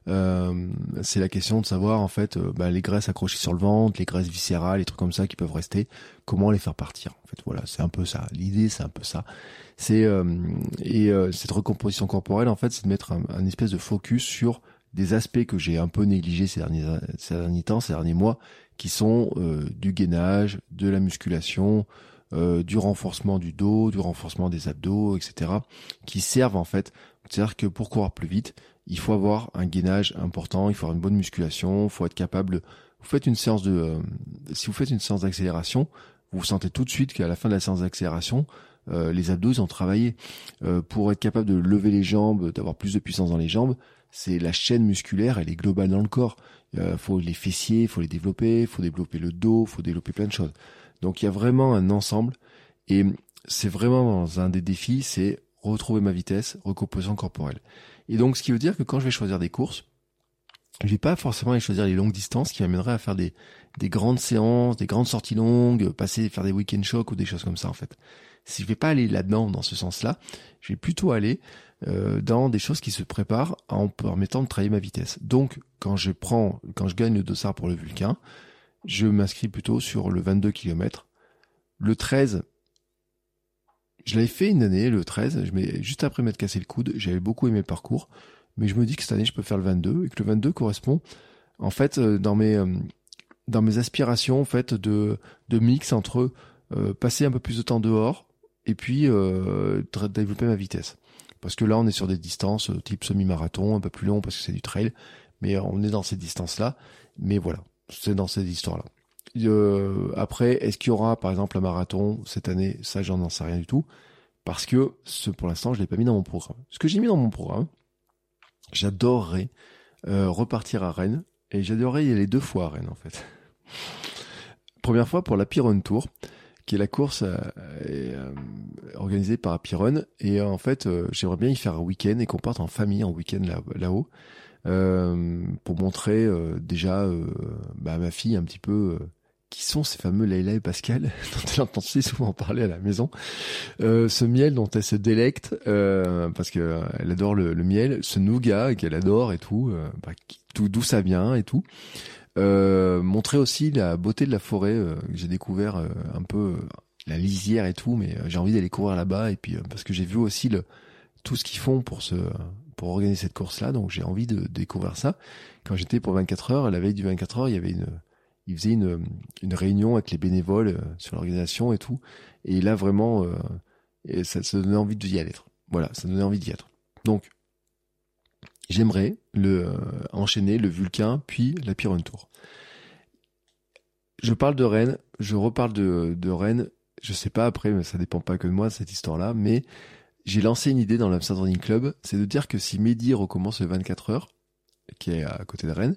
Euh, c'est la question de savoir en fait euh, bah, les graisses accrochées sur le ventre, les graisses viscérales, les trucs comme ça qui peuvent rester, comment les faire partir. En fait, voilà, c'est un peu ça. L'idée, c'est un peu ça. C'est euh, et cette recomposition corporelle, en fait, c'est de mettre un, espèce de focus sur des aspects que j'ai un peu négligés ces derniers ces derniers temps, ces derniers mois, qui sont du gainage, de la musculation, euh, du renforcement du dos, du renforcement des abdos, etc., qui servent en fait. C'est-à-dire que pour courir plus vite, il faut avoir un gainage important, il faut avoir une bonne musculation, il faut être capable. Vous faites une séance de, euh, si vous faites une séance d'accélération, vous sentez tout de suite qu'à la fin de la séance d'accélération, euh, les abdos ils ont travaillé. pour être capable de lever les jambes, d'avoir plus de puissance dans les jambes, c'est la chaîne musculaire, elle est globale dans le corps. Il faut les fessiers, il faut les développer, il faut développer le dos, il faut développer plein de choses. Donc il y a vraiment un ensemble et c'est vraiment un des défis, c'est retrouver ma vitesse, recomposition corporelle. Et donc ce qui veut dire que quand je vais choisir des courses, je vais pas forcément aller choisir les longues distances qui m'amèneraient à faire des, des grandes séances, des grandes sorties longues, passer faire des week-end shocks ou des choses comme ça en fait. Si je vais pas aller là-dedans dans ce sens-là, je vais plutôt aller euh, dans des choses qui se préparent en permettant de travailler ma vitesse. Donc quand je prends, quand je gagne le dossard pour le Vulcain, je m'inscris plutôt sur le 22 km. Le 13, je l'avais fait une année, le 13, je mets, juste après m'être cassé le coude, j'avais beaucoup aimé le parcours, mais je me dis que cette année je peux faire le 22 et que le 22 correspond en fait euh, dans mes euh, dans mes aspirations en fait de de mix entre euh, passer un peu plus de temps dehors et puis développer ma vitesse. Parce que là on est sur des distances type semi-marathon, un peu plus long parce que c'est du trail, mais on est dans ces distances là. Mais voilà, c'est dans cette histoire-là. Euh, après, est-ce qu'il y aura par exemple un marathon cette année? Ça, j'en sais rien du tout. Parce que ce, pour l'instant, je l'ai pas mis dans mon programme. Ce que j'ai mis dans mon programme, j'adorerais euh, repartir à Rennes. Et j'adorerais y aller deux fois à Rennes, en fait. (laughs) Première fois pour la Piron Tour, qui est la course euh, euh organisée par Piron. Et en fait, euh, j'aimerais bien y faire un week-end et qu'on parte en famille en week-end là-haut. Euh, pour montrer euh, déjà euh, bah, ma fille un petit peu qui sont ces fameux Leila et Pascal (laughs) dont elle entend si souvent parler à la maison. Euh, ce miel dont elle se délecte euh, parce que elle adore le, miel, ce nougat qu'elle adore et tout, euh, bah, tout d'où ça vient et tout. montrer aussi la beauté de la forêt que j'ai découvert un peu la lisière et tout, mais j'ai envie d'aller courir là-bas et puis parce que j'ai vu aussi le tout ce qu'ils font pour ce pour organiser cette course-là, donc j'ai envie de, découvrir ça. Quand j'étais pour 24 heures, la veille du 24 heures, il y avait une, il faisait une, réunion avec les bénévoles euh, sur l'organisation et tout. Et là vraiment, euh, ça, donnait envie d'y aller. Voilà, ça donnait envie d'y être. Donc, j'aimerais le euh, enchaîner le Vulcain puis la Pyron Tour. Je parle de Rennes, je reparle de, de Rennes. Je sais pas après, mais ça dépend pas que de moi cette histoire-là, mais j'ai lancé une idée dans l'Amsterdam Running Club, c'est de dire que si Mehdi recommence le 24 heures, qui est à côté de Rennes,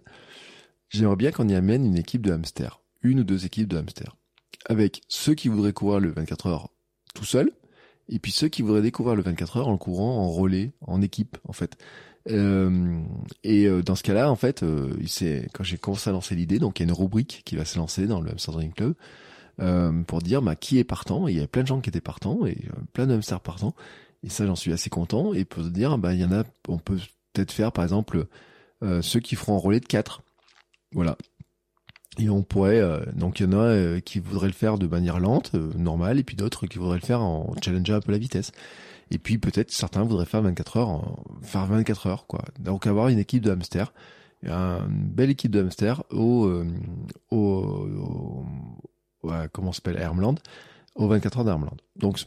j'aimerais bien qu'on y amène une équipe de hamster, une ou deux équipes de hamster, avec ceux qui voudraient courir le 24 heures tout seul, et puis ceux qui voudraient découvrir le 24 heures en courant en relais, en équipe en fait. Euh, et euh, dans ce cas-là, en fait, euh, quand j'ai commencé à lancer l'idée, donc il y a une rubrique qui va se lancer dans le Hamster Running Club euh, pour dire bah, qui est partant. Et il y a plein de gens qui étaient partants et euh, plein de hamsters partants. Et ça, j'en suis assez content. Et pour se dire, bah, il y en a, on peut peut-être faire, par exemple, ceux qui feront un relais de 4. Voilà. Et on pourrait, donc il y en a qui voudraient le faire de manière lente, normale, et puis d'autres qui voudraient le faire en challengeant un peu la vitesse. Et puis peut-être certains voudraient faire 24 heures, faire 24 heures quoi. Donc avoir une équipe de hamsters, une belle équipe de hamsters au, euh, au, au, comment s'appelle Hermland, au 24 heures d'Hermland. Donc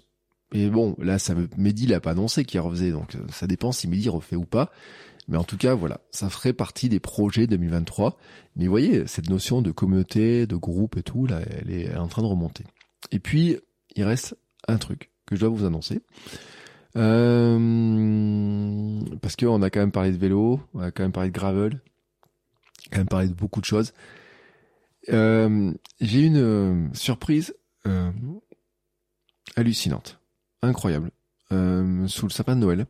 et bon là ça veut Mehdi l'a pas annoncé qu'il refaisait donc ça dépend si Mehdi refait ou pas. Mais en tout cas, voilà, ça ferait partie des projets 2023. Mais vous voyez, cette notion de communauté, de groupe et tout, là, elle est en train de remonter. Et puis, il reste un truc que je dois vous annoncer. Euh, parce qu'on a quand même parlé de vélo, on a quand même parlé de gravel, quand même parlé de beaucoup de choses. Euh, j'ai une euh, surprise euh, hallucinante, incroyable, euh, sous le sapin de Noël.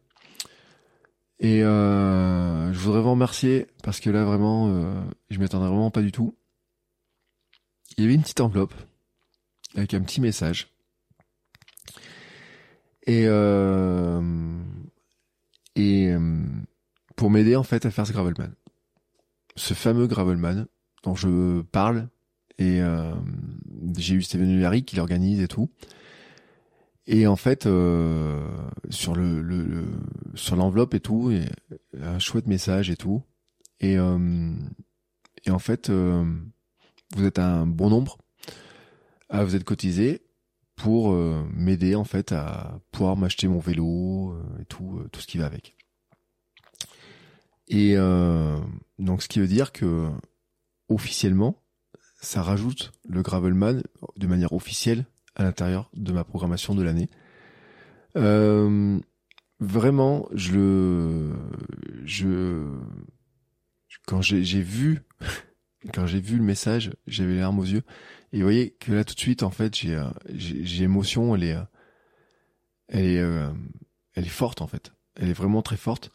Et je voudrais vous remercier parce que là vraiment, je m'attendais vraiment pas du tout. Il y avait une petite enveloppe avec un petit message et euh, et euh, pour m'aider en fait à faire ce gravelman, ce fameux gravelman dont je parle et euh, j'ai eu Steven Ullary qui l'organise et tout. Et en fait, euh, sur le, le, sur l'enveloppe et tout, et un chouette message et tout. Et euh, et en fait, euh, vous êtes un bon nombre à vous être cotisé pour euh, m'aider en fait à pouvoir m'acheter mon vélo euh, et tout euh, tout ce qui va avec. Et donc ce qui veut dire que officiellement ça rajoute le gravelman de manière officielle à l'intérieur de ma programmation de l'année. vraiment, je le, je, quand j'ai vu, (laughs) quand j'ai vu le message, j'avais les larmes aux yeux. Et vous voyez que là tout de suite en fait j'ai euh, j'ai émotion, elle est euh, elle est euh, elle est forte en fait. Elle est vraiment très forte.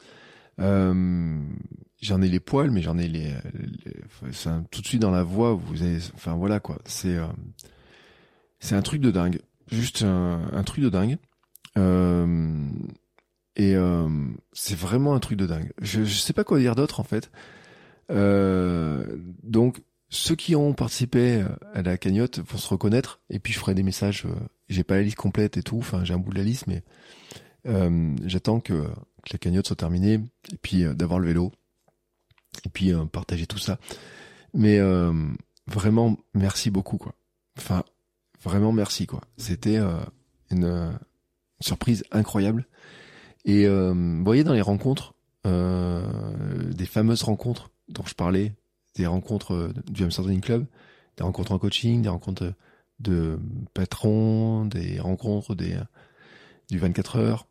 Euh, j'en ai les poils, mais j'en ai les, les tout de suite dans la voix. Vous avez, enfin voilà quoi. C'est c'est un truc de dingue, juste un, truc de dingue. et c'est vraiment un truc de dingue. Je, je sais pas quoi dire d'autre en fait. donc ceux qui ont participé euh, à la cagnotte vont se reconnaître, et puis je ferai des messages. Euh, j'ai pas la liste complète et tout, enfin j'ai un bout de la liste, mais euh, j'attends que, que, la cagnotte soit terminée, et puis euh, d'avoir le vélo, et puis partager tout ça. Mais vraiment, merci beaucoup, quoi. Enfin, vraiment merci, quoi. C'était une, surprise incroyable. Et vous voyez dans les rencontres, des fameuses rencontres dont je parlais des rencontres euh, du Amsterdam Club, des rencontres en coaching, des rencontres de patrons, des rencontres des du 24 heures,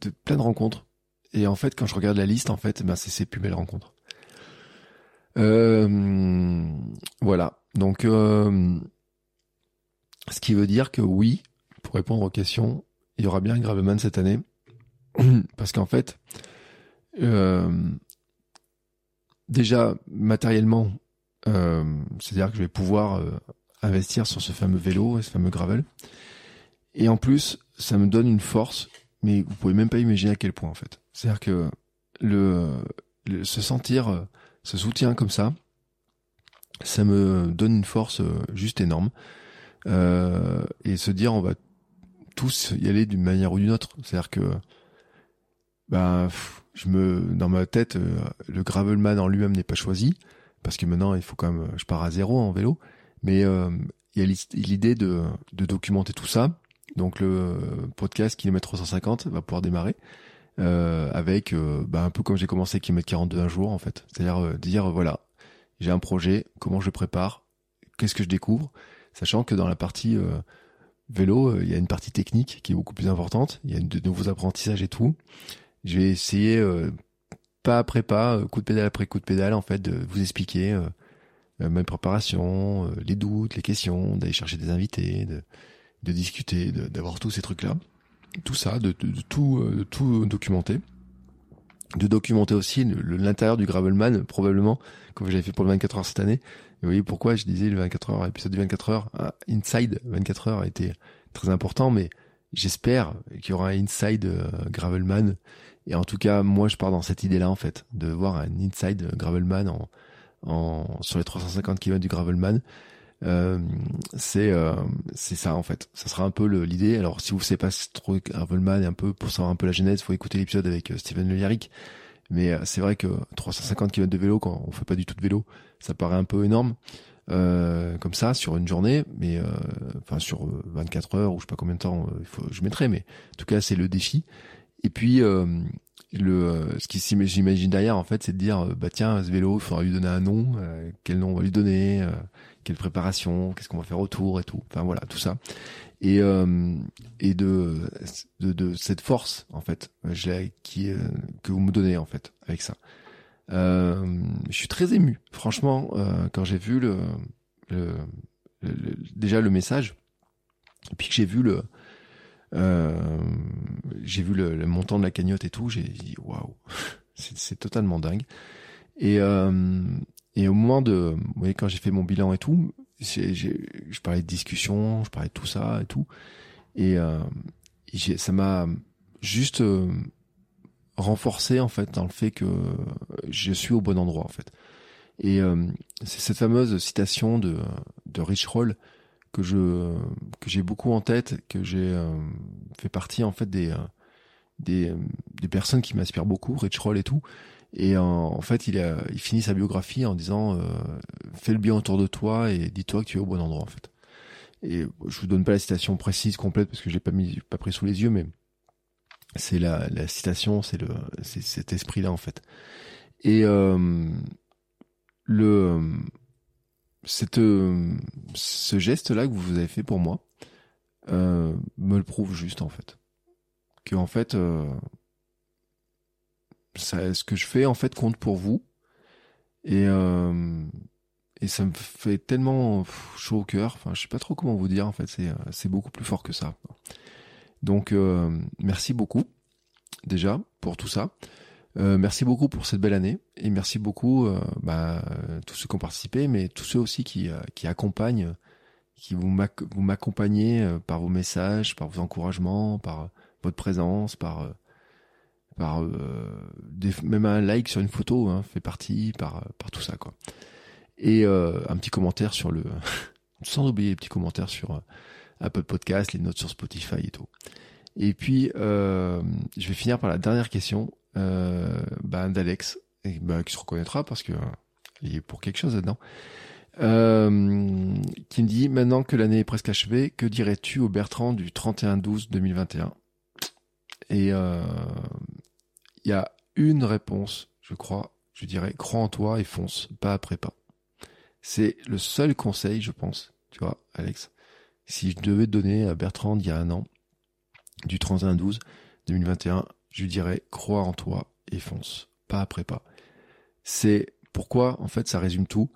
de plein de rencontres. Et en fait, quand je regarde la liste, en fait, ben c'est ces plus belles rencontres. Euh, voilà. Donc, euh, ce qui veut dire que oui, pour répondre aux questions, il y aura bien un Graveman cette année, (clears throat) parce qu'en fait, euh, déjà matériellement, euh, c'est-à-dire que je vais pouvoir euh, investir sur ce fameux vélo et ce fameux gravel. Et en plus, ça me donne une force, mais vous pouvez même pas imaginer à quel point en fait. C'est-à-dire que le, se sentir, euh, ce soutien comme ça, ça me donne une force juste énorme. Et se dire on va tous y aller d'une manière ou d'une autre. C'est-à-dire que bah je me dans ma tête euh, le gravelman en lui-même n'est pas choisi parce que maintenant il faut quand même je pars à zéro en vélo mais euh, il y a l'idée de, documenter tout ça Donc le podcast kilomètre 350 va pouvoir démarrer euh, avec euh, bah, un peu comme j'ai commencé kilomètre 42 un jour en fait. C'est-à-dire euh, dire voilà, j'ai un projet, comment je prépare, qu'est-ce que je découvre, sachant que dans la partie euh, vélo, il y a une partie technique qui est beaucoup plus importante, il y a de nouveaux apprentissages et tout. Je vais essayer pas après pas, coup de pédale après coup de pédale en fait de vous expliquer euh, ma préparation, euh, les doutes, les questions, d'aller chercher des invités, de, de discuter, d'avoir tous ces trucs-là. Tout ça, de, de, tout, euh, de tout documenter. De documenter aussi l'intérieur du Gravelman, probablement, comme j'avais fait pour le 24 heures cette année. Vous voyez pourquoi je disais le 24 heures, l'épisode du 24 heures, Inside 24 heures a été très important, mais j'espère qu'il y aura un Inside Gravelman. Et en tout cas, moi, je pars dans cette idée-là, en fait, de voir un Inside Gravelman en, en, sur les 350 km du Gravelman. Euh, c'est euh, c'est ça en fait. Ça sera un peu l'idée. Alors si vous savez pas trop Gravelman et un peu pour savoir un peu la genèse, faut écouter l'épisode avec euh, Steven Le Mais euh, c'est vrai que 350 km de vélo quand on fait pas du tout de vélo, ça paraît un peu énorme. Euh, comme ça sur une journée, mais enfin sur 24 heures ou je sais pas combien de temps il faut, je mettrai, mais en tout cas c'est le défi. Et puis le euh, ce qui j'imagine derrière en fait c'est de dire euh, bah tiens ce vélo il faudra lui donner un nom euh, quel nom on va lui donner quelle préparation qu'est-ce qu'on va faire autour et tout enfin voilà tout ça et et de, de, de cette force en fait je qui que vous me donnez en fait avec ça je suis très ému franchement quand j'ai vu le, le, déjà le message et puis que j'ai vu le euh, j'ai vu le, montant de la cagnotte et tout, j'ai dit waouh, (laughs) c'est totalement dingue. Et, euh, et au moment de, vous voyez, quand j'ai fait mon bilan et tout, je parlais de discussion, je parlais de tout ça et tout, et, euh, ça m'a juste euh, renforcé en fait dans le fait que je suis au bon endroit en fait. Et euh, c'est cette fameuse citation de, de Rich Roll que je que j'ai beaucoup en tête, que j'ai euh, fait partie en fait des euh, des, des personnes qui m'inspirent beaucoup, Rich Roll et tout. Et en, fait, il a il finit sa biographie en disant euh, fais le bien autour de toi et dis-toi que tu es au bon endroit en fait. Et je vous donne pas la citation précise complète parce que j'ai pas mis pas pris sous les yeux, mais c'est la, la citation, c'est le c'est cet esprit là en fait. Et euh, le cette, euh, ce geste-là que vous avez fait pour moi euh, me le prouve juste en fait. Que en fait, euh, ça, ce que je fais en fait compte pour vous et et ça me fait tellement chaud au cœur. Enfin, je sais pas trop comment vous dire en fait. C'est c'est beaucoup plus fort que ça. Donc merci beaucoup déjà pour tout ça. Euh, merci beaucoup pour cette belle année et merci beaucoup euh, bah, tous ceux qui ont participé, mais tous ceux aussi qui, euh, qui accompagnent, qui vous m'accompagnez par vos messages, par vos encouragements, par votre présence, par par des, même un like sur une photo hein, fait partie par par tout ça quoi. Et un petit commentaire sur le (laughs) sans oublier les petits commentaires sur Apple Podcast, les notes sur Spotify et tout. Et puis je vais finir par la dernière question euh, bah, d'Alex, bah, qui se reconnaîtra parce que il est pour quelque chose là-dedans. Euh, qui me dit maintenant que l'année est presque achevée, que dirais-tu au Bertrand du 31-12-2021 Et euh, il y a une réponse, je crois. Je dirais crois en toi et fonce, pas après pas. C'est le seul conseil, je pense. Tu vois, Alex, si je devais donner à Bertrand il y a un an, du 31-12-2021, je lui dirais crois en toi et fonce, pas après pas. C'est pourquoi en fait ça résume tout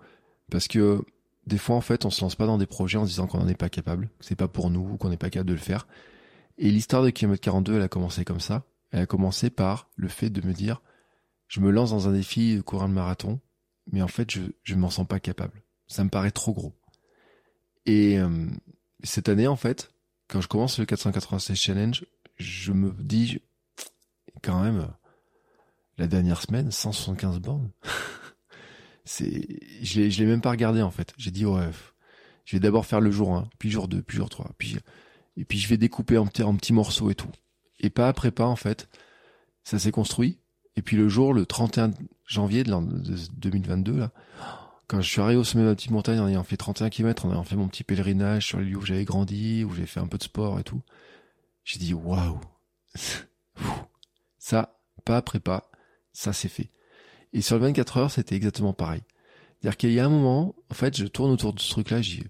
parce que des fois en fait on se lance pas dans des projets en se disant qu'on n'en est pas capable, que c'est pas pour nous, qu'on n'est pas capable de le faire. Et l'histoire de kilomètre 42, elle a commencé comme ça. Elle a commencé par le fait de me dire je me lance dans un défi de courir le marathon, mais en fait je je m'en sens pas capable. Ça me paraît trop gros. Et euh, cette année en fait, quand je commence le 496 challenge, je me dis quand même, la dernière semaine, 175 bornes. (laughs) c'est, je l'ai, je l'ai même pas regardé en fait. J'ai dit ouais, je vais d'abord faire le jour 1, puis jour 2, puis jour 3, puis et puis je vais découper en, en petits morceaux et tout. Et pas après pas en fait. Ça s'est construit. Et puis le jour, le 31 janvier de, 2022 là, quand je suis arrivé au sommet de la petite montagne en ayant fait 31 km, en ayant fait mon petit pèlerinage sur les lieux où j'avais grandi, où j'ai fait un peu de sport et tout, J'ai dit waouh, (laughs) ça, pas après pas, ça c'est fait. Et sur le 24 heures, c'était exactement pareil. C'est-à-dire qu'il y a un moment, en fait, je tourne autour de ce truc-là, je dis,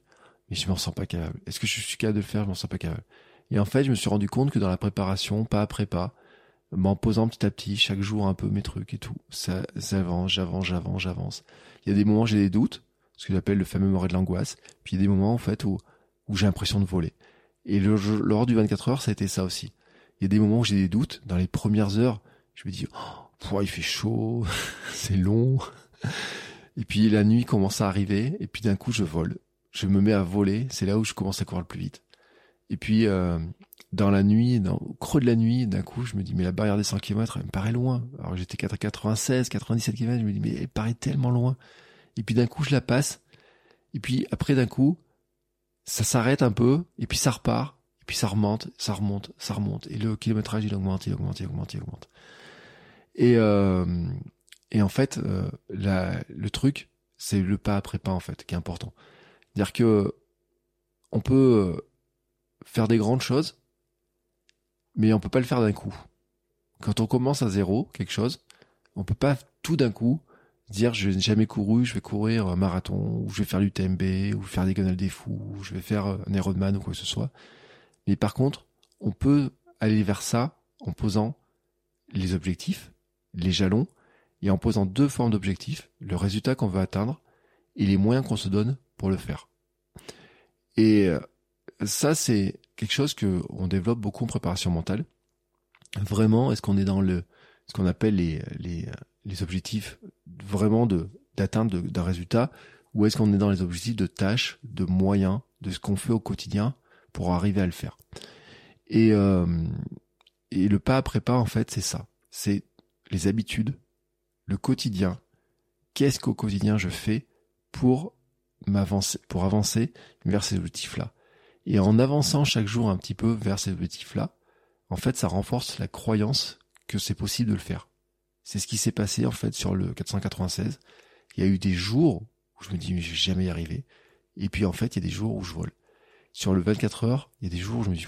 mais je m'en sens pas capable. Est-ce que je suis capable de le faire? Je m'en sens pas capable. Et en fait, je me suis rendu compte que dans la préparation, pas après pas, m'en posant petit à petit, chaque jour un peu mes trucs et tout, ça, ça avance, j'avance, j'avance, j'avance. Il y a des moments où j'ai des doutes, ce que j'appelle le fameux moré de l'angoisse. Puis il y a des moments, en fait, où, où j'ai l'impression de voler. Et le, lors du 24 heures, ça a été ça aussi. Il y a des moments où j'ai des doutes. Dans les premières heures, je me dis, oh, il fait chaud, (laughs) c'est long. Et puis la nuit commence à arriver, et puis d'un coup, je vole. Je me mets à voler. C'est là où je commence à courir le plus vite. Et puis, euh, dans la nuit, dans, au creux de la nuit, d'un coup, je me dis, mais la barrière des 100 km, elle me paraît loin. Alors j'étais à 96, 97 km, je me dis, mais elle paraît tellement loin. Et puis d'un coup, je la passe. Et puis après, d'un coup, ça s'arrête un peu, et puis ça repart, et puis ça remonte, ça remonte, ça remonte. Et le kilométrage, il augmente, il augmente, il augmente, il augmente. Et, euh, et en fait, euh, la, le truc, c'est le pas après pas, en fait, qui est important. C'est-à-dire que on peut faire des grandes choses, mais on peut pas le faire d'un coup. Quand on commence à zéro, quelque chose, on peut pas tout d'un coup dire je n'ai jamais couru, je vais courir un marathon, ou je vais faire l'UTMB, ou faire des canals des fous, ou je vais faire un Ironman ou quoi que ce soit. Mais par contre, on peut aller vers ça en posant les objectifs, les jalons, et en posant deux formes d'objectifs, le résultat qu'on veut atteindre et les moyens qu'on se donne pour le faire. Et euh, ça, c'est quelque chose que on développe beaucoup en préparation mentale. Vraiment, est-ce qu'on est dans le ce qu'on appelle les, les, les objectifs vraiment de d'atteinte d'un résultat ou est-ce qu'on est dans les objectifs de tâches, de moyens, de ce qu'on fait au quotidien pour arriver à le faire? Et, euh, et le pas après pas, en fait, c'est ça. C'est les habitudes, le quotidien. Qu'est-ce qu'au quotidien je fais pour m'avancer, pour avancer vers ces objectifs-là? Et en avançant chaque jour un petit peu vers ces objectifs-là, en fait, ça renforce la croyance que c'est possible de le faire. C'est ce qui s'est passé en fait sur le 496. Il y a eu des jours où je me dis mais je vais jamais y arriver. Et puis en fait, il y a des jours où je vole. Sur le 24 heures, il y a des jours où je me dis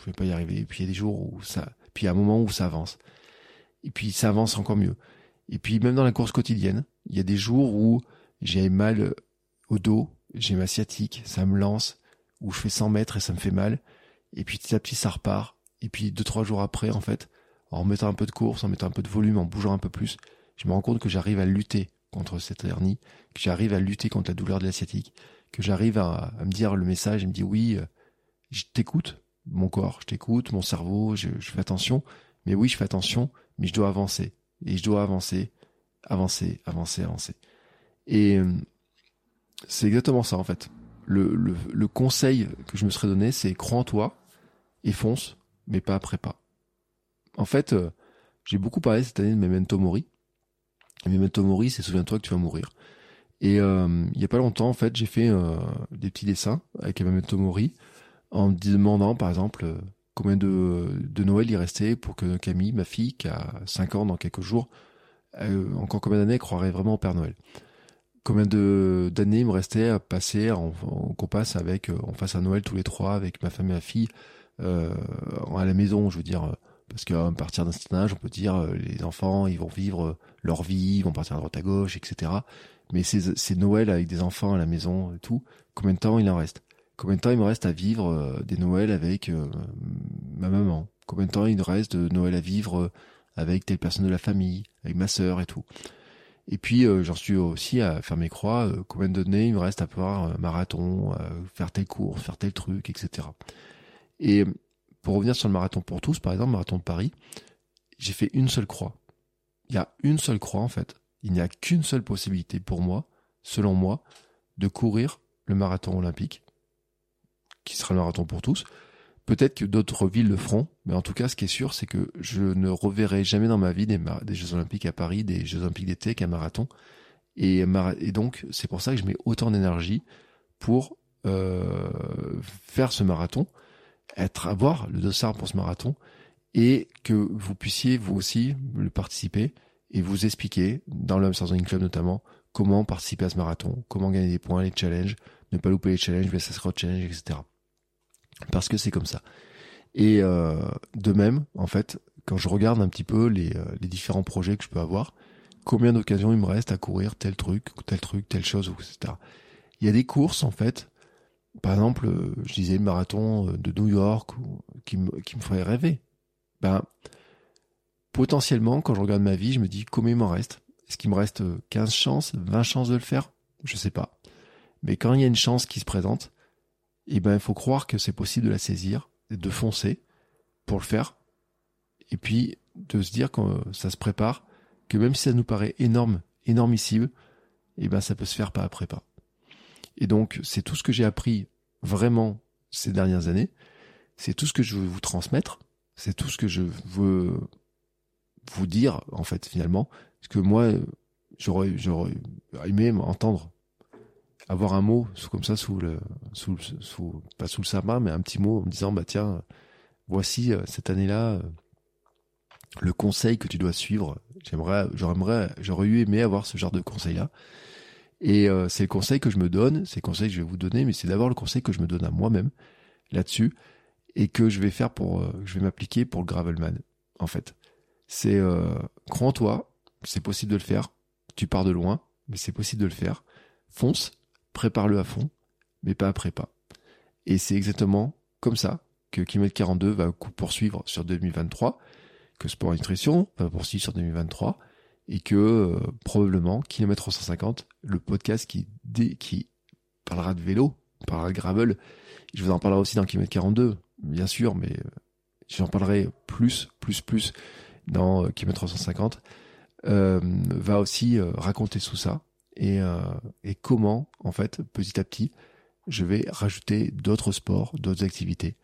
je vais pas y arriver. Et puis il y a des jours où ça, puis il y a un moment où ça avance. Et puis ça avance encore mieux. Et puis même dans la course quotidienne, il y a des jours où j'ai mal au dos, j'ai ma sciatique, ça me lance, où je fais 100 mètres et ça me fait mal. Et puis petit à petit ça repart. Et puis deux trois jours après, en fait, en mettant un peu de course, en mettant un peu de volume, en bougeant un peu plus, je me rends compte que j'arrive à lutter contre cette hernie, que j'arrive à lutter contre la douleur de l'asiatique, que j'arrive à, me dire le message et me dit oui, euh, je t'écoute, mon corps, je t'écoute, mon cerveau, je, fais attention, mais oui, je fais attention, mais je dois avancer. Et je dois avancer, avancer, avancer, avancer. Et euh, c'est exactement ça en fait. Le, le, le conseil que je me serais donné, c'est crois en toi et fonce, mais pas après pas en fait, euh, j'ai beaucoup parlé cette année de Memento Mori. Memento Mori, c'est souviens-toi que tu vas mourir. Et euh, il y a pas longtemps, en fait, j'ai fait euh, des petits dessins avec Memento Mori en me demandant, par exemple, combien de, de Noël il restait pour que Camille, ma fille, qui a 5 ans dans quelques jours, encore combien d'années croirait vraiment au Père Noël Combien de d'années il me restait à passer en, qu'on passe avec, on fasse un Noël tous les trois avec ma femme et ma fille à la maison, je veux dire parce qu'à partir d'un certain âge, on peut dire euh, les enfants, ils vont vivre euh, leur vie, ils vont partir à droite à gauche, etc. Mais c'est Noël avec des enfants à la maison et tout. Combien de temps il en reste? Combien de temps il me reste à vivre euh, des Noëls avec ma maman? Combien de temps il reste de Noël à vivre avec telle personne de la famille, avec ma sœur et tout? Et puis j'en suis aussi à faire mes croix. combien de données il me reste à pouvoir un marathon, faire telle course, faire tel truc, etc. Et pour revenir sur le marathon pour tous, par exemple, marathon de Paris, j'ai fait une seule croix. Il y a une seule croix en fait. Il n'y a qu'une seule possibilité pour moi, selon moi, de courir le marathon olympique, qui sera le marathon pour tous. Peut-être que d'autres villes le feront, mais en tout cas, ce qui est sûr, c'est que je ne reverrai jamais dans ma vie des, Jeux Olympiques à Paris, des Jeux Olympiques d'été qu'un marathon. Et, donc, c'est pour ça que je mets autant d'énergie pour euh, faire ce marathon être à voir le dossard pour ce marathon et que vous puissiez vous aussi le participer et vous expliquer dans l'homme sans Club notamment comment participer à ce marathon, comment gagner des points, les challenges, ne pas louper les challenges, les Road Challenge, etc. Parce que c'est comme ça. Et euh, de même, en fait, quand je regarde un petit peu les, euh, les différents projets que je peux avoir, combien d'occasions il me reste à courir tel truc, tel truc, telle chose, etc. Il y a des courses, en fait, par exemple, euh, je disais le marathon de New York, qui, me, ferait rêver. Ben, potentiellement, quand je regarde ma vie, je me dis combien il m'en reste? Est-ce qu'il me reste 15 chances, 20 chances de le faire? Je sais pas. Mais quand il y a une chance qui se présente, eh ben, il faut croire que c'est possible de la saisir, de foncer pour le faire. Et puis, de se dire que ça se prépare, que même si ça nous paraît énorme, énormissime, eh ben, ça peut se faire pas après pas. Et donc, c'est tout ce que j'ai appris vraiment ces dernières années. C'est tout ce que je veux vous transmettre. C'est tout ce que je veux vous dire, en fait, finalement. Parce que moi, j'aurais, j'aurais aimé entendre avoir un mot comme ça sous le, sous, pas sous le sapin, mais un petit mot en me disant, bah tiens, voici euh, cette année-là, euh, le conseil que tu dois suivre. J'aimerais, j'aimerais, j'aurais eu aimé avoir ce genre de conseil-là. Et euh, c'est le conseil que je me donne, c'est le conseil que je vais vous donner, mais c'est d'abord le conseil que je me donne à moi-même là-dessus et que je vais faire pour, je vais m'appliquer pour le gravelman. En fait, c'est crois en toi, c'est possible de le faire. Tu pars de loin, mais c'est possible de le faire. Fonce, prépare-le à fond, mais pas après pas. Et c'est exactement comme ça que Kilomètre 42 va poursuivre sur 2023, que Sport Nutrition va poursuivre sur 2023, et que euh, probablement Kilomètre 350, le podcast qui, qui parlera de vélo, parlera de gravel, je vous en parlerai aussi dans Kilomètre 42, bien sûr, mais euh, j'en parlerai plus, plus, plus dans euh, Kilomètre 350, euh, va aussi raconter tout ça, et, euh, et comment, en fait, petit à petit, je vais rajouter d'autres sports, d'autres activités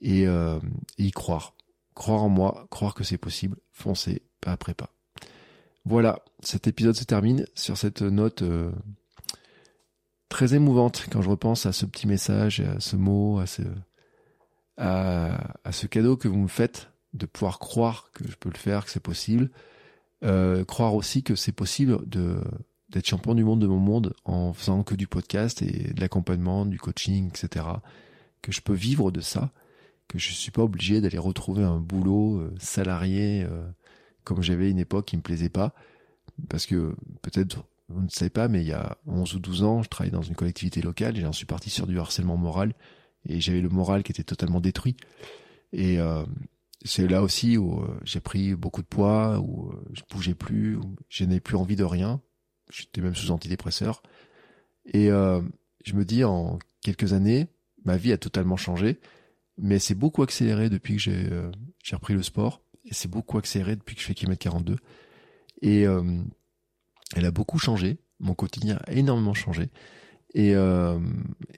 et, euh, y croire. Croire en moi, croire que c'est possible, foncer pas après pas. Voilà, cet épisode se termine sur cette note euh, très émouvante quand je repense à ce petit message, à ce mot, à ce, à, à ce cadeau que vous me faites de pouvoir croire que je peux le faire, que c'est possible. Euh, croire aussi que c'est possible de d'être champion du monde de mon monde en faisant que du podcast et de l'accompagnement, du coaching, etc. Que je peux vivre de ça, que je suis pas obligé d'aller retrouver un boulot euh, salarié euh, comme j'avais une époque qui me plaisait pas. Parce que peut-être vous ne savez pas, mais il y a 11 ou 12 ans, je travaillais dans une collectivité locale et j'en suis parti sur du harcèlement moral et j'avais le moral qui était totalement détruit. Et euh, c'est là aussi où j'ai pris beaucoup de poids, où je bougeais plus, où je n'avais plus envie de rien, J'étais même sous antidépresseur. Et euh, je me dis, en quelques années, ma vie a totalement changé. Mais c'est beaucoup accéléré depuis que j'ai euh, repris le sport. Et c'est beaucoup accéléré depuis que je fais kilomètre 42. Et euh, elle a beaucoup changé. Mon quotidien a énormément changé. Et, euh,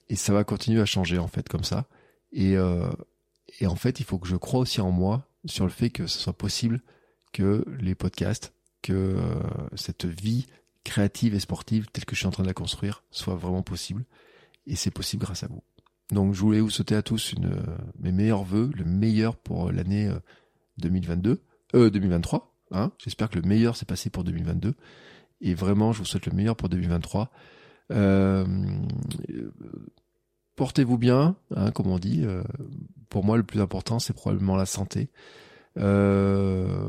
et ça va continuer à changer, en fait, comme ça. Et, et en fait, il faut que je croie aussi en moi sur le fait que ce soit possible que les podcasts, que cette vie créative et sportive telle que je suis en train de la construire soit vraiment possible. Et c'est possible grâce à vous. Donc je voulais vous souhaiter à tous euh, mes meilleurs voeux, le meilleur pour l'année 2022, euh, 2023. Euh, hein J'espère que le meilleur s'est passé pour 2022. Et vraiment, je vous souhaite le meilleur pour 2023. Euh, Portez-vous bien, hein, comme on dit. Euh, pour moi, le plus important, c'est probablement la santé. Euh,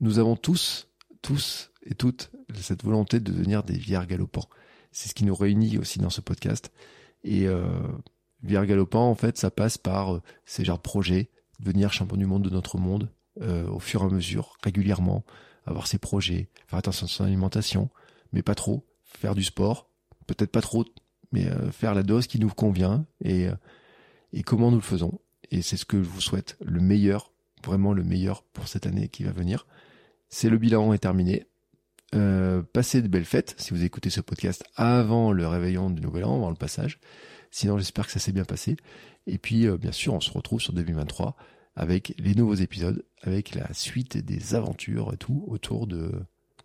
nous avons tous, tous et toutes cette volonté de devenir des vières galopants. C'est ce qui nous réunit aussi dans ce podcast. Et euh, vières galopants, en fait, ça passe par euh, ces genres de projets, devenir champion du monde de notre monde euh, au fur et à mesure, régulièrement, avoir ses projets, faire attention à son alimentation, mais pas trop, faire du sport, peut-être pas trop, mais euh, faire la dose qui nous convient et, euh, et comment nous le faisons. Et c'est ce que je vous souhaite, le meilleur, vraiment le meilleur pour cette année qui va venir. C'est le bilan est terminé. Euh, passez de belles fêtes si vous écoutez ce podcast avant le réveillon du Nouvel An, avant le passage. Sinon, j'espère que ça s'est bien passé. Et puis, euh, bien sûr, on se retrouve sur 2023 avec les nouveaux épisodes, avec la suite des aventures et tout autour de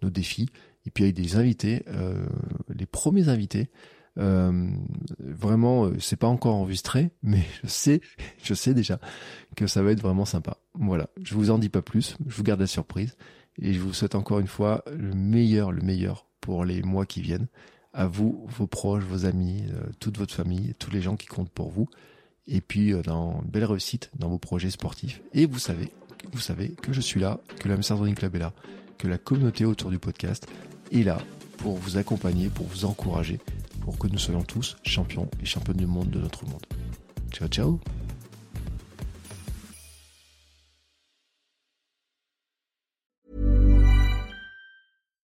nos défis. Et puis avec des invités, euh, les premiers invités. Vraiment, c'est pas encore enregistré, (laughs) mais je sais, je sais déjà que ça va être vraiment sympa. Voilà, je vous en dis pas plus, je vous garde la surprise. Et je vous souhaite encore une fois le meilleur, le meilleur pour les mois qui viennent. À vous, vos proches, vos amis, euh, toute votre famille, tous les gens qui comptent pour vous. et puis dans une belle réussite dans vos projets sportifs. Et vous savez, vous savez que je suis là, que la Master Running Club est là, que la communauté autour du podcast est là pour vous accompagner, pour vous encourager, pour que nous soyons tous champions et championnes du monde de notre monde. Ciao, ciao